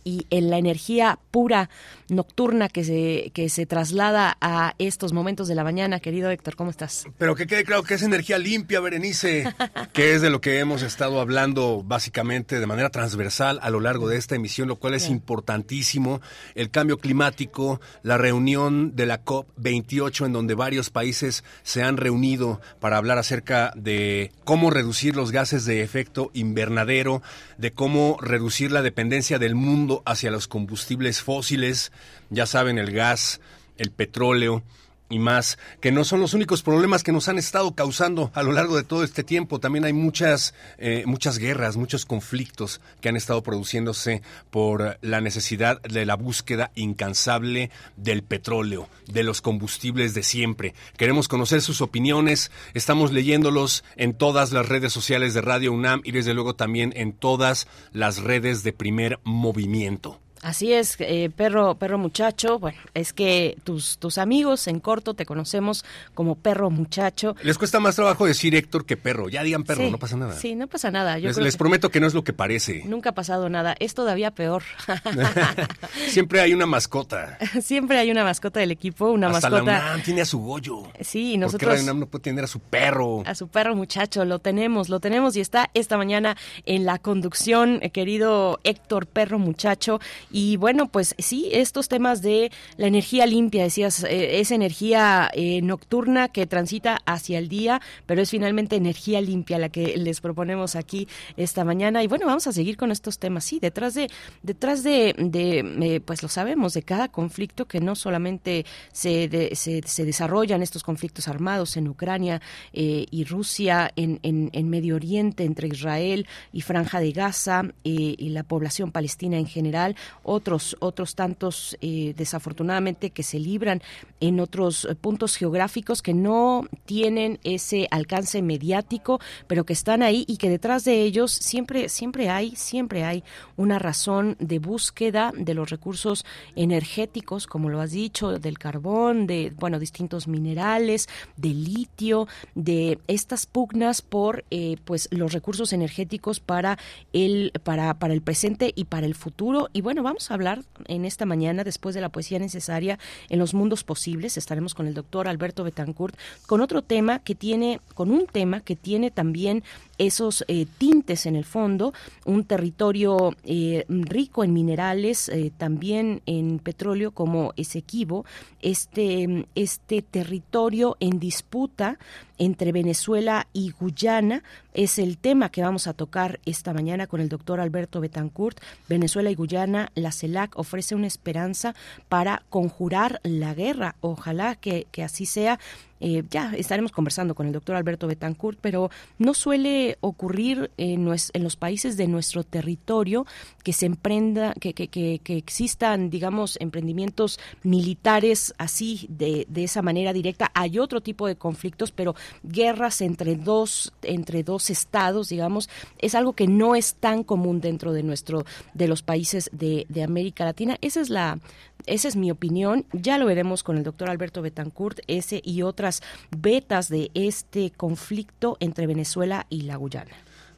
y en la energía pura nocturna que se, que se traslada a estos momentos de la mañana. Querido Héctor, ¿cómo estás?
Pero que quede claro que es energía limpia, Berenice, que es de lo que hemos estado hablando básicamente de manera transversal a lo largo de esta emisión, lo cual es importantísimo. El cambio climático, la reunión de la COP28 en donde varios países se han reunido para hablar acerca de cómo reducir los gases de efecto invernadero, de cómo reducir la dependencia del mundo hacia los combustibles fósiles, ya saben, el gas, el petróleo y más, que no son los únicos problemas que nos han estado causando a lo largo de todo este tiempo. También hay muchas, eh, muchas guerras, muchos conflictos que han estado produciéndose por la necesidad de la búsqueda incansable del petróleo, de los combustibles de siempre. Queremos conocer sus opiniones, estamos leyéndolos en todas las redes sociales de Radio UNAM y desde luego también en todas las redes de primer movimiento.
Así es, eh, perro, perro muchacho. Bueno, es que tus, tus amigos en corto te conocemos como perro muchacho.
Les cuesta más trabajo decir Héctor que perro. Ya digan perro,
Sí,
no pasa nada.
Sí, no pasa nada. Yo
les
creo
les
que
prometo que no es lo que parece.
Nunca ha pasado nada. Es todavía peor.
Siempre hay una mascota.
Siempre hay una mascota del equipo, una
Hasta
mascota.
la UNAM tiene a su Goyo.
Sí, y
¿Por qué
nosotros
la UNAM no puede tener a su perro?
a su perro muchacho, lo tenemos, lo tenemos y está esta mañana en la conducción, eh, querido Héctor Perro muchacho. Y bueno, pues sí, estos temas de la energía limpia, decías, eh, es energía eh, nocturna que transita hacia el día, pero es finalmente energía limpia la que les proponemos aquí esta mañana. Y bueno, vamos a seguir con estos temas. Sí, detrás de, detrás de, de, eh, pues lo sabemos, de cada conflicto que no solamente se, de- se, se desarrollan estos conflictos armados en Ucrania eh, y Rusia, en, en, en Medio Oriente, entre Israel y Franja de Gaza eh, y la población palestina en general, otros, otros tantos eh, desafortunadamente que se libran en otros eh, puntos geográficos que no tienen ese alcance mediático, pero que están ahí y que detrás de ellos siempre, siempre hay, siempre hay una razón de búsqueda de los recursos energéticos, como lo has dicho, del carbón, de bueno, distintos minerales, de litio, de estas pugnas por eh, pues los recursos energéticos para el para para el presente y para el futuro. Y bueno, vamos a hablar en esta mañana después de la poesía necesaria en los mundos posibles. Estaremos con el doctor Alberto Betancourt con otro tema que tiene con un tema que tiene también esos eh, tintes en el fondo, un territorio eh, rico en minerales, eh, también en petróleo como Esequibo, este, este territorio en disputa entre Venezuela y Guyana es el tema que vamos a tocar esta mañana con el doctor Alberto Betancourt. Venezuela y Guyana, la CELAC ofrece una esperanza para conjurar la guerra. Ojalá que, que así sea eh, ya estaremos conversando con el doctor Alberto Betancourt, pero no suele ocurrir en, los países de nuestro territorio que se emprenda, que, que existan, digamos, emprendimientos militares así, de, de esa manera directa. Hay otro tipo de conflictos, pero guerras entre dos, entre dos estados, digamos, es algo que no es tan común dentro de nuestro, de los países de, de América Latina. Esa es la, esa es mi opinión. Ya lo veremos con el doctor Alberto Betancourt, ese y otras vetas de este conflicto entre Venezuela y la Guyana.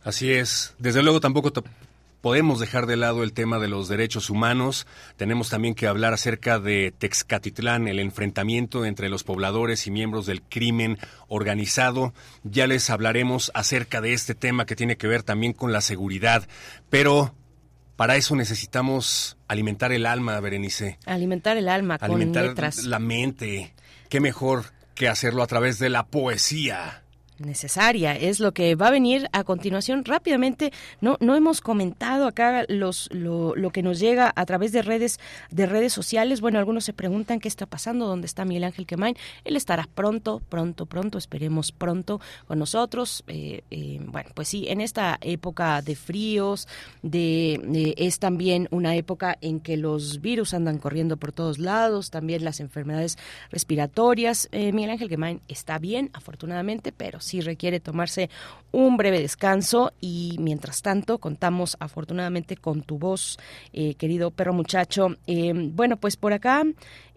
Así es. Desde luego tampoco podemos dejar de lado el tema de los derechos humanos. Tenemos también que hablar acerca de Texcatitlán, el enfrentamiento entre los pobladores y miembros del crimen organizado. Ya les hablaremos acerca de este tema que tiene que ver también con la seguridad. Pero para eso necesitamos alimentar el alma, Berenice.
Alimentar el alma
alimentar
con letras.
la mente. ¿Qué mejor que hacerlo a través de la poesía?
Necesaria. Es lo que va a venir a continuación rápidamente. No no hemos comentado acá los lo, lo, que nos llega a través de redes de redes sociales. Bueno algunos se preguntan qué está pasando dónde está Miguel Ángel Quemain. Él estará pronto pronto pronto esperemos pronto con nosotros. Eh, eh, bueno pues sí en esta época de fríos de, de es también una época en que los virus andan corriendo por todos lados también las enfermedades respiratorias. Eh, Miguel Ángel Quemain está bien afortunadamente pero sí requiere tomarse un breve descanso y mientras tanto contamos afortunadamente con tu voz, eh, querido perro muchacho. Eh, bueno, pues por acá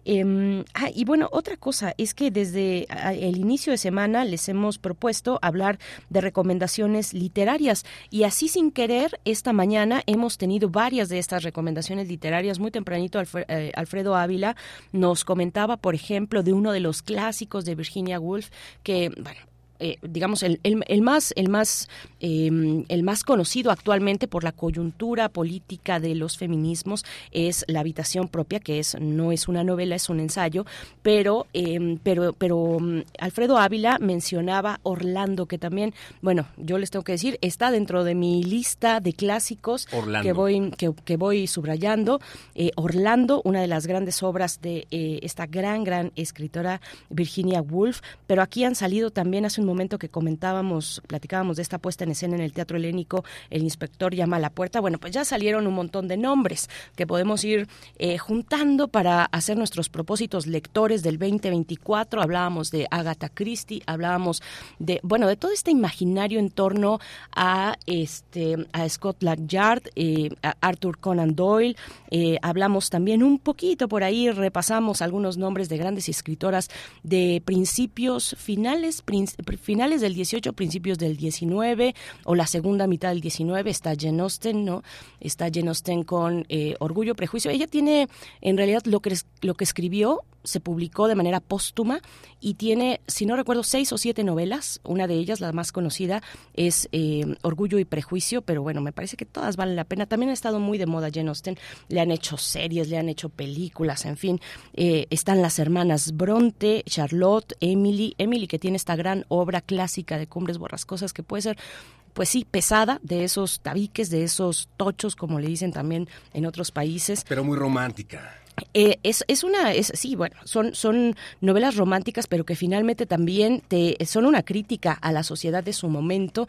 eh, ah, y bueno, otra cosa es que desde el inicio de semana les hemos propuesto hablar de recomendaciones literarias y así sin querer esta mañana hemos tenido varias de estas recomendaciones literarias. Muy tempranito eh, Alfredo Ávila nos comentaba, por ejemplo, de uno de los clásicos de Virginia Woolf que, bueno, eh, digamos, el, el, el, más, el, más, eh, el más conocido actualmente por la coyuntura política de los feminismos es La habitación propia, que es no es una novela, es un ensayo, pero, eh, pero, pero mm, Alfredo Ávila mencionaba Orlando, que también, bueno, yo les tengo que decir, está dentro de mi lista de clásicos
Orlando.
que voy, que, que voy subrayando. Eh, Orlando, una de las grandes obras de eh, esta gran, gran escritora Virginia Woolf, pero aquí han salido también hace un momento que comentábamos, platicábamos de esta puesta en escena en el Teatro Helénico, el inspector llama a la puerta. Bueno, pues ya salieron un montón de nombres que podemos ir eh, juntando para hacer nuestros propósitos lectores del 2024. Hablábamos de Agatha Christie, hablábamos de, bueno, de todo este imaginario en torno a este a Yard, eh, a Arthur Conan Doyle. Eh, hablamos también un poquito por ahí, repasamos algunos nombres de grandes escritoras de principios finales, finales del 18, principios del 19 o la segunda mitad del 19 está Jane Austen, ¿no? Está Jane Austen con eh, Orgullo, Prejuicio. Ella tiene, en realidad, lo que, lo que escribió se publicó de manera póstuma y tiene, si no recuerdo, seis o siete novelas. Una de ellas, la más conocida, es eh, Orgullo y Prejuicio, pero bueno, me parece que todas valen la pena. También ha estado muy de moda Jane Austen. Le han hecho series, le han hecho películas, en fin. Eh, están las hermanas Bronte, Charlotte, Emily. Emily, que tiene esta gran obra clásica de Cumbres Borrascosas, que puede ser pues sí, pesada, de esos tabiques, de esos tochos, como le dicen también en otros países.
Pero muy romántica.
Eh, es, es una, es, sí, bueno, son, son novelas románticas, pero que finalmente también te, son una crítica a la sociedad de su momento,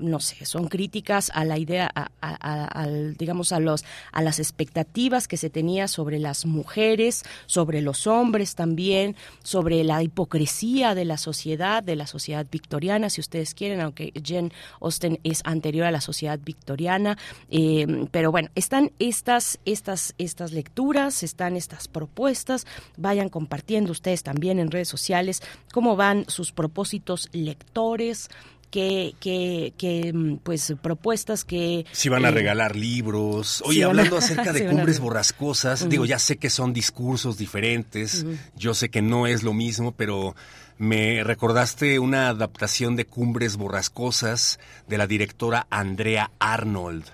no sé, son críticas a la idea, a, a, digamos, a, los, a las expectativas que se tenía sobre las mujeres, sobre los hombres también, sobre la hipocresía de la sociedad, de la sociedad victoriana, si ustedes quieren, aunque Jane Austen es anterior a la sociedad victoriana, eh, pero bueno, están estas, estas, estas lecturas están estas propuestas. Vayan compartiendo ustedes también en redes sociales cómo van sus propósitos lectores, que, que, que, pues propuestas que...
Si van a eh, regalar libros. Oye,
si
hablando
a,
acerca de
si
cumbres borrascosas, uh -huh. digo, ya sé que son discursos diferentes, uh -huh. yo sé que no es lo mismo, pero me recordaste una adaptación de Cumbres borrascosas de la directora Andrea Arnold.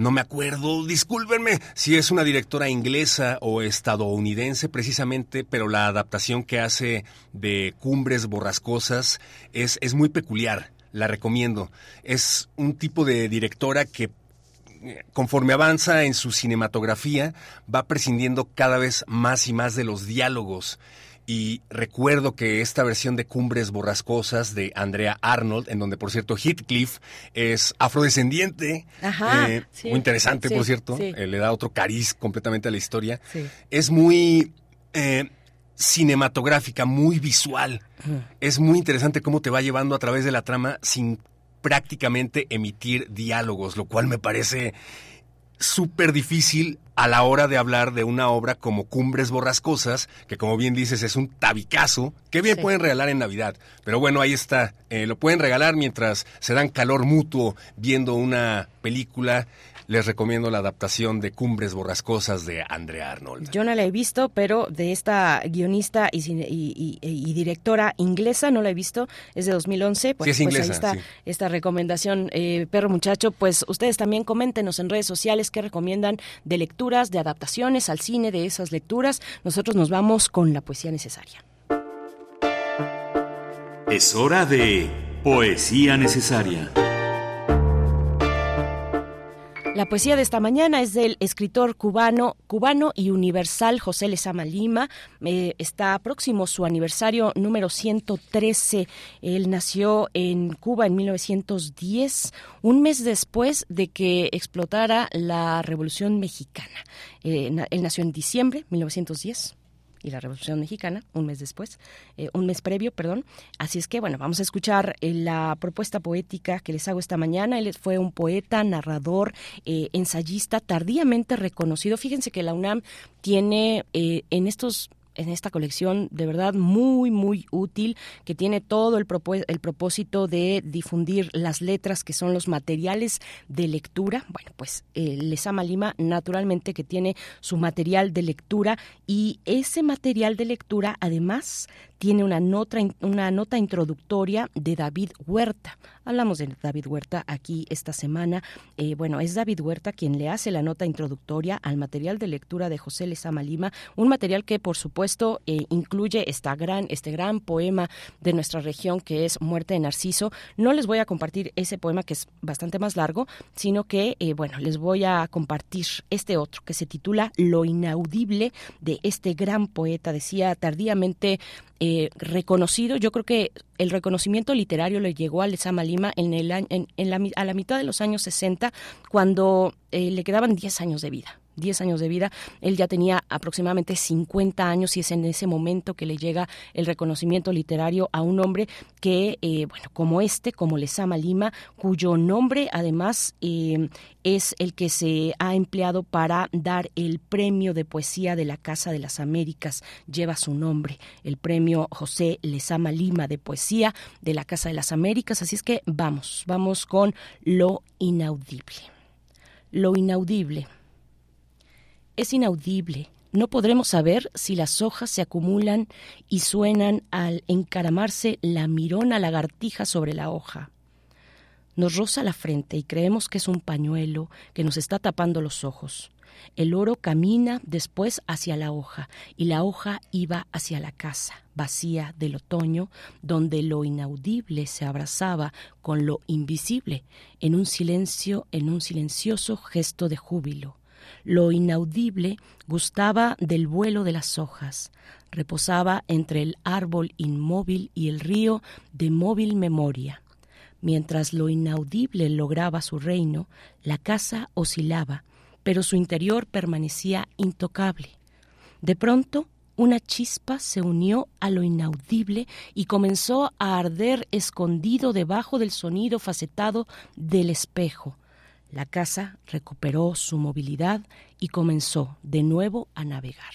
No me acuerdo, discúlpenme si es una directora inglesa o estadounidense precisamente, pero la adaptación que hace de Cumbres Borrascosas es, es muy peculiar, la recomiendo. Es un tipo de directora que conforme avanza en su cinematografía va prescindiendo cada vez más y más de los diálogos y recuerdo que esta versión de Cumbres Borrascosas de Andrea Arnold, en donde por cierto Heathcliff es afrodescendiente,
Ajá,
eh,
sí.
muy interesante
Sí,
por cierto,
sí.
eh, le da otro cariz completamente a la historia, es muy eh, cinematográfica, muy visual, es muy interesante cómo te va llevando a través de la trama sin prácticamente emitir diálogos, lo cual me parece súper difícil a la hora de hablar de una obra como Cumbres Borrascosas, que como bien dices es un tabicazo, que bien
Sí.
pueden regalar en Navidad. Pero bueno, ahí está, eh, lo pueden regalar mientras se dan calor mutuo viendo una película. Les recomiendo la adaptación de Cumbres Borrascosas de Andrea Arnold.
Yo no la he visto, pero de esta guionista y, cine- y- y- y directora inglesa no la he visto, es de 2011. Pues,
Sí, es
pues ahí
inglesa,
está
sí.
esta recomendación, eh, perro muchacho. Pues ustedes también coméntenos en redes sociales qué recomiendan de lecturas, de adaptaciones al cine de esas lecturas. Nosotros nos vamos con la poesía necesaria.
Es hora de Poesía Necesaria.
La poesía de esta mañana es del escritor cubano, cubano y universal José Lezama Lima. Eh, está próximo su aniversario número 113. Él nació en Cuba en 1910, un mes después de que explotara la Revolución Mexicana. Eh, él nació en diciembre 1910 y la Revolución Mexicana, un mes después, eh, un mes previo, perdón. Así es que, bueno, vamos a escuchar eh, la propuesta poética que les hago esta mañana. Él fue un poeta, narrador, eh, ensayista, tardíamente reconocido. Fíjense que la UNAM tiene eh, en estos en esta colección de verdad muy muy útil que tiene todo el, el propósito de difundir las letras que son los materiales de lectura. Bueno pues eh, Lezama Lima naturalmente que tiene su material de lectura y ese material de lectura además tiene una nota, una nota introductoria de David Huerta. Hablamos de David Huerta aquí esta semana. Eh, bueno, es David Huerta quien le hace la nota introductoria al material de lectura de José Lezama Lima, un material que por supuesto eh, incluye esta gran, este gran poema de nuestra región que es Muerte de Narciso. No les voy a compartir ese poema que es bastante más largo, sino que, eh, bueno, les voy a compartir este otro que se titula Lo inaudible de este gran poeta, decía tardíamente eh, reconocido. Yo creo que el reconocimiento literario le llegó a Lezama Lima en el, en, en la, a la mitad de los años 60, cuando eh, le quedaban 10 años de vida. 10 años de vida, él ya tenía aproximadamente 50 años y es en ese momento que le llega el reconocimiento literario a un hombre que, eh, bueno, como este, como Lezama Lima, cuyo nombre además eh, es el que se ha empleado para dar el premio de poesía de la Casa de las Américas, lleva su nombre, el premio José Lezama Lima de poesía de la Casa de las Américas, así es que vamos, vamos con lo inaudible. Lo inaudible es inaudible. No podremos saber si las hojas se acumulan y suenan al encaramarse la mirona lagartija sobre la hoja. Nos roza la frente y creemos que es un pañuelo que nos está tapando los ojos. El oro camina después hacia la hoja y la hoja iba hacia la casa vacía del otoño, donde lo inaudible se abrazaba con lo invisible en un silencio, en un silencioso gesto de júbilo. Lo inaudible gustaba del vuelo de las hojas, reposaba entre el árbol inmóvil y el río de móvil memoria. Mientras lo inaudible lograba su reino, la casa oscilaba, pero su interior permanecía intocable. De pronto, una chispa se unió a lo inaudible y comenzó a arder escondido debajo del sonido facetado del espejo. La casa recuperó su movilidad y comenzó de nuevo a navegar.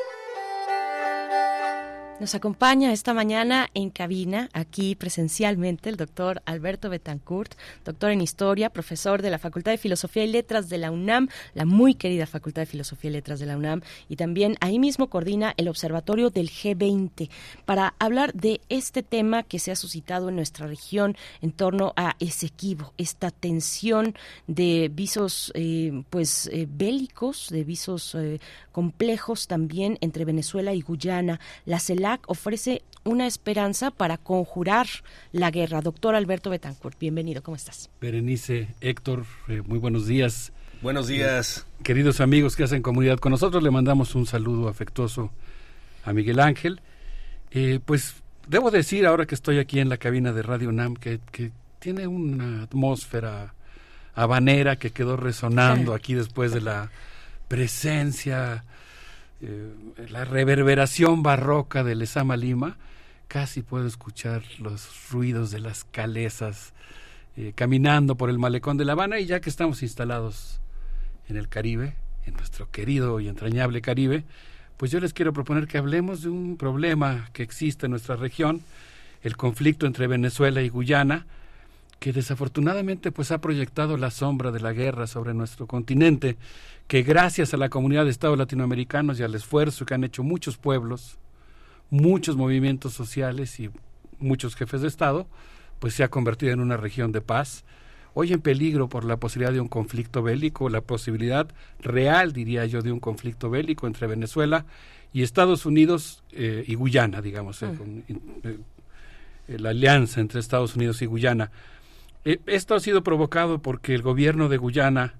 Nos acompaña esta mañana en cabina, aquí presencialmente, el doctor Alberto Betancourt, doctor en Historia, profesor de la Facultad de Filosofía y Letras de la UNAM, la muy querida Facultad de Filosofía y Letras de la UNAM, y también ahí mismo coordina el Observatorio del G20 para hablar de este tema que se ha suscitado en nuestra región en torno a Esequibo, esta tensión de visos eh, pues eh, bélicos, de visos eh, complejos también entre Venezuela y Guyana. La CELAC ofrece una esperanza para conjurar la guerra. Doctor Alberto Betancourt, bienvenido, ¿cómo estás?
Berenice, Héctor, eh, muy buenos días.
Buenos días.
Eh, queridos amigos que hacen comunidad con nosotros, le mandamos un saludo afectuoso a Miguel Ángel. Eh, pues debo decir, ahora que estoy aquí en la cabina de Radio NAM, que, que tiene una atmósfera habanera que quedó resonando aquí después de la presencia, eh, la reverberación barroca del Esama Lima. Casi puedo escuchar los ruidos de las calesas eh, caminando por el malecón de La Habana y ya que estamos instalados en el Caribe, en nuestro querido y entrañable Caribe, pues yo les quiero proponer que hablemos de un problema que existe en nuestra región, el conflicto entre Venezuela y Guyana, que desafortunadamente pues ha proyectado la sombra de la guerra sobre nuestro continente, que gracias a la comunidad de estados latinoamericanos y al esfuerzo que han hecho muchos pueblos, muchos movimientos sociales y muchos jefes de estado, pues se ha convertido en una región de paz, hoy en peligro por la posibilidad de un conflicto bélico, la posibilidad real, diría yo, de un conflicto bélico entre Venezuela y Estados Unidos eh, y Guyana, digamos, eh, con, eh, la alianza entre Estados Unidos y Guyana. Esto ha sido provocado porque el gobierno de Guyana,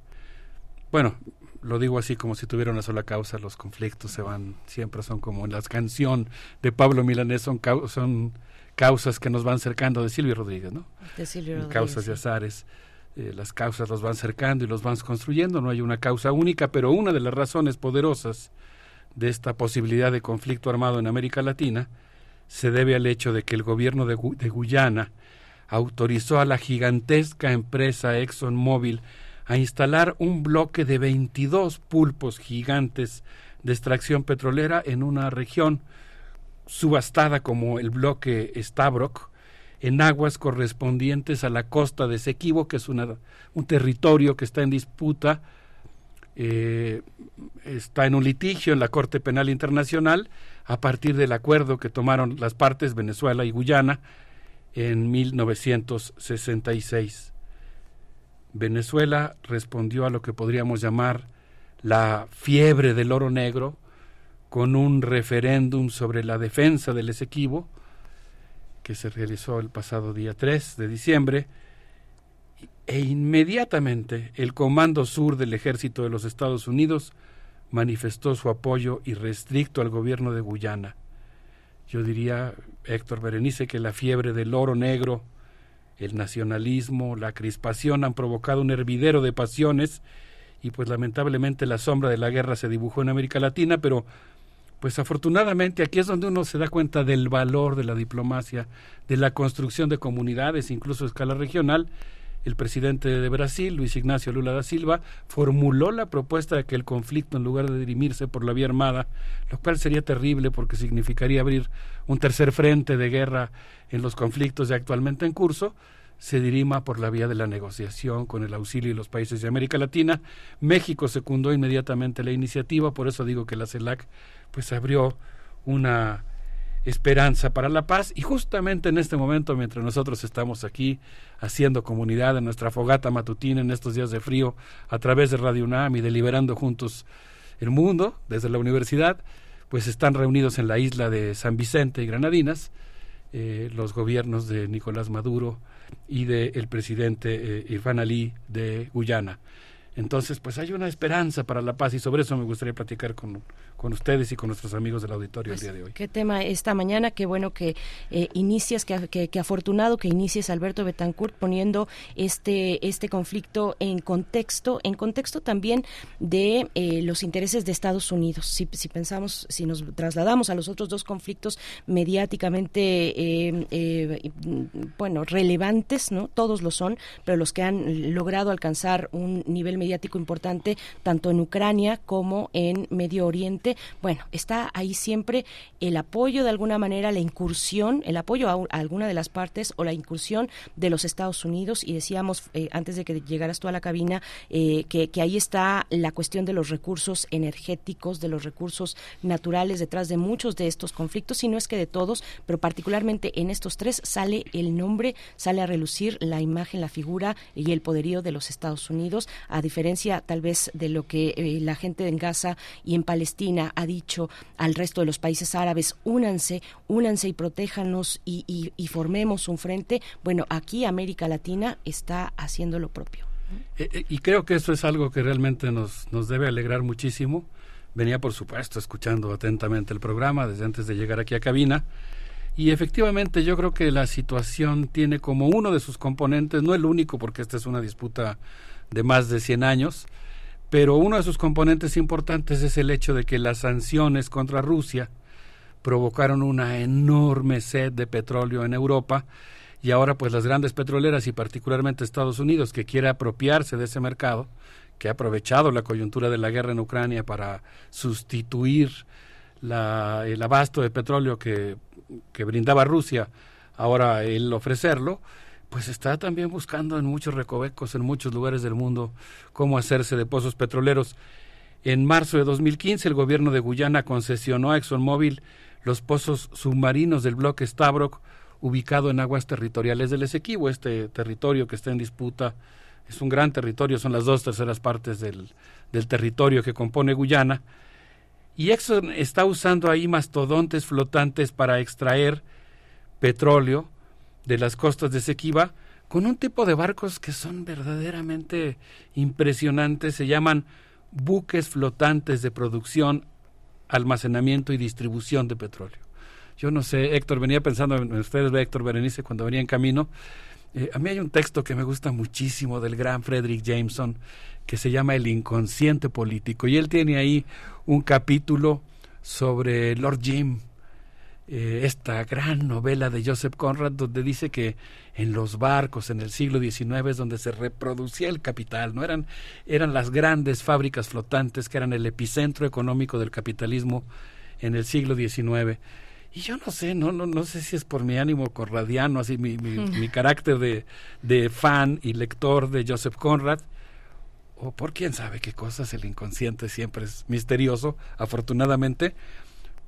bueno, lo digo así como si tuviera una sola causa, los conflictos se van, siempre son como en la canción de Pablo Milanés, son, son causas que nos van cercando de Silvio Rodríguez, ¿no?
De Silvio Rodríguez.
Causas de azares. Eh, las causas los van cercando y los van construyendo, no hay una causa única, pero una de las razones poderosas de esta posibilidad de conflicto armado en América Latina se debe al hecho de que el gobierno de, Gu de Guyana autorizó a la gigantesca empresa ExxonMobil a instalar un bloque de 22 pulpos gigantes de extracción petrolera en una región subastada como el bloque Stabroek en aguas correspondientes a la costa de Sequibo, que es una, un territorio que está en disputa, eh, está en un litigio en la Corte Penal Internacional a partir del acuerdo que tomaron las partes Venezuela y Guyana en 1966. Venezuela respondió a lo que podríamos llamar la fiebre del oro negro con un referéndum sobre la defensa del Esequibo que se realizó el pasado día 3 de diciembre e inmediatamente el Comando Sur del Ejército de los Estados Unidos manifestó su apoyo irrestricto al gobierno de Guyana. Yo diría, Héctor Berenice, que la fiebre del oro negro, el nacionalismo, la crispación han provocado un hervidero de pasiones y pues lamentablemente la sombra de la guerra se dibujó en América Latina, pero pues afortunadamente aquí es donde uno se da cuenta del valor de la diplomacia, de la construcción de comunidades, incluso a escala regional. El presidente de Brasil, Luis Ignacio Lula da Silva, formuló la propuesta de que el conflicto, en lugar de dirimirse por la vía armada, lo cual sería terrible porque significaría abrir un tercer frente de guerra en los conflictos ya actualmente en curso, se dirima por la vía de la negociación con el auxilio de los países de América Latina. México secundó inmediatamente la iniciativa, por eso digo que la CELAC pues abrió una esperanza para la paz y justamente en este momento mientras nosotros estamos aquí haciendo comunidad en nuestra fogata matutina en estos días de frío a través de Radio UNAM y deliberando juntos el mundo desde la universidad pues están reunidos en la isla de San Vicente y Granadinas eh, los gobiernos de Nicolás Maduro y del presidente eh, Irfan Ali de Guyana. Entonces, pues hay una esperanza para la paz y sobre eso me gustaría platicar con, con ustedes y con nuestros amigos del auditorio el
Pues,
día de hoy.
Qué tema esta mañana, qué bueno que eh, inicias, que, que- que afortunado que inicies Alberto Betancourt poniendo este, este conflicto en contexto, en contexto también de eh, los intereses de Estados Unidos. Si, si pensamos, si nos trasladamos a los otros dos conflictos mediáticamente, eh, eh, bueno, relevantes, ¿no? Todos lo son, pero los que han logrado alcanzar un nivel mediático importante tanto en Ucrania como en Medio Oriente, bueno, está ahí siempre el apoyo de alguna manera, la incursión, el apoyo a, alguna de las partes o la incursión de los Estados Unidos. Y decíamos eh, antes de que llegaras tú a la cabina eh, que, que ahí está la cuestión de los recursos energéticos, de los recursos naturales detrás de muchos de estos conflictos, y no es que de todos, pero particularmente en estos tres sale el nombre, sale a relucir la imagen, la figura y el poderío de los Estados Unidos, a diferencia tal vez de lo que eh, la gente en Gaza y en Palestina ha dicho al resto de los países árabes, únanse, únanse y protéjanos y, formemos un frente. Bueno, aquí América Latina está haciendo lo propio.
Eh, eh, y creo que eso es algo que realmente nos, nos debe alegrar muchísimo. Venía, por supuesto, escuchando atentamente el programa desde antes de llegar aquí a cabina. Y efectivamente yo creo que la situación tiene como uno de sus componentes, no el único porque esta es una disputa de más de 100 años, pero uno de sus componentes importantes es el hecho de que las sanciones contra Rusia provocaron una enorme sed de petróleo en Europa y ahora pues las grandes petroleras y particularmente Estados Unidos que quiere apropiarse de ese mercado, que ha aprovechado la coyuntura de la guerra en Ucrania para sustituir la- el abasto de petróleo que, que brindaba Rusia, ahora el ofrecerlo, pues está también buscando en muchos recovecos, en muchos lugares del mundo, cómo hacerse de pozos petroleros. En marzo de 2015, el gobierno de Guyana concesionó a ExxonMobil los pozos submarinos del bloque Stabroek, ubicado en aguas territoriales del Esequibo. Este territorio que está en disputa es un gran territorio, son las dos terceras partes del, del territorio que compone Guyana. Y Exxon está usando ahí mastodontes flotantes para extraer petróleo de las costas de Esequiba con un tipo de barcos que son verdaderamente impresionantes. Se llaman buques flotantes de producción, almacenamiento y distribución de petróleo. Yo no sé, Héctor, venía pensando en ustedes, Héctor Berenice, cuando venía en camino. Eh, a mí hay un texto que me gusta muchísimo del gran Frederick Jameson que se llama El inconsciente político y él tiene ahí un capítulo sobre Lord Jim, eh, esta gran novela de Joseph Conrad donde dice que en los barcos en el siglo XIX es donde se reproducía el capital, no eran eran las grandes fábricas flotantes que eran el epicentro económico del capitalismo en el siglo XIX. Y yo no sé, no, no, no sé si es por mi ánimo corradiano, así mi, mi, mi carácter de, de fan y lector de Joseph Conrad, o por quién sabe qué cosas, el inconsciente siempre es misterioso, afortunadamente,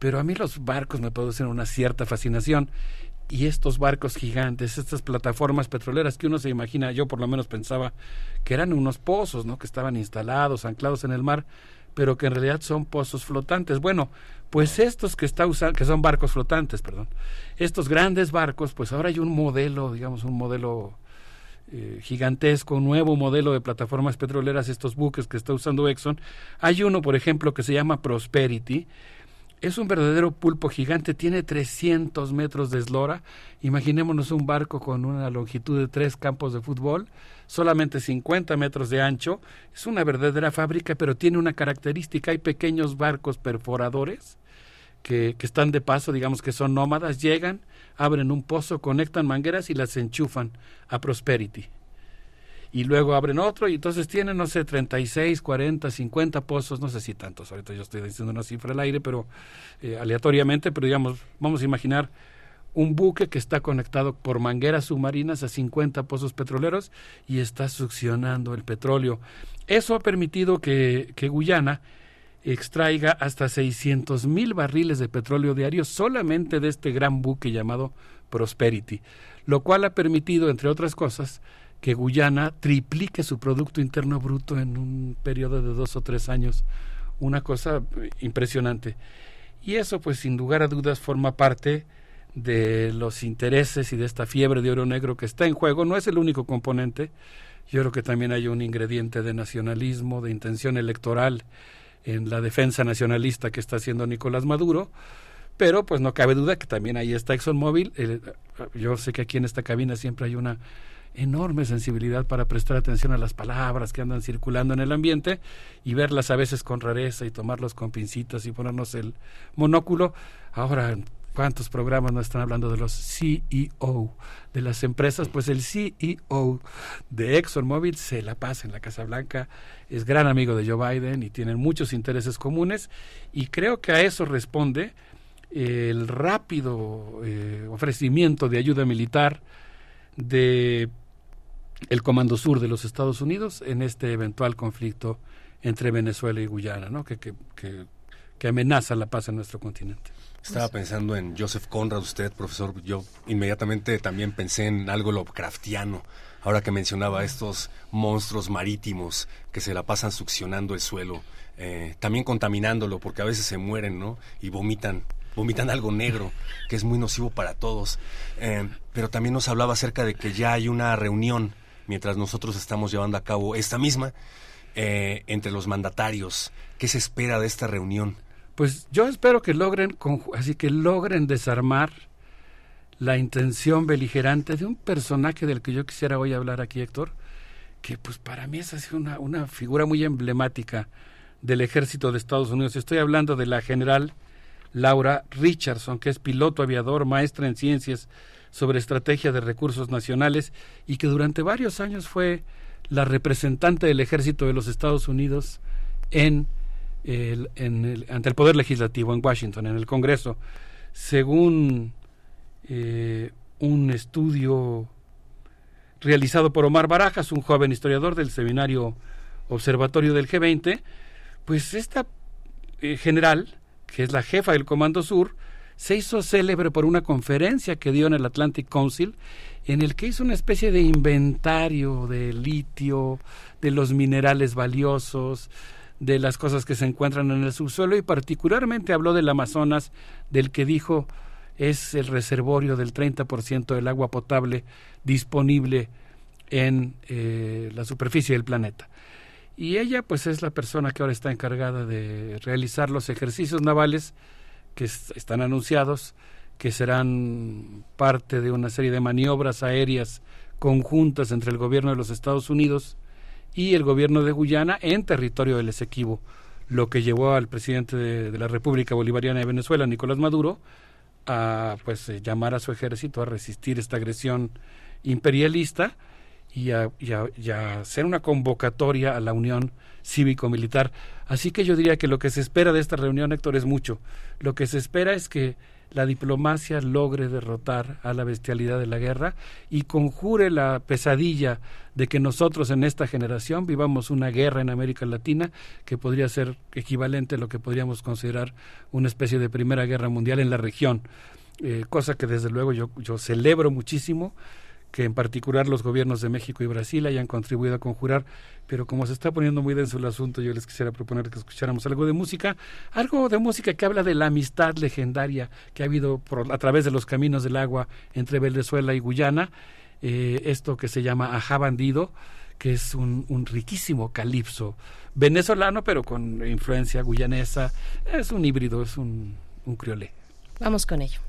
pero a mí los barcos me producen una cierta fascinación y estos barcos gigantes, estas plataformas petroleras que uno se imagina, yo por lo menos pensaba que eran unos pozos, ¿no? que estaban instalados, anclados en el mar, pero que en realidad son pozos flotantes. Bueno, pues estos que está usando, que son barcos flotantes, perdón, estos grandes barcos, pues ahora hay un modelo, digamos, un modelo eh, gigantesco, nuevo modelo de plataformas petroleras, estos buques que está usando Exxon. Hay uno, por ejemplo, que se llama Prosperity, es un verdadero pulpo gigante, tiene 300 metros de eslora. Imaginémonos un barco con una longitud de tres campos de fútbol, solamente 50 metros de ancho. Es una verdadera fábrica, pero tiene una característica. Hay pequeños barcos perforadores que, que están de paso, digamos que son nómadas, llegan, abren un pozo, conectan mangueras y las enchufan a Prosperity y luego abren otro y entonces tienen, no sé, 36, 40, 50 pozos, no sé si tantos, ahorita yo estoy diciendo una cifra al aire, pero eh, aleatoriamente, pero digamos, vamos a imaginar un buque que está conectado por mangueras submarinas a 50 pozos petroleros y está succionando el petróleo. Eso ha permitido que, que Guyana extraiga hasta 600 mil barriles de petróleo diarios solamente de este gran buque llamado Prosperity, lo cual ha permitido, entre otras cosas, que Guyana triplique su Producto Interno Bruto en un periodo de dos o tres años. Una cosa impresionante. Y eso, pues, sin lugar a dudas, forma parte de los intereses y de esta fiebre de oro negro que está en juego. No es el único componente. Yo creo que también hay un ingrediente de nacionalismo, de intención electoral en la defensa nacionalista que está haciendo Nicolás Maduro. Pero pues no cabe duda que también ahí está ExxonMobil. Eh, yo sé que aquí en esta cabina siempre hay una enorme sensibilidad para prestar atención a las palabras que andan circulando en el ambiente y verlas a veces con rareza y tomarlos con pincitas y ponernos el monóculo. Ahora, ¿cuántos programas no están hablando de los CEO de las empresas? Pues el CEO de ExxonMobil se la pasa en la Casa Blanca, es gran amigo de Joe Biden y tienen muchos intereses comunes y creo que a eso responde el rápido eh, ofrecimiento de ayuda militar de el Comando Sur de los Estados Unidos en este eventual conflicto entre Venezuela y Guyana, ¿no? que, que, que, amenaza la paz en nuestro continente.
Estaba pensando en Joseph Conrad, usted, profesor. Yo inmediatamente también pensé en algo Lovecraftiano, ahora que mencionaba estos monstruos marítimos que se la pasan succionando el suelo, eh, también contaminándolo, porque a veces se mueren, ¿no? Y vomitan vomitan algo negro, que es muy nocivo para todos. Eh, pero también nos hablaba acerca de que ya hay una reunión mientras nosotros estamos llevando a cabo esta misma, eh, entre los mandatarios. ¿Qué se espera de esta reunión?
Pues yo espero que logren, así que logren desarmar la intención beligerante de un personaje del que yo quisiera hoy hablar aquí, Héctor, que pues para mí es así una, una figura muy emblemática del ejército de Estados Unidos. Estoy hablando de la general Laura Richardson, que es piloto aviador, maestra en ciencias sobre estrategia de recursos nacionales y que durante varios años fue la representante del ejército de los Estados Unidos en el, ante el Poder Legislativo en Washington, en el Congreso. Según eh, un estudio realizado por Omar Barajas, un joven historiador del seminario Observatorio del G20, pues esta eh, general, que es la jefa del Comando Sur, se hizo célebre por una conferencia que dio en el Atlantic Council en el que hizo una especie de inventario de litio, de los minerales valiosos, de las cosas que se encuentran en el subsuelo y particularmente habló del Amazonas, del que dijo es el reservorio del 30% del agua potable disponible en eh, la superficie del planeta. Y ella pues es la persona que ahora está encargada de realizar los ejercicios navales que están anunciados, que serán parte de una serie de maniobras aéreas conjuntas entre el gobierno de los Estados Unidos y el gobierno de Guyana en territorio del Esequibo, lo que llevó al presidente de, la República Bolivariana de Venezuela, Nicolás Maduro, a pues eh, llamar a su ejército a resistir esta agresión imperialista y a, y a- y hacer una convocatoria a la unión cívico-militar. Así que yo diría que lo que se espera de esta reunión, Héctor, es mucho. Lo que se espera es que la diplomacia logre derrotar a la bestialidad de la guerra y conjure la pesadilla de que nosotros en esta generación vivamos una guerra en América Latina que podría ser equivalente a lo que podríamos considerar una especie de primera guerra mundial en la región. Eh, cosa que desde luego yo, yo celebro muchísimo que en particular los gobiernos de México y Brasil hayan contribuido a conjurar, pero como se está poniendo muy denso el asunto, yo les quisiera proponer que escucháramos algo de música, algo de música que habla de la amistad legendaria que ha habido por, a través de los caminos del agua entre Venezuela y Guyana, eh, esto que se llama Ajá Bandido, que es un, riquísimo calipso venezolano, pero con influencia guyanesa, es un híbrido, es un, un criolé.
Vamos con ello.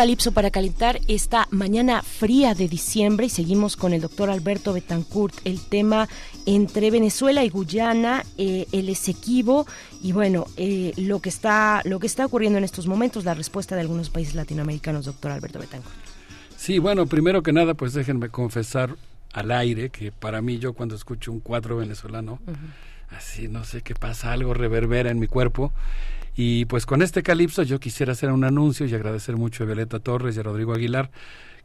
Calipso para calentar esta mañana fría de diciembre y seguimos con el doctor Alberto Betancourt, el tema entre Venezuela y Guyana, eh, el Esequibo y bueno, eh, lo que está lo que está ocurriendo en estos momentos, la respuesta de algunos países latinoamericanos, doctor Alberto Betancourt.
Sí, bueno, primero que nada, pues déjenme confesar al aire que para mí yo cuando escucho un cuadro venezolano, así no sé qué pasa, algo reverbera en mi cuerpo. Y pues con este calipso yo quisiera hacer un anuncio y agradecer mucho a Violeta Torres y a Rodrigo Aguilar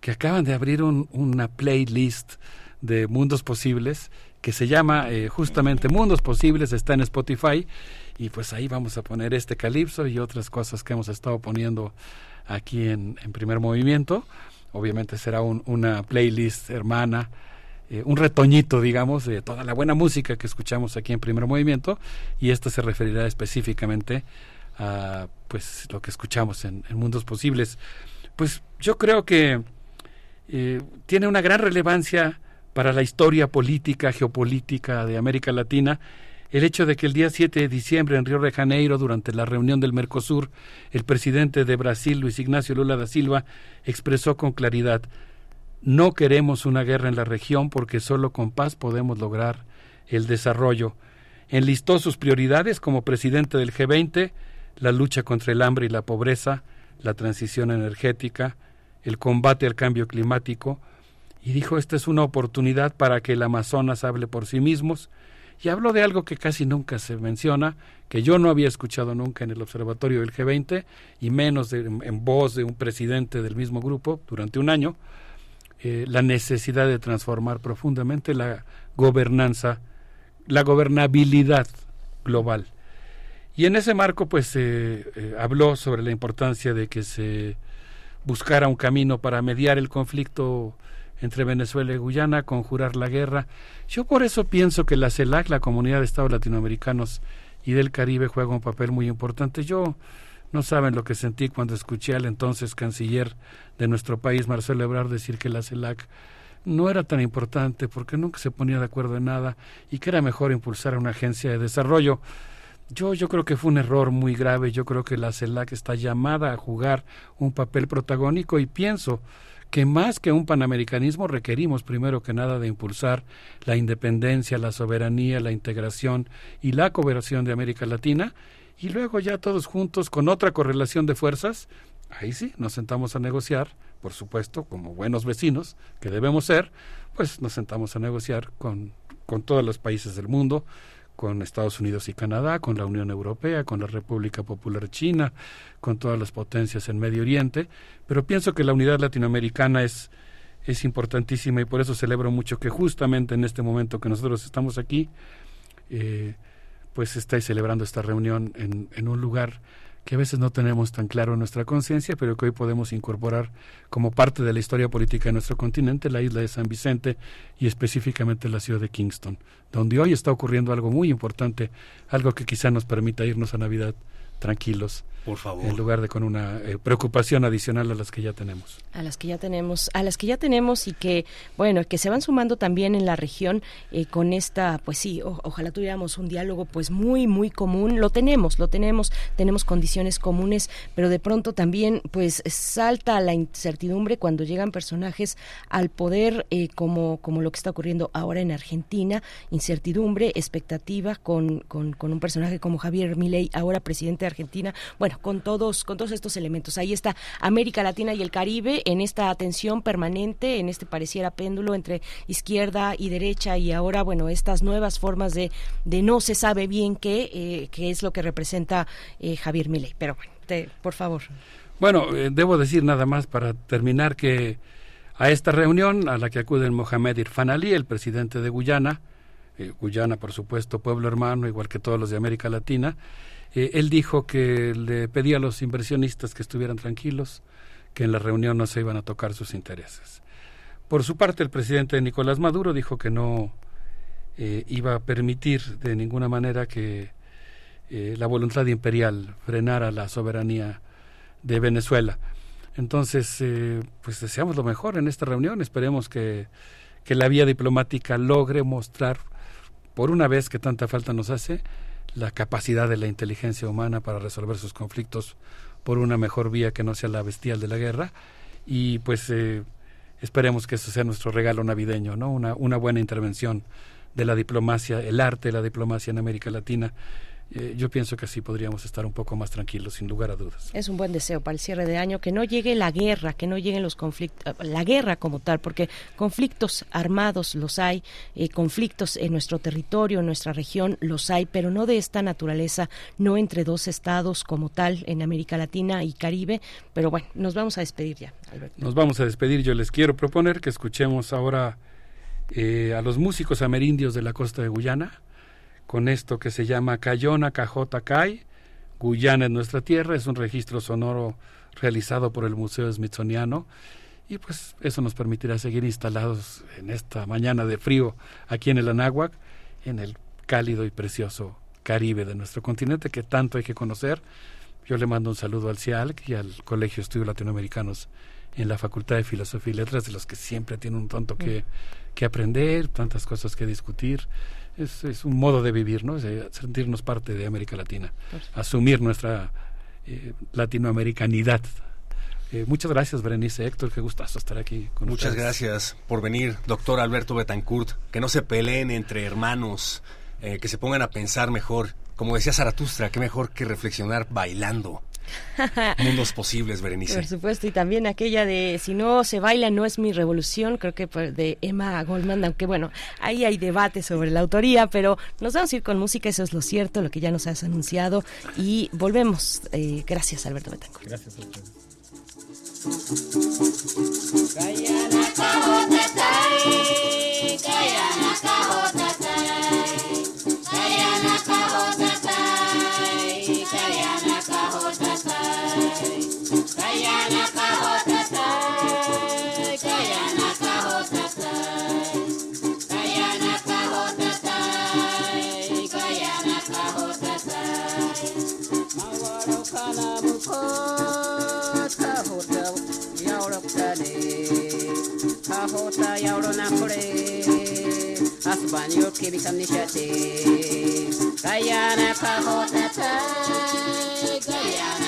que acaban de abrir un- una playlist de Mundos Posibles que se llama eh, justamente Mundos Posibles, está en Spotify y pues ahí vamos a poner este calipso y otras cosas que hemos estado poniendo aquí en, en primer movimiento. Obviamente será un- una playlist hermana, eh, un retoñito, digamos, de toda la buena música que escuchamos aquí en primer movimiento y esto se referirá específicamente a pues lo que escuchamos en, en Mundos Posibles. Pues yo creo que eh, tiene una gran relevancia para la historia política, geopolítica de América Latina, el hecho de que el día 7 de diciembre en Río de Janeiro, durante la reunión del Mercosur, el presidente de Brasil, Luis Ignacio Lula da Silva, expresó con claridad, no queremos una guerra en la región porque solo con paz podemos lograr el desarrollo. Enlistó sus prioridades como presidente del G20, la lucha contra el hambre y la pobreza, la transición energética, el combate al cambio climático, y dijo esta es una oportunidad para que el Amazonas hable por sí mismos y habló de algo que casi nunca se menciona, que yo no había escuchado nunca en el observatorio del G20 y menos de- en voz de un presidente del mismo grupo durante un año, eh, la necesidad de transformar profundamente la gobernanza, la gobernabilidad global. Y en ese marco, pues, eh, eh, habló sobre la importancia de que se buscara un camino para mediar el conflicto entre Venezuela y Guyana, conjurar la guerra. Yo por eso pienso que la CELAC, la Comunidad de Estados Latinoamericanos y del Caribe, juega un papel muy importante. Yo no saben lo que sentí cuando escuché al entonces canciller de nuestro país, Marcelo Ebrard, decir que la CELAC no era tan importante porque nunca se ponía de acuerdo en nada y que era mejor impulsar una agencia de desarrollo. Yo, yo creo que fue un error muy grave. Yo creo que la CELAC está llamada a jugar un papel protagónico y pienso que más que un panamericanismo requerimos primero que nada de impulsar la independencia, la soberanía, la integración y la cooperación de América Latina y luego ya todos juntos con otra correlación de fuerzas, ahí sí, nos sentamos a negociar, por supuesto, como buenos vecinos que debemos ser, pues nos sentamos a negociar con, con todos los países del mundo, con Estados Unidos y Canadá, con la Unión Europea, con la República Popular China, con todas las potencias en Medio Oriente, pero pienso que la unidad latinoamericana es, es importantísima y por eso celebro mucho que justamente en este momento que nosotros estamos aquí, eh, pues estáis celebrando esta reunión en, un lugar que a veces no tenemos tan claro en nuestra conciencia, pero que hoy podemos incorporar como parte de la historia política de nuestro continente, la isla de San Vicente y específicamente la ciudad de Kingston, donde hoy está ocurriendo algo muy importante, algo que quizá nos permita irnos a Navidad tranquilos,
Por favor.
en lugar de con una eh, preocupación adicional a las que ya tenemos.
a las que ya tenemos, a las que ya tenemos y que, bueno, que se van sumando también en la región eh, con esta, pues sí, o- ojalá tuviéramos un diálogo pues muy, muy común. Lo tenemos, lo tenemos, tenemos condiciones comunes, pero de pronto también pues salta la incertidumbre cuando llegan personajes al poder eh, como, como lo que está ocurriendo ahora en Argentina, incertidumbre, expectativa con, con, con un personaje como Javier Milei, ahora presidente de Argentina, bueno, con todos, con todos estos elementos. Ahí está América Latina y el Caribe en esta tensión permanente, en este pareciera péndulo entre izquierda y derecha y ahora, bueno, estas nuevas formas de, de no se sabe bien qué, eh, qué es lo que representa eh, Javier Milei. Pero bueno, te- por favor.
Bueno, eh, debo decir nada más para terminar que a esta reunión a la que acude Mohamed Irfan Ali, el presidente de Guyana, eh, Guyana por supuesto, pueblo hermano, igual que todos los de América Latina, eh, él dijo que le pedía a los inversionistas que estuvieran tranquilos, que en la reunión no se iban a tocar sus intereses. Por su parte, el presidente Nicolás Maduro dijo que no eh, iba a permitir de ninguna manera que eh, la voluntad imperial frenara la soberanía de Venezuela. Entonces, pues deseamos lo mejor en esta reunión. Esperemos que, que la vía diplomática logre mostrar, por una vez que tanta falta nos hace, la capacidad de la inteligencia humana para resolver sus conflictos por una mejor vía que no sea la bestial de la guerra. Y pues eh, esperemos que eso sea nuestro regalo navideño, ¿no? Una, una buena intervención de la diplomacia, el arte de la diplomacia en América Latina. Eh, yo pienso que así podríamos estar un poco más tranquilos, sin lugar a dudas.
Es un buen deseo para el cierre de año que no llegue la guerra, que no lleguen los conflictos, la guerra como tal, porque conflictos armados los hay, eh, conflictos en nuestro territorio, en nuestra región los hay, pero no de esta naturaleza, no entre dos estados como tal en América Latina y Caribe. Pero bueno, nos vamos a despedir ya, Alberto.
Nos vamos a despedir. Yo les quiero proponer que escuchemos ahora eh, a los músicos amerindios de la costa de Guyana con esto que se llama Cayona Cajota Cay. Guyana es nuestra tierra, es un registro sonoro realizado por el Museo Smithsoniano y pues eso nos permitirá seguir instalados en esta mañana de frío aquí en el Anáhuac, en el cálido y precioso Caribe de nuestro continente que tanto hay que conocer. Yo le mando un saludo al CIALC y al Colegio de Estudios Latinoamericanos en la Facultad de Filosofía y Letras, de los que siempre tienen un tanto que, que aprender, tantas cosas que discutir. Es, es un modo de vivir, ¿no? Es sentirnos parte de América Latina, asumir nuestra eh, latinoamericanidad. Eh, muchas gracias, Berenice Héctor, qué gustazo estar aquí con
Muchas
ustedes.
gracias por venir, doctor Alberto Betancourt. Que no se peleen entre hermanos, eh, que se pongan a pensar mejor. Como decía Zaratustra, qué mejor que reflexionar bailando. mundos posibles, Berenice.
Por supuesto, y también aquella de Si no se baila no es mi revolución, creo que de Emma Goldman, aunque bueno, ahí hay debate sobre la autoría, pero nos vamos a ir con música, eso es lo cierto, lo que ya nos has anunciado, y volvemos. Eh, gracias, Alberto Betancourt.
Gracias, Alberto.
Kahota ahota yaurona kore. Asbanyo kibikan nishate gayana kahota ta gayana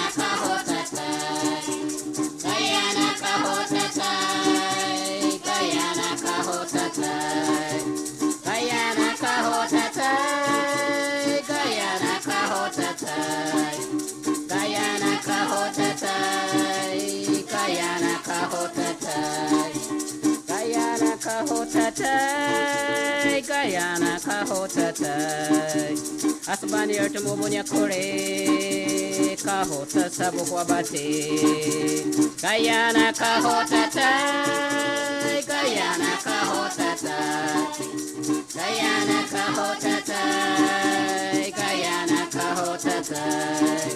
tai Guyana ka hota tai Asbani ertu mubunya kore ka hota sabu kwa bate Guyana ka hota tai Guyana ka hota tai Guyana ka hota tai Guyana ka hota tai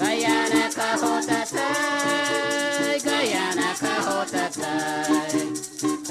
Guyana ka hota tai Guyana ka hota tai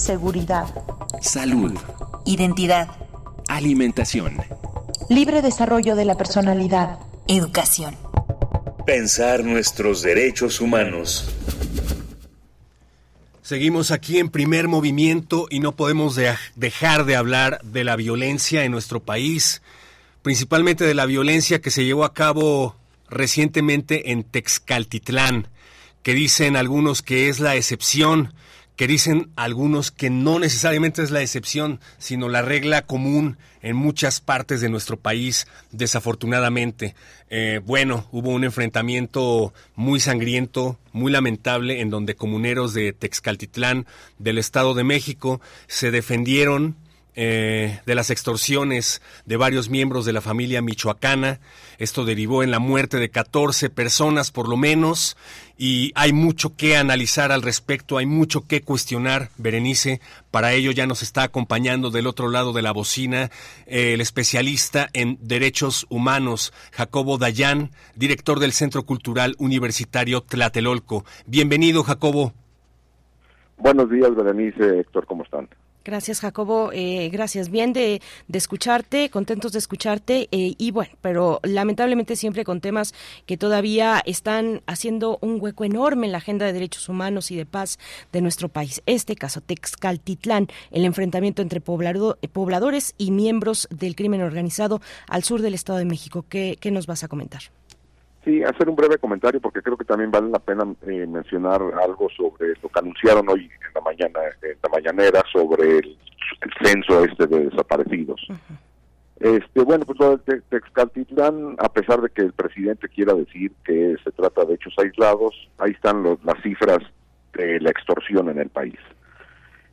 Seguridad,
Salud.
identidad,
Alimentación.
libre desarrollo de la personalidad, educación.
Pensar nuestros derechos humanos.
Seguimos aquí en primer movimiento y no podemos de- dejar de hablar de la violencia en nuestro país, principalmente de la violencia que se llevó a cabo recientemente en Texcaltitlán, que dicen algunos que es la excepción, que dicen algunos que no necesariamente es la excepción, sino la regla común en muchas partes de nuestro país, desafortunadamente. Eh, bueno, hubo un enfrentamiento muy sangriento, muy lamentable, en donde comuneros de Texcaltitlán, del Estado de México, se defendieron eh, de las extorsiones de varios miembros de la familia michoacana. Esto derivó en la muerte de 14 personas por lo menos y hay mucho que analizar al respecto, hay mucho que cuestionar, Berenice. Para ello ya nos está acompañando del otro lado de la bocina eh, el especialista en derechos humanos, Jacobo Dayan, director del Centro Cultural Universitario Tlatelolco. Bienvenido, Jacobo.
Buenos días, Berenice, Héctor, ¿cómo están?
Gracias, Jacobo. Eh, gracias. Bien de, escucharte, contentos de escucharte. eh, y bueno, pero lamentablemente siempre con temas que todavía están haciendo un hueco enorme en la agenda de derechos humanos y de paz de nuestro país. Este caso, Texcaltitlán, el enfrentamiento entre poblado- pobladores y miembros del crimen organizado al sur del Estado de México. ¿Qué, qué nos vas a comentar?
Sí, hacer un breve comentario porque creo que también vale la pena eh, mencionar algo sobre lo que anunciaron hoy en la mañana, en la mañanera, sobre el, el censo este de desaparecidos. Este, bueno, pues lo de Te- Texcaltitlán, a pesar de que el presidente quiera decir que se trata de hechos aislados, ahí están los- las cifras de la extorsión en el país.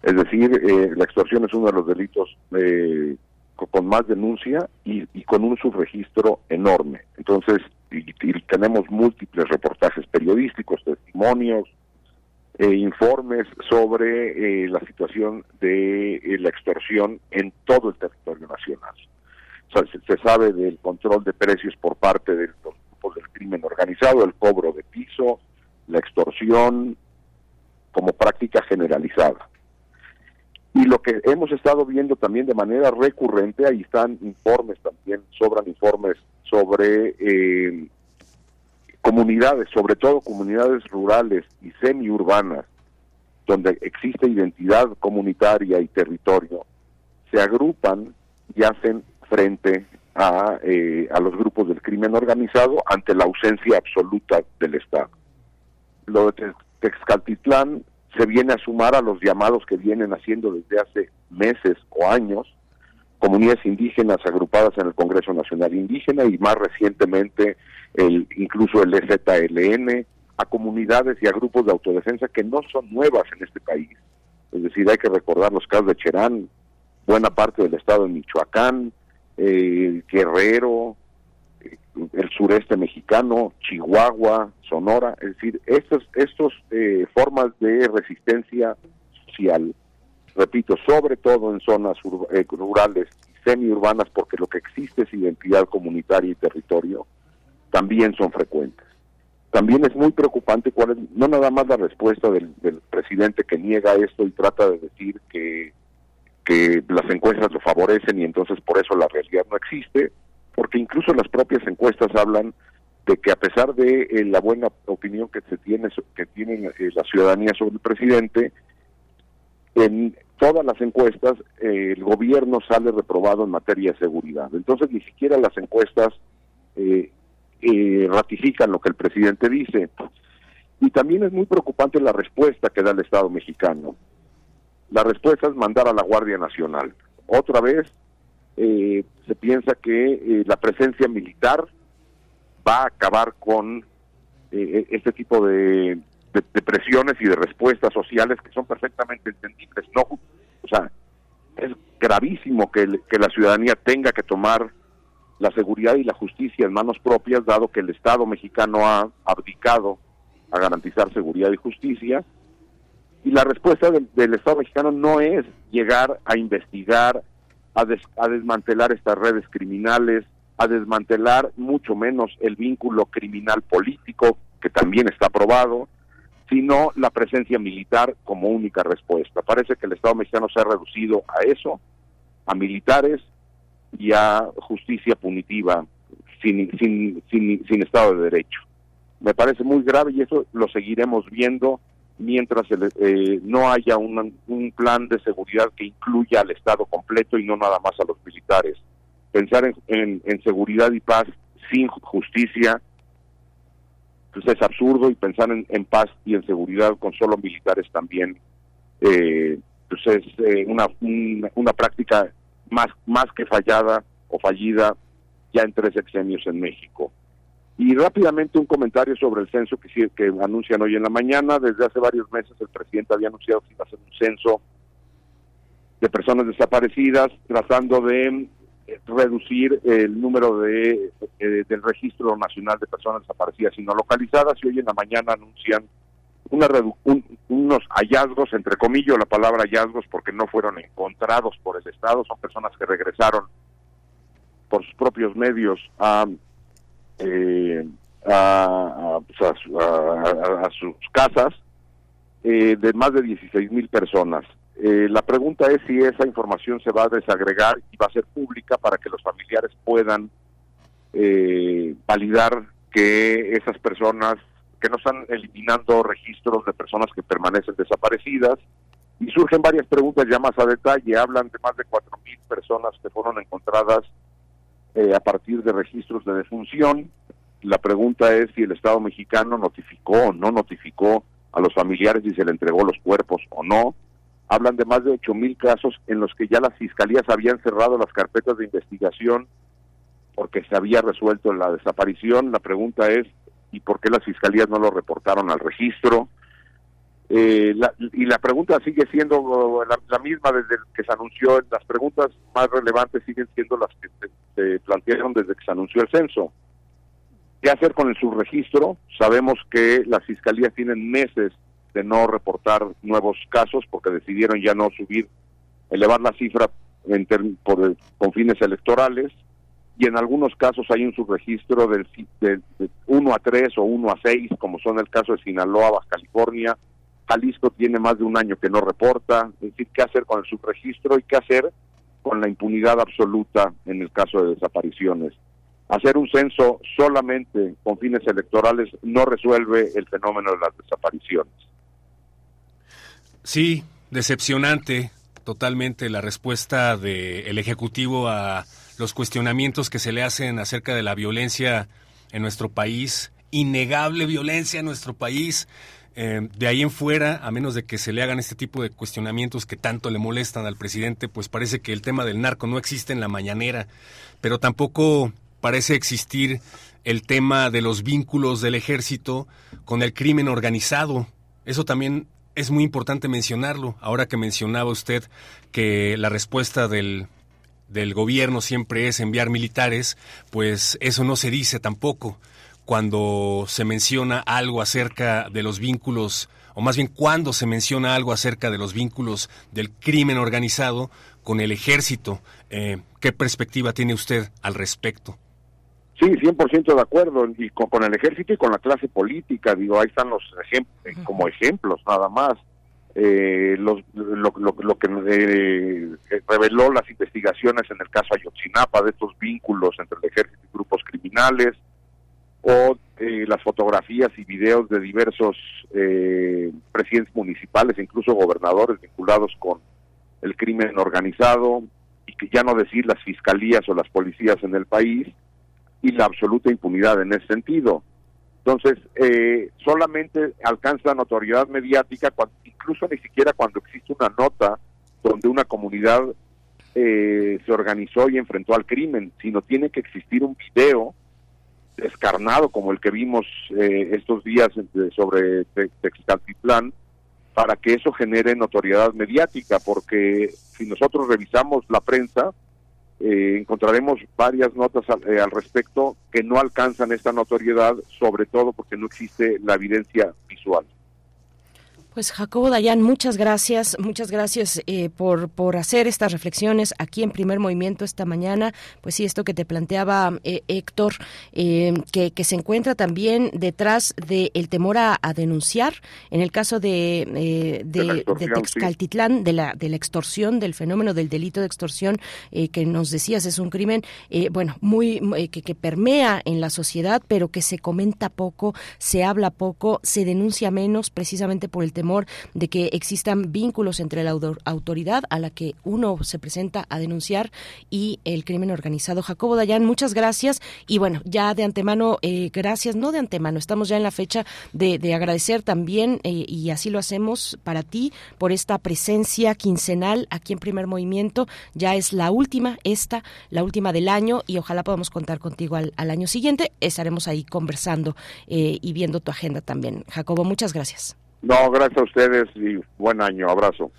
Es decir, eh, la extorsión es uno de los delitos eh, co- con más denuncia y, y con un subregistro enorme. Entonces, y, y tenemos múltiples reportajes periodísticos, testimonios, eh, informes sobre eh, la situación de eh, la extorsión en todo el territorio nacional. Se, se sabe del control de precios por parte de los grupos del crimen organizado, el cobro de piso, la extorsión como práctica generalizada. Y lo que hemos estado viendo también de manera recurrente, ahí están informes también, sobran informes sobre eh, comunidades, sobre todo comunidades rurales y semiurbanas, donde existe identidad comunitaria y territorio, se agrupan y hacen frente a, eh, a los grupos del crimen organizado ante la ausencia absoluta del Estado. Lo de Tex- Texcaltitlán se viene a sumar a los llamados que vienen haciendo desde hace meses o años comunidades indígenas agrupadas en el Congreso Nacional Indígena y más recientemente el incluso el EZLN a comunidades y a grupos de autodefensa que no son nuevas en este país. Es decir, hay que recordar los casos de Cherán, buena parte del estado de Michoacán, eh, Guerrero, el sureste mexicano, Chihuahua, Sonora, es decir, estos estos eh, formas de resistencia social, repito, sobre todo en zonas eh, rurales y semiurbanas, porque lo que existe es identidad comunitaria y territorio, también son frecuentes. También es muy preocupante cuál es, no nada más la respuesta del, del presidente que niega esto y trata de decir que que las encuestas lo favorecen y entonces por eso la realidad no existe, porque incluso las propias encuestas hablan de que a pesar de eh, la buena opinión que se tiene que tiene eh, la ciudadanía sobre el presidente, en todas las encuestas eh, el gobierno sale reprobado en materia de seguridad. Entonces ni siquiera las encuestas ratifican lo que el presidente dice. Y también es muy preocupante la respuesta que da el Estado mexicano. La respuesta es mandar a la Guardia Nacional. Otra vez eh, se piensa que eh, la presencia militar va a acabar con eh, este tipo de, presiones y de respuestas sociales que son perfectamente entendibles. No, o sea, es gravísimo que, la ciudadanía tenga que tomar la seguridad y la justicia en manos propias, dado que el Estado mexicano ha abdicado a garantizar seguridad y justicia. Y la respuesta del Estado mexicano no es llegar a investigar, a, des- a desmantelar estas redes criminales, a desmantelar mucho menos el vínculo criminal político, que también está aprobado, sino la presencia militar como única respuesta. Parece que el Estado mexicano se ha reducido a eso, a militares y a justicia punitiva sin, sin, sin, sin Estado de Derecho. Me parece muy grave y eso lo seguiremos viendo mientras el- eh, no haya un, un plan de seguridad que incluya al Estado completo y no nada más a los militares. Pensar en, en- seguridad y paz sin justicia pues es absurdo y pensar en, en paz y en seguridad con solo militares también eh, pues es eh, una, una, una práctica más, más que fallada o fallida ya en tres sexenios en México. Y rápidamente un comentario sobre el censo que, que anuncian hoy en la mañana. Desde hace varios meses el presidente había anunciado que iba a hacer un censo de personas desaparecidas, tratando de eh, reducir el número de eh, del registro nacional de personas desaparecidas y no localizadas. Y hoy en la mañana anuncian una un- unos hallazgos, entre comillas la palabra hallazgos, porque no fueron encontrados por el Estado, son personas que regresaron por sus propios medios a eh, a, pues, a a- sus casas eh, de más de 16 mil personas. Eh, la pregunta es si esa información se va a desagregar y va a ser pública para que los familiares puedan eh, validar que esas personas, que no están eliminando registros de personas que permanecen desaparecidas. Y surgen varias preguntas ya más a detalle. Hablan de más de 4 mil personas que fueron encontradas eh, a partir de registros de defunción. La pregunta es si el Estado mexicano notificó o no notificó a los familiares si se le entregó los cuerpos o no. Hablan de más de 8 mil casos en los que ya las fiscalías habían cerrado las carpetas de investigación porque se había resuelto la desaparición. La pregunta es, ¿y por qué las fiscalías no lo reportaron al registro? Eh, la- y la pregunta sigue siendo uh, la, la misma desde que se anunció. Las preguntas más relevantes siguen siendo las que se, plantearon desde que se anunció el censo. ¿Qué hacer con el subregistro? Sabemos que las fiscalías tienen meses de no reportar nuevos casos porque decidieron ya no subir, elevar la cifra por, con fines electorales y en algunos casos hay un subregistro del, ci- de, 1 a 3 o 1 a 6, como son el caso de Sinaloa, California. Jalisco tiene más de un año que no reporta. Es decir, qué hacer con el subregistro y qué hacer con la impunidad absoluta en el caso de desapariciones. hacer un censo solamente con fines electorales no resuelve el fenómeno de las desapariciones.
Sí, decepcionante totalmente la respuesta del Ejecutivo a los cuestionamientos que se le hacen acerca de la violencia en nuestro país, innegable violencia en nuestro país. Eh, de ahí en fuera, a menos de que se le hagan este tipo de cuestionamientos que tanto le molestan al presidente, pues parece que el tema del narco no existe en la mañanera, pero tampoco parece existir el tema de los vínculos del ejército con el crimen organizado. Eso también es muy importante mencionarlo. Ahora que mencionaba usted que la respuesta del, del gobierno siempre es enviar militares, pues eso no se dice tampoco cuando se menciona algo acerca de los vínculos, o más bien cuando se menciona algo acerca de los vínculos del crimen organizado con el ejército. Eh, ¿Qué perspectiva tiene usted al respecto?
Sí, 100% de acuerdo, y con, con el ejército y con la clase política, digo, ahí están los ejemplos, como ejemplos nada más. Eh, los, lo, lo- lo que eh, reveló las investigaciones en el caso Ayotzinapa de estos vínculos entre el ejército y grupos criminales, o eh, las fotografías y videos de diversos eh, presidentes municipales, incluso gobernadores vinculados con el crimen organizado, y que ya no decir las fiscalías o las policías en el país, y la absoluta impunidad en ese sentido. Entonces, eh, solamente alcanza notoriedad mediática, cuando, incluso ni siquiera cuando existe una nota donde una comunidad eh, se organizó y enfrentó al crimen, sino tiene que existir un video descarnado como el que vimos eh, estos días sobre Te- Texcaltitlán para que eso genere notoriedad mediática, porque si nosotros revisamos la prensa, eh, encontraremos varias notas al, eh, al respecto que no alcanzan esta notoriedad, sobre todo porque no existe la evidencia visual.
Pues Jacobo Dayan, muchas gracias, muchas gracias eh, por, por hacer estas reflexiones aquí en primer movimiento esta mañana. Pues sí, esto que te planteaba eh, Héctor, eh, que, que se encuentra también detrás del temor a, a denunciar, en el caso de, de, de
sí.
Texcaltitlán, de la, de la extorsión, del fenómeno del delito de extorsión, eh, que nos decías es un crimen, eh, bueno, muy, muy- que, que permea en la sociedad, pero que se comenta poco, se habla poco, se denuncia menos, precisamente por el temor de que existan vínculos entre la autor- autoridad a la que uno se presenta a denunciar y el crimen organizado. Jacobo Dayan, muchas gracias y bueno, ya de antemano, eh, gracias, no de antemano, estamos ya en la fecha de, de agradecer también eh, y así lo hacemos para ti por esta presencia quincenal aquí en Primer Movimiento. Ya es la última, esta, la última del año y ojalá podamos contar contigo al, al año siguiente. Estaremos ahí conversando eh, y viendo tu agenda también. Jacobo, muchas gracias.
No, gracias a ustedes y buen año, abrazo.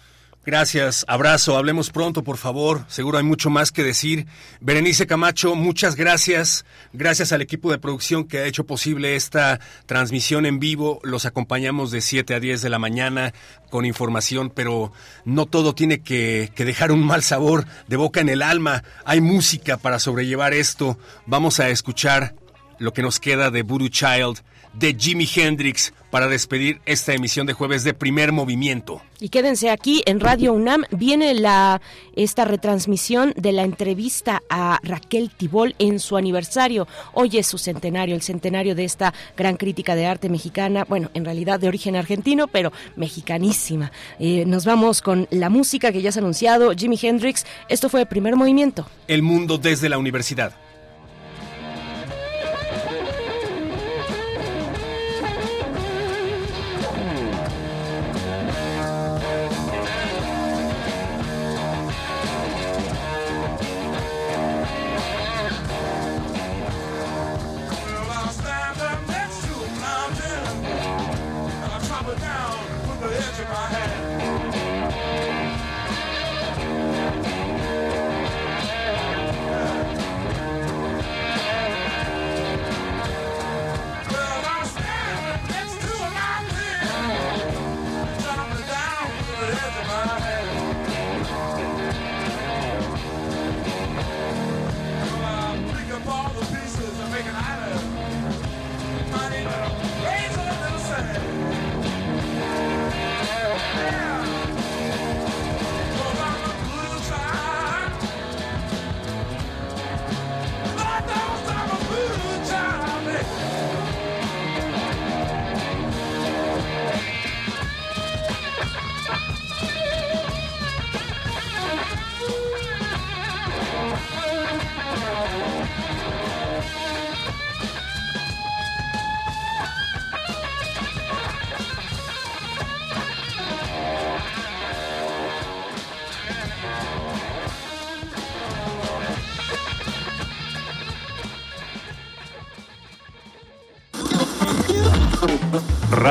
Gracias, abrazo, hablemos pronto, por favor. Seguro hay mucho más que decir. Berenice Camacho, muchas gracias. Gracias al equipo de producción que ha hecho posible esta transmisión en vivo. Los acompañamos de 7 a 10 de la mañana con información, pero no todo tiene que, que dejar un mal sabor de boca en el alma. Hay música para sobrellevar esto. Vamos a escuchar lo que nos queda de Voodoo Child, de Jimi Hendrix, para despedir esta emisión de jueves de primer movimiento.
Y quédense aquí en Radio UNAM. Viene la esta retransmisión de la entrevista a Raquel Tibol en su aniversario. Hoy es su centenario, el centenario de esta gran crítica de arte mexicana. Bueno, en realidad de origen argentino, pero mexicanísima. Eh, nos vamos con la música que ya se ha anunciado. Jimi Hendrix. Esto fue Primer Movimiento.
El mundo desde la universidad.